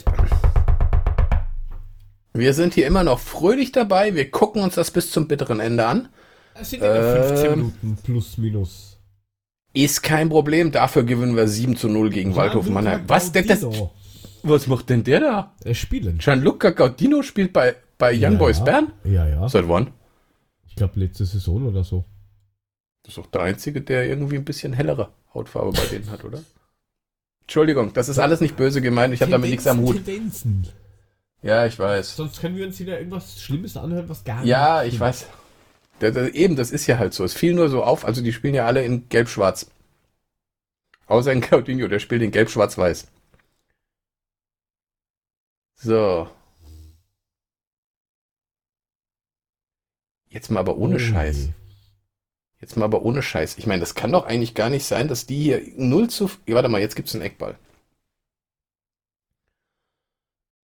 Wir sind hier immer noch fröhlich dabei. Wir gucken uns das bis zum bitteren Ende an. Es sind immer 15 Ähm. Minuten plus minus. Ist kein Problem. Dafür gewinnen wir 7 zu 0 gegen Waldhof Mannheim. Was, der, das, was macht denn der da? Äh, spielen. Gianluca Gaudino spielt bei, bei Young Ja, Boys. Bern? Ja, ja. Seit wann? Ich glaube letzte Saison oder so. Das ist doch der Einzige, der irgendwie ein bisschen hellere Hautfarbe bei denen hat, oder? Entschuldigung, das ist alles nicht böse gemeint. Ich habe damit nichts am Hut. Tendenzen. Ja, ich weiß. Sonst können wir uns wieder irgendwas Schlimmes anhören, was gar Ja, nicht ich stimmt. weiß. Der, der, eben, das ist ja halt so. Es fiel nur so auf. Also die spielen ja alle in Gelb-Schwarz. Außer in Gaudinho, der spielt in Gelb-Schwarz-Weiß. So. Jetzt mal aber ohne Oh Scheiß. je. Jetzt mal aber ohne Scheiß. Ich meine, das kann doch eigentlich gar nicht sein, dass die hier 0 zu. Ja, warte mal, jetzt gibt's einen Eckball.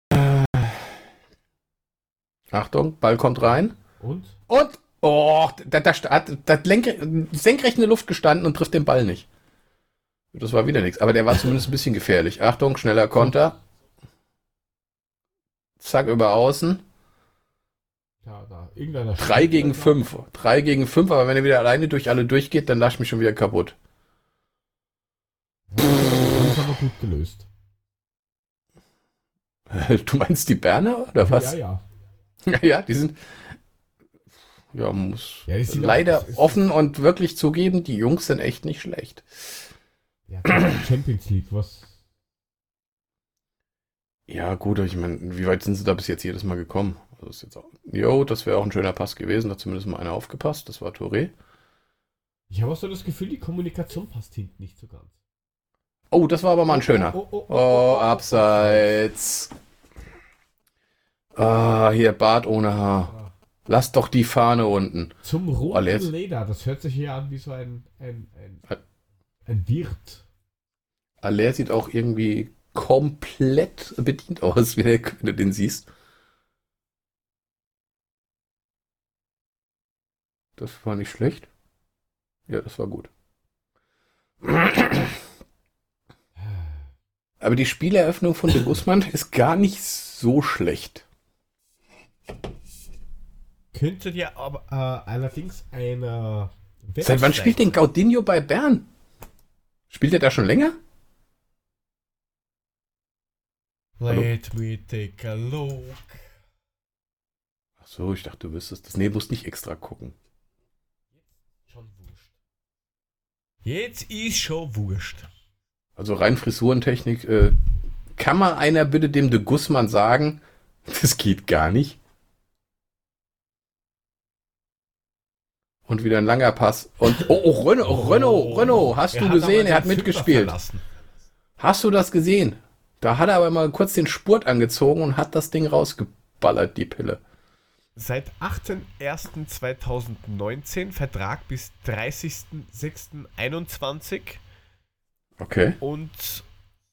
Äh. Achtung, Ball kommt rein. Und? Und, oh, da, da hat da lenk, senkrecht in der Luft gestanden und trifft den Ball nicht. Das war wieder nichts, aber der war zumindest ein bisschen gefährlich. Achtung, schneller Konter. Zack, über außen. Ja, da. Irgendeiner. 3 gegen 5. 3 gegen 5, aber wenn er wieder alleine durch alle durchgeht, dann lasch mich schon wieder kaputt. Das ist aber gut gelöst. Du meinst die Berner oder was? Ja, ja. Ja, ja, die sind. Ja, muss Ja, auch- leider ist- offen und wirklich zugeben, die Jungs sind echt nicht schlecht. ja Champions League, was? Ja, gut, ich meine, wie weit sind sie da bis jetzt jedes Mal gekommen? Also ist jetzt auch, jo, das wäre auch ein schöner Pass gewesen, da hat zumindest mal einer aufgepasst, das war Touré. Ich habe auch so das Gefühl, die Kommunikation passt hinten nicht so ganz. Oh, das war aber mal ein schöner. Oh, oh, oh, Oh, abseits. Ah, hier, Bart ohne Haar. Lass doch die Fahne unten. Zum Alle roten jetzt. Leder. Das hört sich hier an wie so ein, ein, ein, ein Wirt. Aller sieht auch irgendwie komplett bedient aus, wie der, wenn du den siehst. Das war nicht schlecht. Ja, das war gut. Aber die Spieleröffnung von de Guzman ist gar nicht so schlecht. Könnte dir aber äh, allerdings eine Wer Seit wann spielt denn Gaudinho bei Bern? Spielt er da schon länger? Let me take a look. Ach so, ich dachte, du wüsstest das. Nee, musst nicht extra gucken. Schon wurscht. Jetzt ist schon wurscht. Also rein Frisurentechnik, äh, kann mal einer bitte dem de Guzman sagen, das geht gar nicht? Und wieder ein langer Pass. Und oh, oh Renault, Renault, Renault, hast du gesehen? Er hat mitgespielt. Hast du das gesehen? Da hat er aber mal kurz den Spurt angezogen und hat das Ding rausgeballert, die Pille. Seit 18.01.2019 Vertrag bis 30.06.21 Okay. und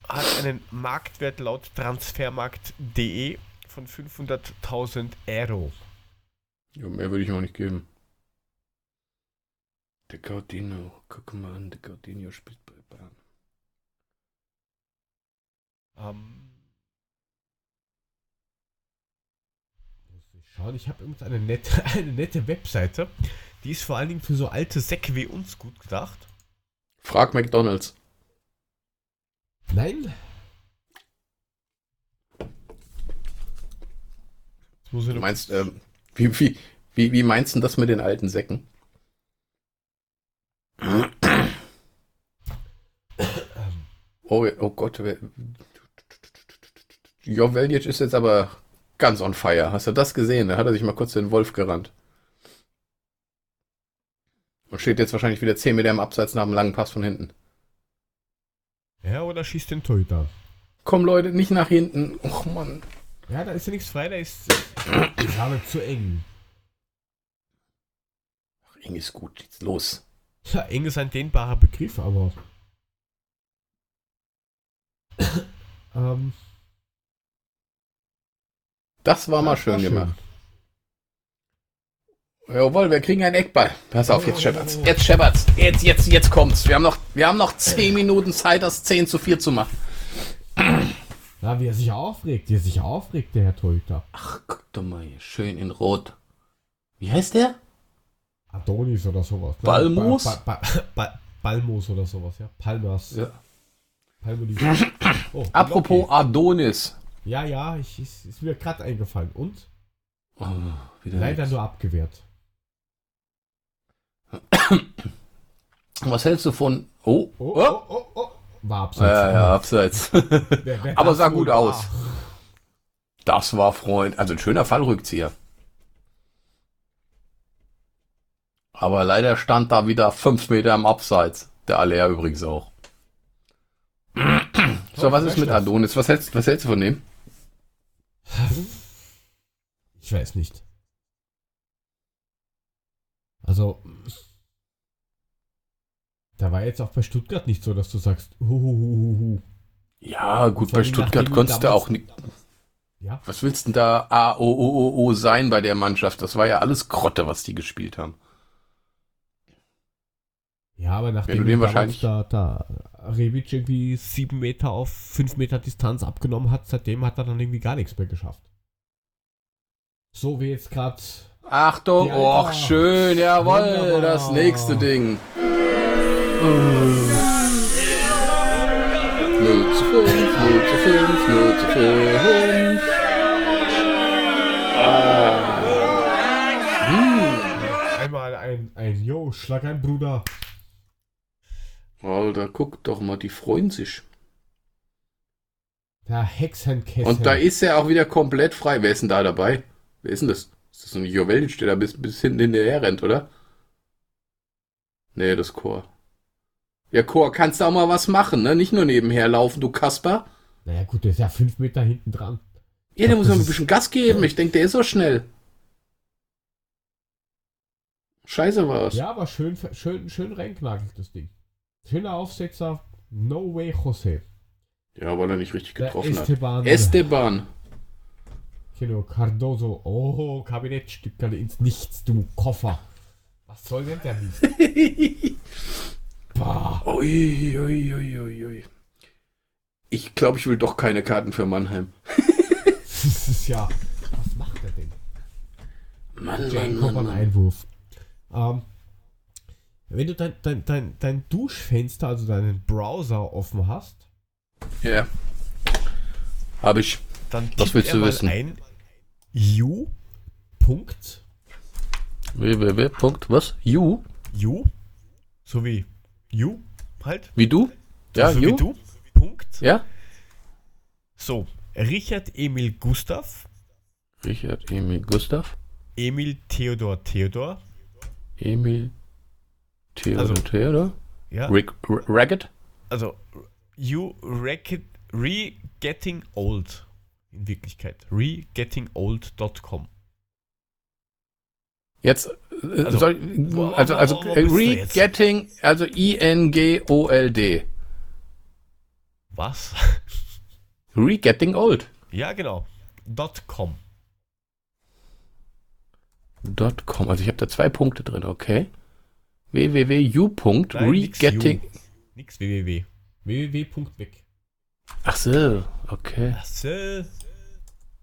hat einen Marktwert laut transfermarkt.de von 500.000 Euro. Ja, mehr würde ich auch nicht geben. Der Gaudino, guck mal an, der Gaudino spielt bei Bayern. Ähm, muss ich schauen, ich habe übrigens eine nette, eine nette Webseite. Die ist vor allen Dingen für so alte Säcke wie uns gut gedacht. Frag McDonalds. Nein. Du meinst, ähm, wie, wie, wie, wie meinst du das mit den alten Säcken? Oh, oh Gott. wer- Joveljic ist jetzt aber ganz on fire. Hast du das gesehen? Da hat er sich mal kurz den Wolf gerannt. Und steht jetzt wahrscheinlich wieder 10 Meter im Abseits nach einem langen Pass von hinten. Ja, oder schießt den Torhüter. Komm Leute, nicht nach hinten. Och Mann. Ja, da ist ja nichts frei, da ist ist aber zu eng. Ach, eng ist gut. Jetzt los. Ja, eng ist ein dehnbarer Begriff, aber. ähm, Das war mal das schön war gemacht. Jawohl, wir kriegen einen Eckball. Pass auf, jetzt scheppert's. Jetzt scheppert's. Jetzt, jetzt, jetzt kommt's. Wir haben noch, wir haben noch 10 Minuten Zeit, das 10 zu 4 zu machen. Ja, wie er sich aufregt, wie er sich aufregt, der Herr Torhüter. Ach, guck doch mal hier. Schön in Rot. Wie heißt der? Adonis oder sowas. ne? Balmus? Ba, ba, ba, ba, Balmus oder sowas, ja. Palmas. Ja. Oh, Apropos. Adonis. Ja, ja, ich, ist, ist mir gerade eingefallen. Und? Oh, wieder Leider nix. nur abgewehrt. Was hältst du von. Oh, Oh, oh. oh, oh, oh. War abseits. Ja, ja, abseits. Wer- wer Aber sah gut war. aus. Das war Freund. Also ein schöner Fallrückzieher. Aber leider stand da wieder fünf Meter im Abseits. Der Aller übrigens auch. So, was ist mit Adonis? Was hältst, was hältst du von dem? Ich weiß nicht. Also, da war jetzt auch bei Stuttgart nicht so, dass du sagst, huhuhuhu. Ja, gut, bei Stuttgart konntest du auch nicht. Ja, Was willst denn da A, O, O, O, O sein bei der Mannschaft? Das war ja alles Grotte, was die gespielt haben. Ja aber nachdem du den wahrscheinlich- da, da Rebic irgendwie sieben Meter auf fünf Meter Distanz abgenommen hat, seitdem hat er dann irgendwie gar nichts mehr geschafft. So wie jetzt gerade. Achtung, och, Alter. schön, jawohl, Wunderbar. das nächste Ding. 0 zu 5, 0 zu 5, 0 zu 5. Einmal ein, ein Yo, schlag ein Bruder. Alter, guck doch mal, die freuen sich. Der Hexenkessel. Und da ist er auch wieder komplett frei. Wer ist denn da dabei? Wer ist denn das? Ist das so ein Joveljic, der da bis, bis hinten hinterher rennt, oder? Nee, das Chor. Ja, Chor, kannst du auch mal was machen, ne? Nicht nur nebenher laufen, du Kasper. Naja, gut, der ist ja fünf Meter hinten dran. Ja, der muss mal ein bisschen Gas geben. Ich denke, der ist so schnell. Scheiße war's. Ja, aber schön, schön, schön reinknagelt, das Ding. Schöner Aufsetzer. No way, José. Ja, weil er nicht richtig getroffen hat. Esteban. Esteban. Genau, Cardoso. Oh, Kabinettstückerle ins Nichts, du Koffer. Was soll denn der Mist? Bah. Ui, ui, ui, ui, ui. Ich glaube, ich will doch keine Karten für Mannheim. Das ist ja. Was macht er denn? Mann, Mann, Mann, ein Mann. Einwurf. Ähm, Wenn du dein, dein, dein, dein Duschfenster, also deinen Browser offen hast, Ja. Yeah. Habe ich. dann Was willst du wissen? ein u. Punkt, www. Punkt, was? You? u, so wie you, halt, Wie du? Ja, so you? wie du, Punkt, Ja? so, Richard Emil Gustav, Richard Emil Gustav. Emil Theodor Theodor, Emil Theodor Also- Theodor. ja, Rick Ragged. also you reckon, re getting old, in Wirklichkeit, re-getting-old.com. Jetzt, äh, Also- soll, also, also, jetzt? Re-Getting, also I-N-G-O-L-D. Was? Re-Getting Old. ja, genau, .com. Dot .com. Also ich habe da zwei Punkte drin, okay. www.u. Nein, nix you. Www. www.weg. Ach so, okay. Ach so.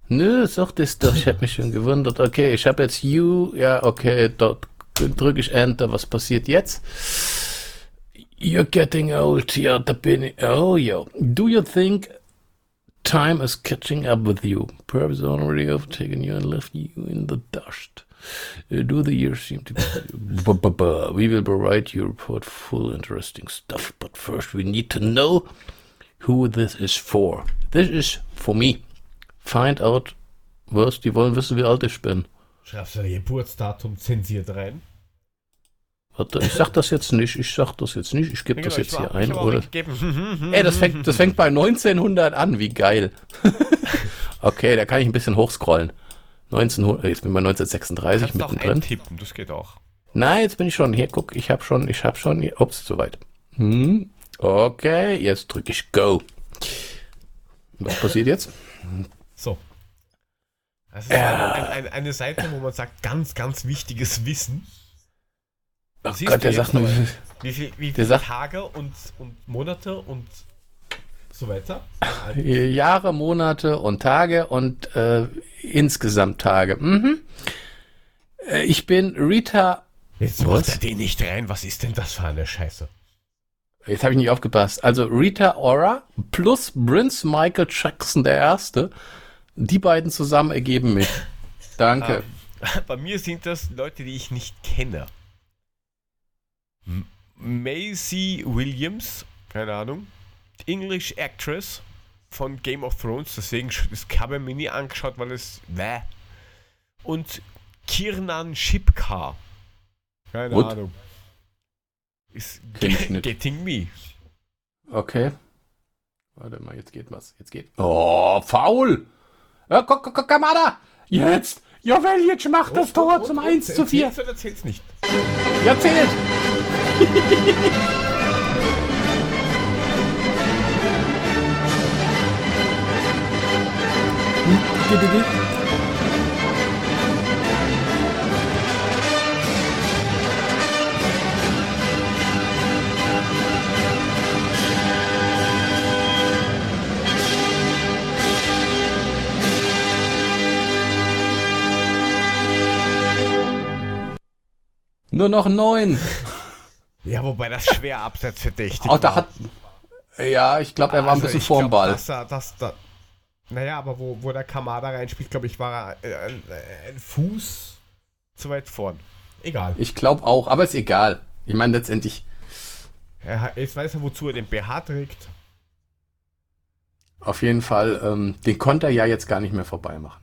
Nö, sag das doch, ich habe mich schon gewundert. Okay, ich habe jetzt U, ja, okay, dort drücke ich Enter. Was passiert jetzt? You're getting old, ja, da bin ich. Oh, ja. Do you think time is catching up with you? Perhaps already overtaken you and left you in the dust. Uh, do the years seem to be... We will provide you report full interesting stuff, but first we need to know who this is for. This is for me. Find out, was, die wollen wissen, wie alt ich bin. Schreibst du dein Geburtsdatum zensiert rein? Warte, ich sag das jetzt nicht, ich sag das jetzt nicht, ich gebe das Genau, jetzt hier ein, oder? Ey, das fängt, das fängt bei 1900 an, wie geil. okay, da kann ich ein bisschen hochscrollen. 1900, jetzt bin ich bei 1936 Kannst mittendrin. eintippen, das geht auch. Nein, jetzt bin ich schon, hier, guck, ich hab schon, ich hab schon, ups, soweit. Hm, okay, jetzt drücke ich Go. Was passiert jetzt? So. Das ist eine, eine, eine Seite, wo man sagt, ganz, ganz wichtiges Wissen. Oh Siehst Gott, der sagt nur, Wie viel, viele sagt- Tage und, und Monate und so weiter? Jahre, Monate und Tage und äh, insgesamt Tage. Mhm. Äh, Ich bin Rita. Jetzt macht er den nicht rein. Was ist denn das für eine Scheiße? Jetzt habe ich nicht aufgepasst. Also Rita Ora plus Prince Michael Jackson der Erste. Die beiden zusammen ergeben mich. Danke. Bei mir sind das Leute, die ich nicht kenne. M- Maisie Williams, keine Ahnung. English Actress von Game of Thrones, deswegen das habe ich mir nie angeschaut, weil es wäh. Und Kirnan Shipka. Keine What? Ahnung. Ist Kenn ich ge nicht. Getting Me. Okay. Warte mal, jetzt geht was. Jetzt geht. Oh, faul! Ja, guck, guck, guck, Kamada! Jetzt! Joveljic macht das Tor zum 1 zu 4. Erzähl's oder erzähl's nicht? Ja, Nur noch neun. Ja, wobei das schwer abseitsverdächtig Auch da war. hat. Ja, ich glaube, er war ein Also bisschen ich vorm Ball. Dass er, dass da, naja, aber wo, wo der Kamada reinspielt, glaube ich, war er äh, ein, ein Fuß zu weit vorn. Egal. Ich glaube auch, aber ist egal. Ich meine, letztendlich, Er, jetzt weiß er, wozu er den BH trägt. auf jeden Fall, ähm, den konnte er ja jetzt gar nicht mehr vorbei machen.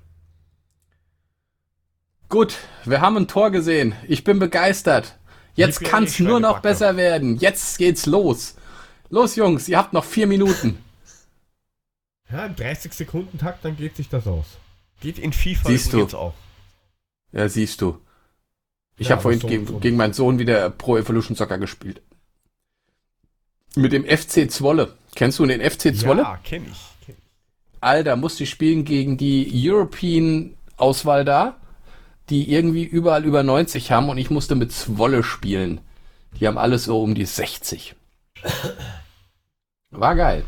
Gut, wir haben ein Tor gesehen. Ich bin begeistert. Jetzt kann es die nur noch besser werden. Jetzt geht's los. Los, Jungs, ihr habt noch vier Minuten. Ja, im 30-Sekunden-Takt, dann geht sich das aus. Geht in FIFA Siehst du. übrigens auch. Ja, siehst du. Ich Ja, habe vorhin so- gegen, so- gegen meinen Sohn wieder Pro Evolution Soccer gespielt. Mit dem FC Zwolle. Kennst du den FC Zwolle? Ja, kenne ich. Kenn ich. Alter, musste ich spielen gegen die European-Auswahl da, die irgendwie überall über 90 haben und ich musste mit Zwolle spielen. Die haben alles so um die 60. War geil.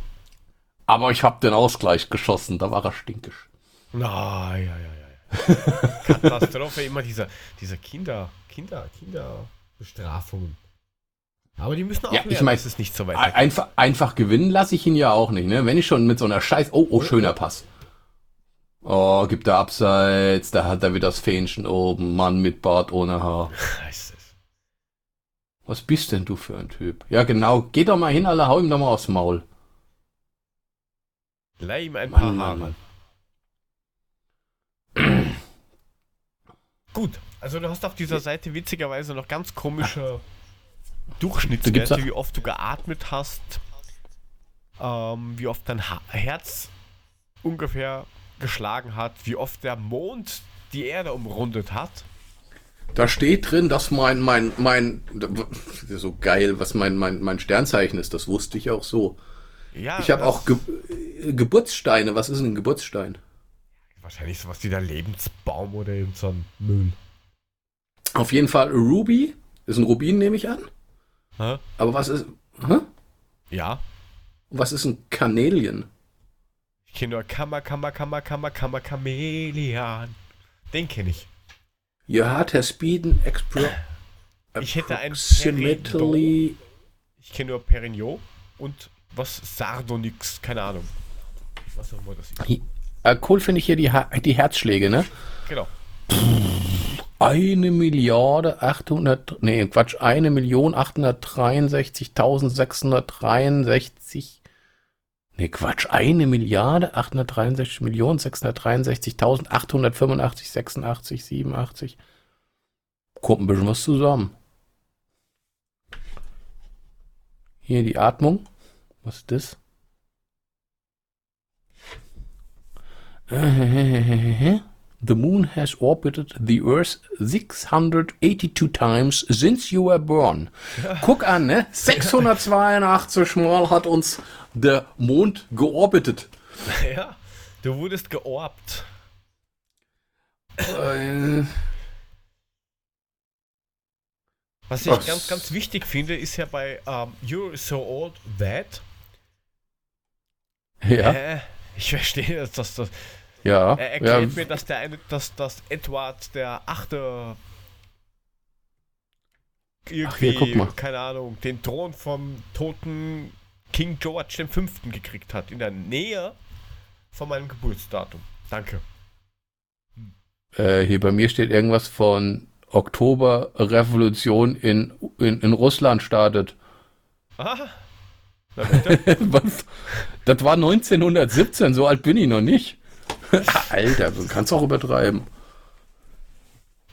Aber ich habe den Ausgleich geschossen, da war er stinkisch. Na, ja, ja, ja. ja. Katastrophe, immer dieser, dieser Kinder, Kinder, Kinderbestrafungen. Aber die müssen auch Ja, lernen, ich mein, dass es nicht so weit Ein- Einfach, einfach gewinnen lasse ich ihn ja auch nicht, ne? Wenn ich schon mit so einer Scheiß. Oh, oh, schöner Pass. Oh, gibt er abseits, da hat er wieder das Fähnchen oben. Mann mit Bart ohne Haar. Was bist denn du für ein Typ? Ja, genau. Geh doch mal hin, alle hau ihm doch mal aufs Maul. Leih ihm ein paar Haare. Gut, also du hast auf dieser Seite witzigerweise noch ganz komische gibt's Durchschnittswerte, wie oft du geatmet hast, ähm, wie oft dein ha Herz ungefähr geschlagen hat, wie oft der Mond die Erde umrundet hat. Da steht drin, dass mein, mein, mein, so geil, was mein, mein, mein Sternzeichen ist. Das wusste ich auch so. Ja, Ich habe auch Ge Geburtssteine. Was ist denn ein Geburtsstein? wahrscheinlich sowas wie der Lebensbaum oder irgend so ein Müll. Auf jeden Fall Ruby. Ist ein Rubin, nehme ich an. Hä? Aber was ist, hä? Ja, Was ist ein Kanälien? ich kenne nur Kammer, Kammer, Kammer, Kammer, Kammer, Chameleon. Den kenne ich. Your heart has beaten expro Ich hätte ein approximately. Ich kenne nur Perignon und was Sardonyx, keine Ahnung. Was auch immer das ist. Äh, cool finde ich hier die, Ha- die Herzschläge, ne? Genau. Eine Milliarde 800, nee, Quatsch, eine Million 863.663, nee, Quatsch, eine Milliarde 863 Millionen 663.885, 86, 87. Kommt ein bisschen was zusammen. Hier die Atmung. Was ist das? The moon has orbited the Earth 682 times since you were born. Guck an, ne? 682 Mal hat uns der Mond georbitet. Ja, du wurdest georbt. Äh, Was ich ganz, ganz wichtig finde, ist ja bei ähm, You're so old that. Ja, Äh, ich verstehe das, dass das. ja, Er erklärt ja. mir, dass der eine, dass, dass Edward der achte irgendwie, guck mal. keine Ahnung, den Thron vom toten King George V. gekriegt hat. In der Nähe von meinem Geburtsdatum. Danke. Äh, hier bei mir steht irgendwas von Oktoberrevolution in, in, in Russland startet. Ah, bitte. Was? Das war 1917, so alt bin ich noch nicht. Alter, du kannst auch übertreiben.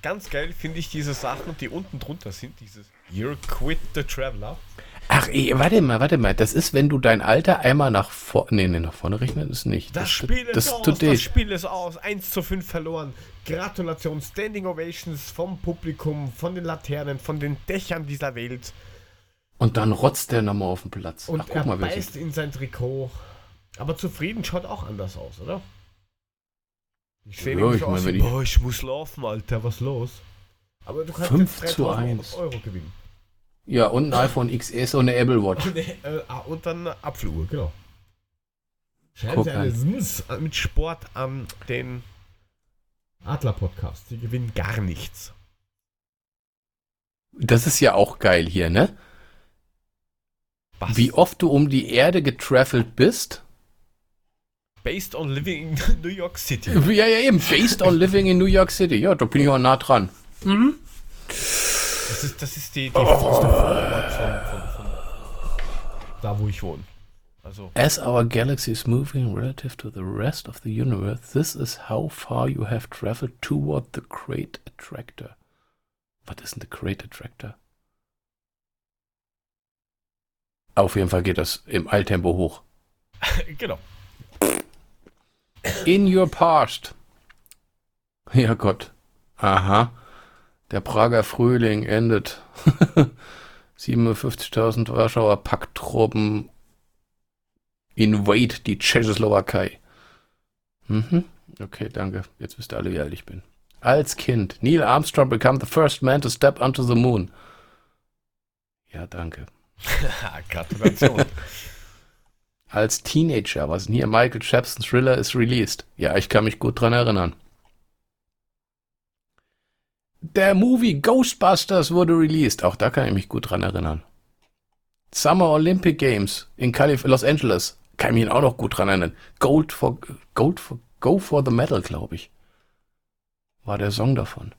Ganz geil finde ich diese Sachen, die unten drunter sind. Dieses You're quit the traveler. Ach, ey, warte mal, warte mal. Das ist, wenn du dein Alter einmal nach vorne. Nee, nee, nach vorne rechnen ist nicht. Das, Spiel ist das aus, das dich. Spiel ist aus. 1 zu 5 verloren. Gratulation, Standing Ovations vom Publikum, von den Laternen, von den Dächern dieser Welt. Und dann rotzt der nochmal auf den Platz. Und Ach, er mal, beißt in sein Trikot. Aber zufrieden schaut auch anders aus, oder? Ich sehe Ja, ich aus mein, ich- boah, ich muss laufen, Alter, was los? Aber du kannst 5 jetzt zu 3000 1. Euro gewinnen. Ja, und ein iPhone XS und eine Apple Watch. Und, äh, ah, und dann eine Apfeluhr, genau. Schreiben Sie eine. Sims mit Sport an den Adler-Podcast. Sie gewinnen gar nichts. Das ist ja auch geil hier, ne? Was? Wie oft du um die Erde getraffelt bist. Based on living in New York City. Ja, ja, eben. Based on living in New York City. Ja, da bin ich auch nah dran. Das ist, das ist die, die Vorort von, von, von da, wo ich wohne. Also, As our galaxy is moving relative to the rest of the universe, this is how far you have traveled toward the Great Attractor. Was ist denn the Great Attractor? Auf jeden Fall geht das im Eiltempo hoch. genau. In your past. Ja Gott. Aha. Der Prager Frühling endet. 57.000 Warschauer Packtruppen invade die Tschechoslowakei. Mhm. Okay, danke. Jetzt wisst ihr alle, wie alt ich bin. Als Kind. Neil Armstrong became the first man to step onto the moon. Ja, danke. Gratulation. Als Teenager, was denn hier? Michael Jackson Thriller ist released. Ja, ich kann mich gut dran erinnern. Der Movie Ghostbusters wurde released. Auch da kann ich mich gut dran erinnern. Summer Olympic Games in Calif Los Angeles. Kann ich mich auch noch gut dran erinnern. Gold for, Gold for, Go for the Medal, glaube ich. War der Song davon.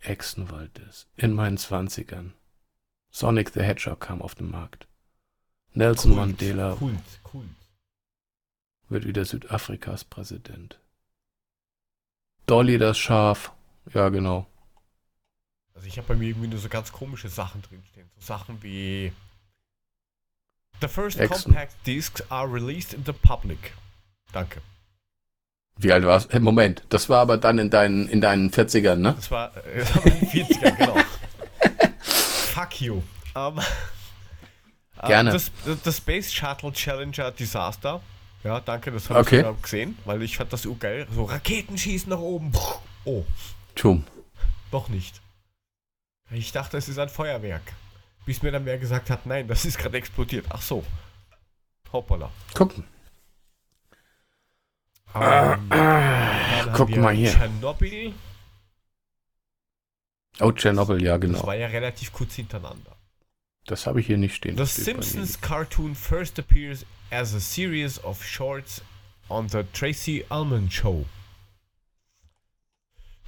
Echsenwaldes. In meinen Zwanzigern. Sonic the Hedgehog kam auf den Markt. Nelson Kult, Mandela Kult, Kult. wird wieder Südafrikas Präsident. Dolly das Schaf. Ja, genau. Also ich habe bei mir irgendwie nur so ganz komische Sachen drinstehen. So Sachen wie The first Echsen. compact discs are released in the public. Danke. Wie alt war's? Hey, Moment, das war aber dann in deinen, in deinen 40ern, ne? Das war äh, das war in den 40ern, genau. Fuck you. Ähm, äh, Gerne. Das, das, Space Shuttle Challenger Disaster. Ja, danke, das habe Okay. ich gesehen, weil ich fand das so geil. So Raketen schießen nach oben. Oh, Tum. doch nicht. Ich dachte, es ist ein Feuerwerk. Bis mir dann wer gesagt hat, nein, das ist gerade explodiert. Ach so. Hoppala. Gucken. Dann haben guck mal hier. Tschernobyl. Oh, Tschernobyl, ja, Das genau. war ja relativ kurz hintereinander. Das habe ich hier nicht stehen. The Das Simpsons cartoon first appears as a series of shorts on the Tracy Ullman Show.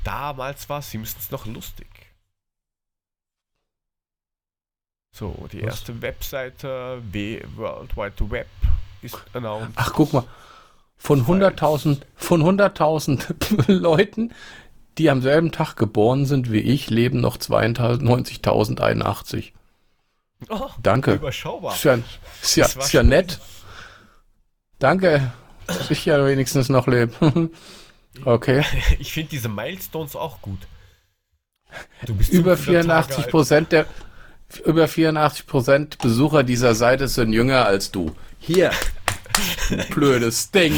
Damals war Simpsons noch lustig. So, die Was? erste Webseite World Wide Web ist announced. Ach, guck mal. Von 100.000 von 100.000 Leuten, die am selben Tag geboren sind wie ich, leben noch 92.081. Oh, Danke. Überschaubar. Ist ja, ist ja, ist ja nett. Danke, dass ich ja wenigstens noch lebe. okay. Ich finde diese Milestones auch gut. Du bist Über 500 Tage 84 alt. Prozent der über 84 Prozent Besucher dieser Seite sind jünger als du. Hier, du blödes Ding.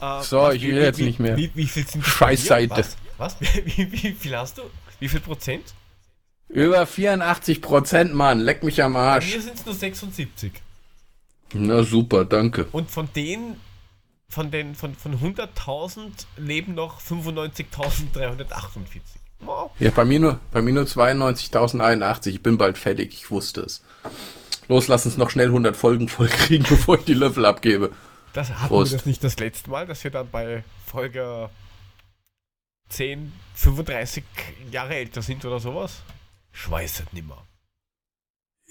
Äh, So, ich will jetzt wie, nicht mehr. Wie, wie viel sind Scheiß? Seite. Was? was? Wie, wie viel hast du? Wie viel Prozent? Über 84 Prozent, Mann. Leck mich am Bei Arsch. mir sind es nur 76. Na super, danke. Und von denen, von den, von, von 100.000 leben noch 95.348. Oh, Ja, bei mir nur, bei mir nur 92.081. Ich bin bald fertig. Ich wusste es. Los, lass uns noch schnell 100 Folgen vollkriegen, bevor ich die Löffel abgebe. das hatten Prost. wir das nicht das letzte Mal, dass wir dann bei Folge 10, 35 Jahre älter sind oder sowas? Ich weiß es nimmer.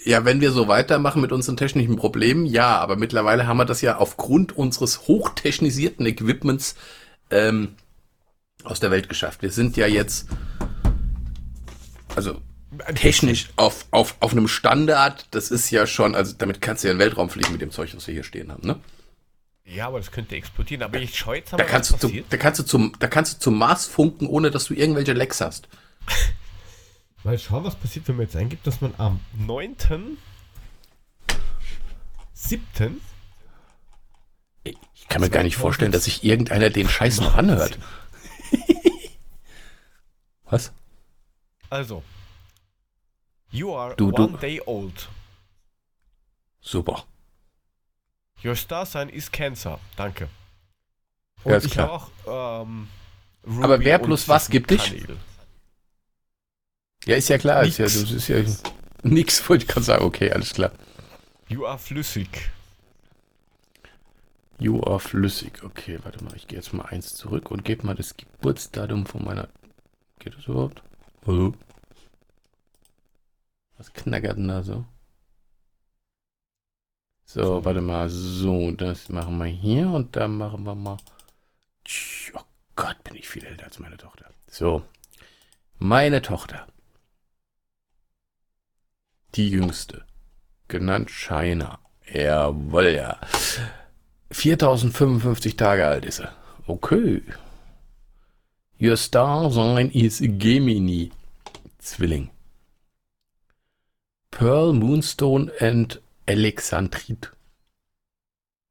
Ja, wenn wir so weitermachen mit unseren technischen Problemen, ja, aber mittlerweile haben wir das ja aufgrund unseres hochtechnisierten Equipments ähm, aus der Welt geschafft. Wir sind ja jetzt, also technisch auf, auf, auf einem Standard, das ist ja schon, also damit kannst du ja in den Weltraum fliegen mit dem Zeug, was wir hier stehen haben, ne? Ja, aber das könnte explodieren. Aber ich schaue jetzt Da kannst, du zum, da, kannst du zum, da kannst du zum Mars funken, ohne dass du irgendwelche Lecks hast. Mal schauen, was passiert, wenn man jetzt eingibt, dass man am 9. 7. Ich kann mir gar nicht vorstellen, dass sich irgendeiner den Scheiß noch anhört. Was? Also. You are Du- du- one day old. Super. Your star sign is Cancer. Danke. Ja, ist ich klar. auch. Ähm, Aber wer und plus was gibt dich? Ja, ist ja klar. Ist ja, Nix. das ist ja nix, wollte ich gerade sagen. Okay, alles klar. You are flüssig. You are flüssig. Okay, warte mal, ich gehe jetzt mal eins zurück und gebe mal das Geburtsdatum von meiner. Geht das überhaupt? Hallo? Was knackert denn da so? So, warte mal. So, das machen wir hier und dann machen wir mal. Oh Gott, bin ich viel älter als meine Tochter. So. Meine Tochter. Die jüngste. Genannt China. Jawohl, ja. 4055 Tage alt ist er. Okay. Your star sign is Gemini. Zwilling. Pearl, Moonstone and Alexandrit.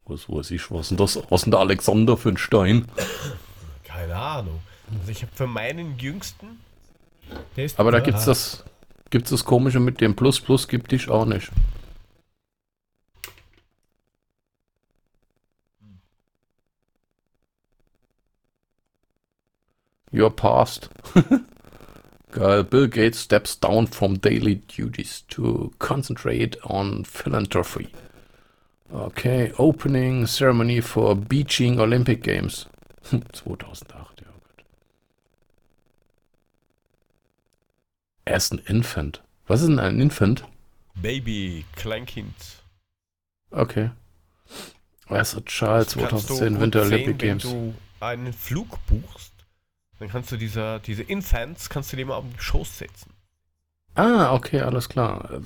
Was weiß ich, was denn das? Was denn der Alexander für ein Stein? Keine Ahnung. Also ich habe für meinen jüngsten. Ist Aber da gibt's das, gibt's das Komische mit dem Plus Plus gibt dich auch nicht. You're past. Geil. Bill Gates steps down from daily duties to concentrate on philanthropy. Okay, Opening Ceremony for Beijing Olympic Games. 2008, ja Gott. Er ist ein Infant. Was ist denn ein Infant? Baby, Kleinkind. Okay. Charles Das kannst du 2010 gut Winter sehen, Olympic Games. Wenn du einen Flug buchst, dann kannst du dieser, diese Infants, kannst du dir mal auf den Schoß setzen. Ah, okay, alles klar.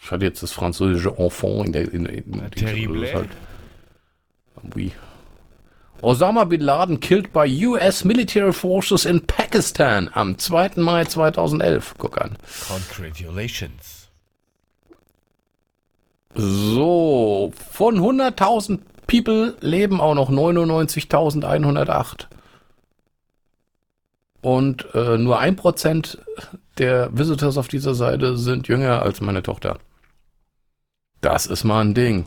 Ich hatte jetzt das französische Enfant in der in, in, Ja, in terrible. halt- Oui. Osama Bin Laden killed by US military forces in Pakistan am 2. Mai 2011. Guck an. Congratulations. So, von 100.000 People leben auch noch 99.108. Und äh, nur 1% der Visitors auf dieser Seite sind jünger als meine Tochter. Das ist mal ein Ding.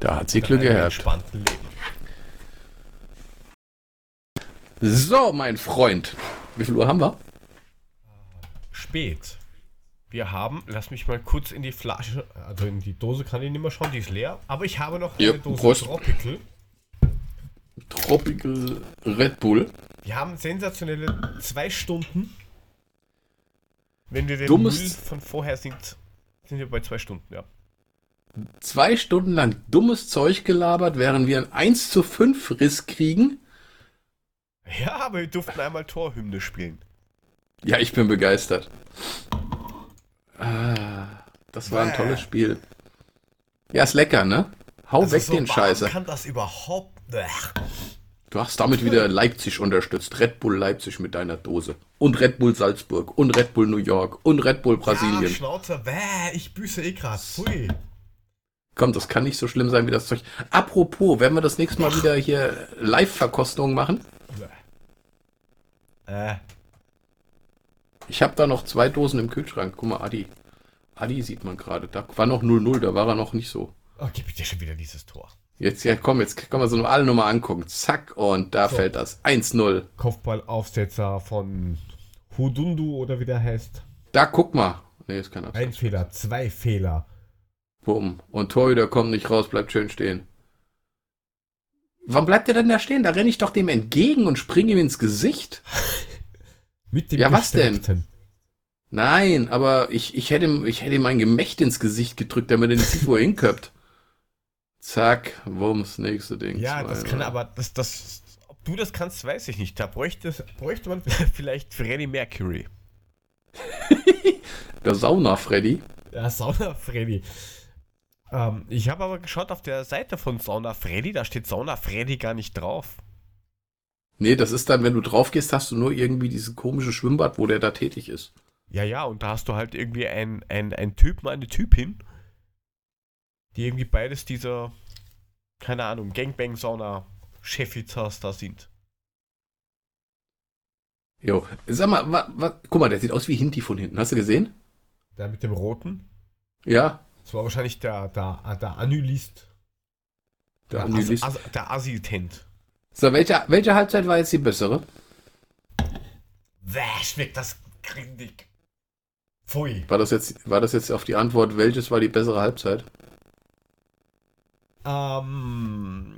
Da hat sie Glück gehabt. Leben. So, mein Freund. Wie viel Uhr haben wir? Spät. Wir haben, lass mich mal kurz in die Flasche, also in die Dose kann ich nicht mehr schauen, die ist leer. Aber ich habe noch Ja, eine Dose Prost. Tropical. Tropical Red Bull. Wir haben sensationelle zwei Stunden. Wenn wir den Dummes- Müll von vorher sind, sind wir bei zwei Stunden, ja. Zwei Stunden lang dummes Zeug gelabert, während wir einen 1 zu 5 Riss kriegen. Ja, aber wir durften einmal Torhymne spielen. Ja, ich bin begeistert. Ah, das war ein tolles Spiel. Ja, ist lecker, ne? Hau Also weg so den Scheiße. kann das überhaupt... Bäh. Du hast damit wieder Leipzig unterstützt. Red Bull Leipzig mit deiner Dose. Und Red Bull Salzburg. Und Red Bull New York. Und Red Bull Ja, Brasilien. Schnauzer, bäh, ich büße eh grad. Pfui. Komm, das kann nicht so schlimm sein wie das Zeug. Apropos, werden wir das nächste Mal wieder hier Live-Verkostungen machen? Äh, Ich habe da noch zwei Dosen im Kühlschrank. Guck mal, Adi. Adi sieht man gerade. Da war noch 0-0, da war er noch nicht so. oh, gib dir schon wieder dieses Tor. Jetzt, ja, komm, jetzt kann man so alle nochmal angucken. Zack, und da So. fällt das. 1-0. Kopfballaufsetzer von Hudundu oder wie der heißt. Da guck mal. Nee, ist kein Ein. Fehler, zwei Fehler. Bumm. Und Torhüter kommt nicht raus, bleibt schön stehen. Warum bleibt der denn da stehen? Da renne ich doch dem entgegen und springe ihm ins Gesicht. Mit dem Ja, was denn? Nein, aber ich, ich, hätte, ihm- ich hätte ihm ein Gemächt ins Gesicht gedrückt, damit er nicht sieht, wo er hinköpft. Zack, wumms, nächste Ding. Ja, das Zwei, kann ne? aber, das, das, ob du das kannst, weiß ich nicht. Da bräuchte, bräuchte man vielleicht Freddie Mercury. Der Sauna, Freddy. Ja, Sauna Freddy. Ähm, ich habe aber geschaut auf der Seite von Sauna Freddy, da steht Sauna Freddy gar nicht drauf. Nee, das ist dann, wenn du drauf gehst, hast du nur irgendwie dieses komische Schwimmbad, wo der da tätig ist. Ja, ja, und da hast du halt irgendwie ein, ein, ein Typen, eine Typin, die irgendwie beides dieser, keine Ahnung, Gangbang-Sauna-Chefizas da sind. Jo, sag mal, wa, wa, guck mal, der sieht aus wie Hinti von hinten. Hast du gesehen? Der mit dem Roten, Ja, das war wahrscheinlich der, der, der Anulist. der As-. As- der Assistent. So, welche, welche Halbzeit war jetzt die bessere? Wäh, schmeckt das grindig. Pfui. War das jetzt, war das jetzt auf die Antwort, welches war die bessere Halbzeit? Ähm,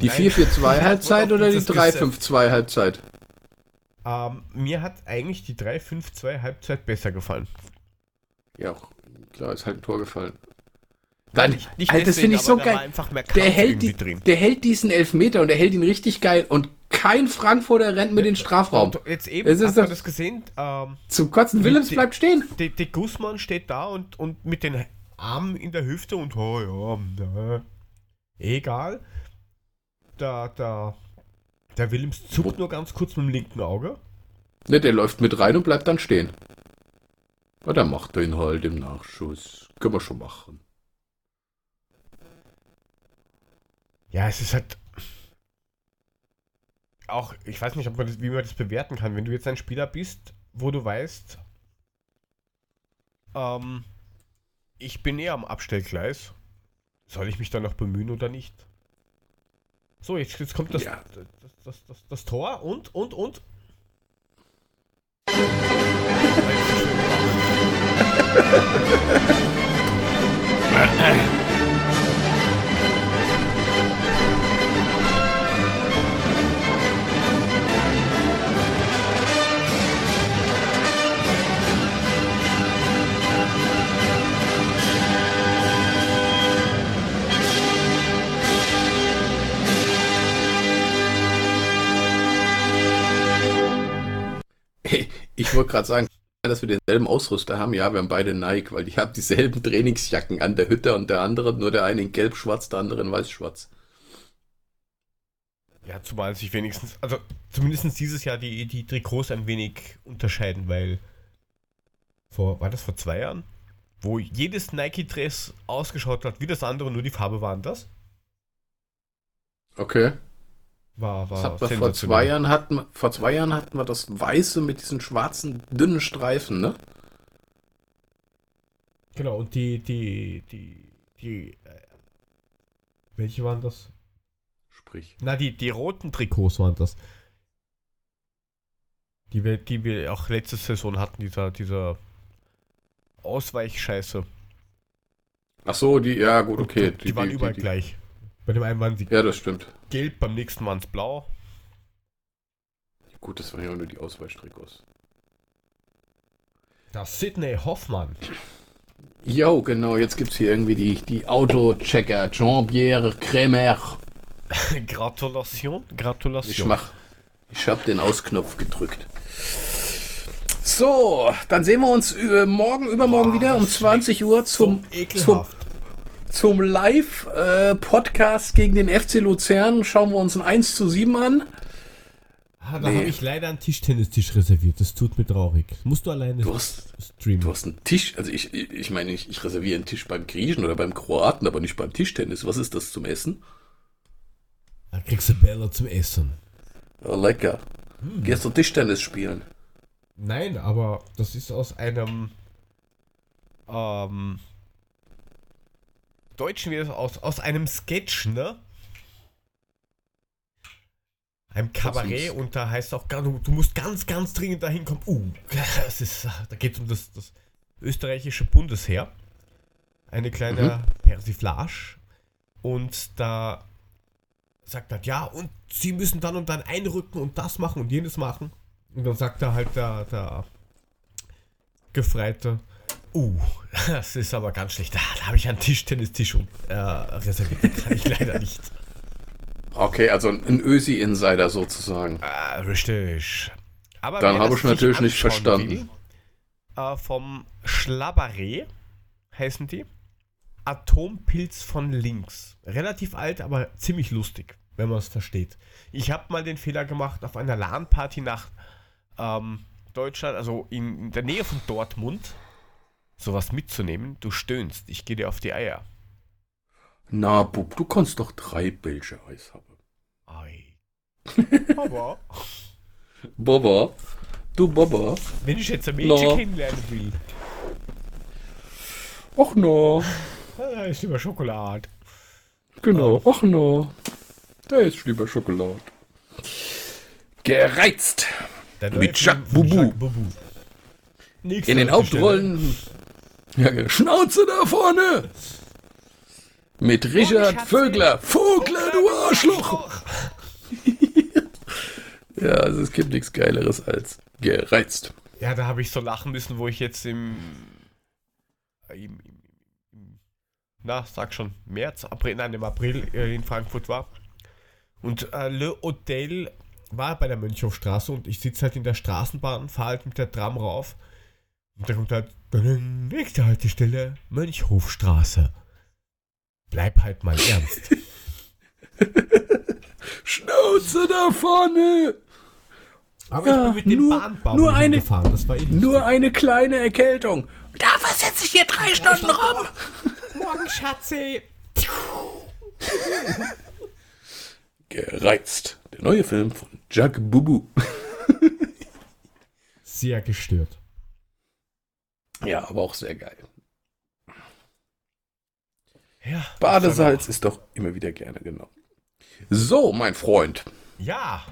Die Nein. 4-4-2 Halbzeit oder die dieses Gesetz. 3-5-2 Halbzeit? ähm, mir hat eigentlich die 3-5-2 Halbzeit besser gefallen. Ja, klar, ist halt ein Tor gefallen. Dann, Nicht Alter, das finde ich so geil. Der hält, die, drin. der hält diesen Elfmeter und der hält ihn richtig geil und kein Frankfurter rennt mit in den Strafraum. Jetzt eben, Es ist hast du das gesehen? Ähm, Zum Kotzen, Willems bleibt stehen. der Guzman steht da und, und mit den Armen in der Hüfte und oh ja, na, egal. Da, da, der Willems zuckt nur ganz kurz mit dem linken Auge. Ne, der läuft mit rein und bleibt dann stehen. Ja, dann macht er ihn halt im Nachschuss. Können wir schon machen. Ja, es ist halt auch, ich weiß nicht, ob man das, wie man das bewerten kann, wenn du jetzt ein Spieler bist, wo du weißt, ähm, ich bin eher am Abstellgleis. Soll ich mich da noch bemühen oder nicht? So, jetzt, jetzt kommt das, Ja. das, das, das, das Tor und, und, und. Ich wollte gerade sagen, dass wir denselben Ausrüster haben. Ja, wir haben beide Nike, weil die haben dieselben Trainingsjacken an der Hütte und der andere, nur der eine in gelb-schwarz, der andere in weiß-schwarz. Ja, zumal sich wenigstens, also zumindest dieses Jahr die, die Trikots ein wenig unterscheiden, weil vor, war das vor zwei Jahren? Wo jedes Nike-Dress ausgeschaut hat wie das andere, nur die Farbe war anders. Okay. War, war Das hat vor zwei Jahren hatten, wir- vor zwei Jahren hatten wir das Weiße mit diesen schwarzen, dünnen Streifen, ne? Genau, und die, die, die, die, äh, welche waren das? Sprich. Na, die, die roten Trikots waren das. Die wir, die wir auch letzte Saison hatten, dieser, dieser Ausweichscheiße. Ach so, die, ja gut, okay. Die, waren überall die, gleich. Bei dem einen waren sie Ja, das stimmt. Gelb, beim nächsten waren es blau. Gut, das waren ja auch nur die Ausweichtrikots. Das Sidney Hoffmann. Jo, genau, jetzt gibt's hier irgendwie die, die Autochecker. Jean-Pierre Crémer. Gratulation. Ich Gratulation. mach. Ich hab den Ausknopf gedrückt. So, dann sehen wir uns äh, morgen, übermorgen Boah, wieder um das 20 Uhr zum, so zum. Zum Live-Podcast gegen den FC Luzern. Schauen wir uns ein 1 zu 7 an. Ah, da Nee. habe ich leider einen Tischtennistisch reserviert. Das tut mir traurig. Musst du alleine Du hast, streamen. du hast einen Tisch, also ich, ich meine, ich, ich reserviere einen Tisch beim Griechen oder beim Kroaten, aber nicht beim Tischtennis. Was ist das zum Essen? Da kriegst du Bälle zum Essen. Oh, lecker. Hm. Gehst du Tischtennis spielen? Nein, aber das ist aus einem ähm, Deutschen wie das aus, aus einem Sketch, ne? Ein Kabarett und da heißt auch, gar- du, du musst ganz, ganz dringend dahin kommen. Uh, das ist, da geht es um das, das österreichische Bundesheer. Eine kleine Persiflage. Und da sagt er, ja, und sie müssen dann und dann einrücken und das machen und jenes machen. Und dann sagt er halt der, der Gefreite, uh, das ist aber ganz schlecht. Da, da habe ich einen Tischtennistisch und, äh, reserviert. Den kann ich leider nicht. Okay, also ein Ösi-Insider sozusagen. Ah, richtig. Aber Dann habe ich natürlich nicht verstanden. will, äh, vom Schlabberé heißen die. Atompilz von links. Relativ alt, aber ziemlich lustig, wenn man es versteht. Ich habe mal den Fehler gemacht, auf einer LAN-Party nach ähm, Deutschland, also in, in der Nähe von Dortmund, sowas mitzunehmen. Du stöhnst, ich gehe dir auf die Eier. Na, Bub, du kannst doch drei Bälsche Eis haben. Ei. Aber Baba, du Baba. wenn ich jetzt ein Mädchen No. kennenlernen will, Ach no, dann ist lieber Schokolade. genau, ach no. Da ist lieber Schokolade. Gereizt. Mit Jacques Boubou. Nächste In den. Hauptrollen. Ja. Schnauze da vorne! Mit Richard. Vögler. Vogler, du Arschloch! Ja, also es gibt nichts Geileres als gereizt. Ja, da habe ich so lachen müssen, wo ich jetzt im, im, im, im na, sag schon, März, April, nein, im April äh, in Frankfurt war. Und äh, Le Hotel war bei der Mönchhofstraße und ich sitze halt in der Straßenbahn, fahre halt mit der Tram rauf. Und da kommt halt, "Dadang, nächste Haltestelle, Mönchhofstraße. Bleib halt mal ernst. Schnauze da vorne! Aber Ja, ich bin mit dem nur- Bahnbaum nur eine- gefahren, das war eh. Nur eine kleine Erkältung. Dafür sitze ich hier drei Stunden rum. Morgen, Schatzi. Gereizt. Der neue Film von Jacques Boubou. Sehr gestört. Ja, aber auch sehr geil. Ja. Badesalz ist doch immer wieder gerne genommen. So, mein Freund. Ja.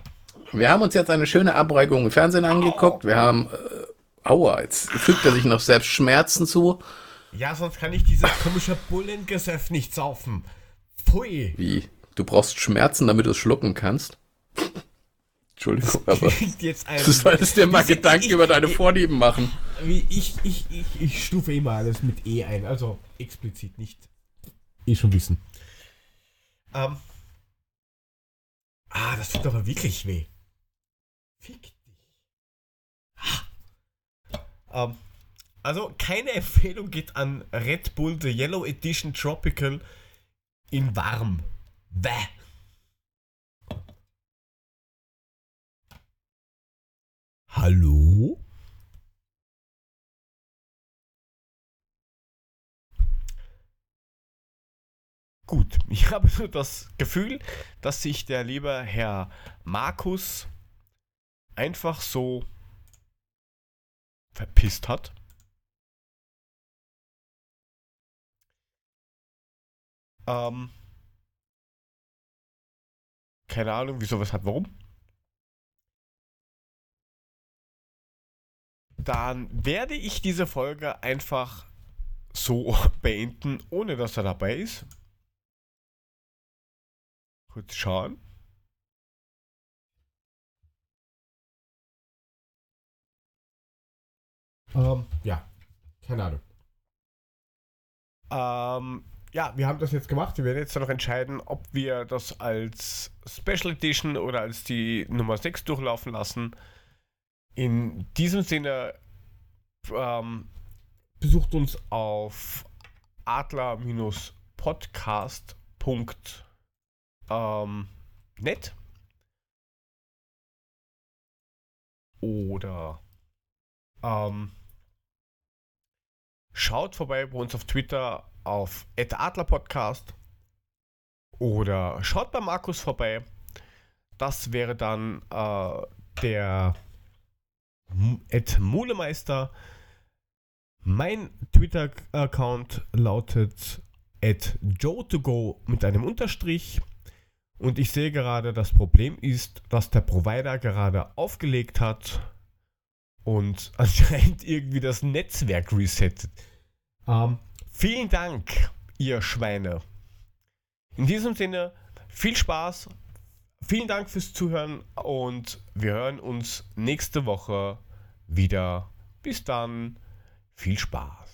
Wir haben uns jetzt eine schöne Abreibung im Fernsehen angeguckt. Wir haben. Äh, aua, jetzt fügt er sich noch selbst Schmerzen zu. Ja, sonst kann ich dieses komische Bullengesöff nicht saufen. Pfui. Wie? Du brauchst Schmerzen, damit du es schlucken kannst? Entschuldigung, aber. Jetzt ein, Du solltest dir mal Gedanken ich- über deine Vorlieben machen. Ich, ich, ich, ich stufe immer alles mit E ein, also explizit nicht. Eh schon wissen. Ähm. Ah, das tut aber wirklich weh. Fick dich. Ah. Ähm, also, keine Empfehlung geht an Red Bull The Yellow Edition Tropical in warm. Bäh. Hallo? Gut, ich habe nur das Gefühl, dass sich der liebe Herr Markus einfach so verpisst hat. Ähm, keine Ahnung, wieso, weshalb, warum. Dann werde ich diese Folge einfach so beenden, ohne dass er dabei ist. Kurz schauen. Ähm, ja, keine Ahnung. Ähm, ja, wir haben das jetzt gemacht. Wir werden jetzt noch entscheiden, ob wir das als Special Edition oder als die Nummer 6 durchlaufen lassen. In diesem Sinne ähm, besucht uns auf adler-podcast.net ähm, oder ähm, schaut vorbei bei uns auf Twitter auf @adlerpodcast oder schaut bei Markus vorbei. Das wäre dann äh, der Mulemeister. Mein Twitter-Account lautet at joe2go mit einem Unterstrich. Und ich sehe gerade, das Problem ist, dass der Provider gerade aufgelegt hat und anscheinend irgendwie das Netzwerk resettet. Ähm, vielen Dank, ihr Schweine. In diesem Sinne, viel Spaß, vielen Dank fürs Zuhören und wir hören uns nächste Woche wieder. Bis dann, viel Spaß.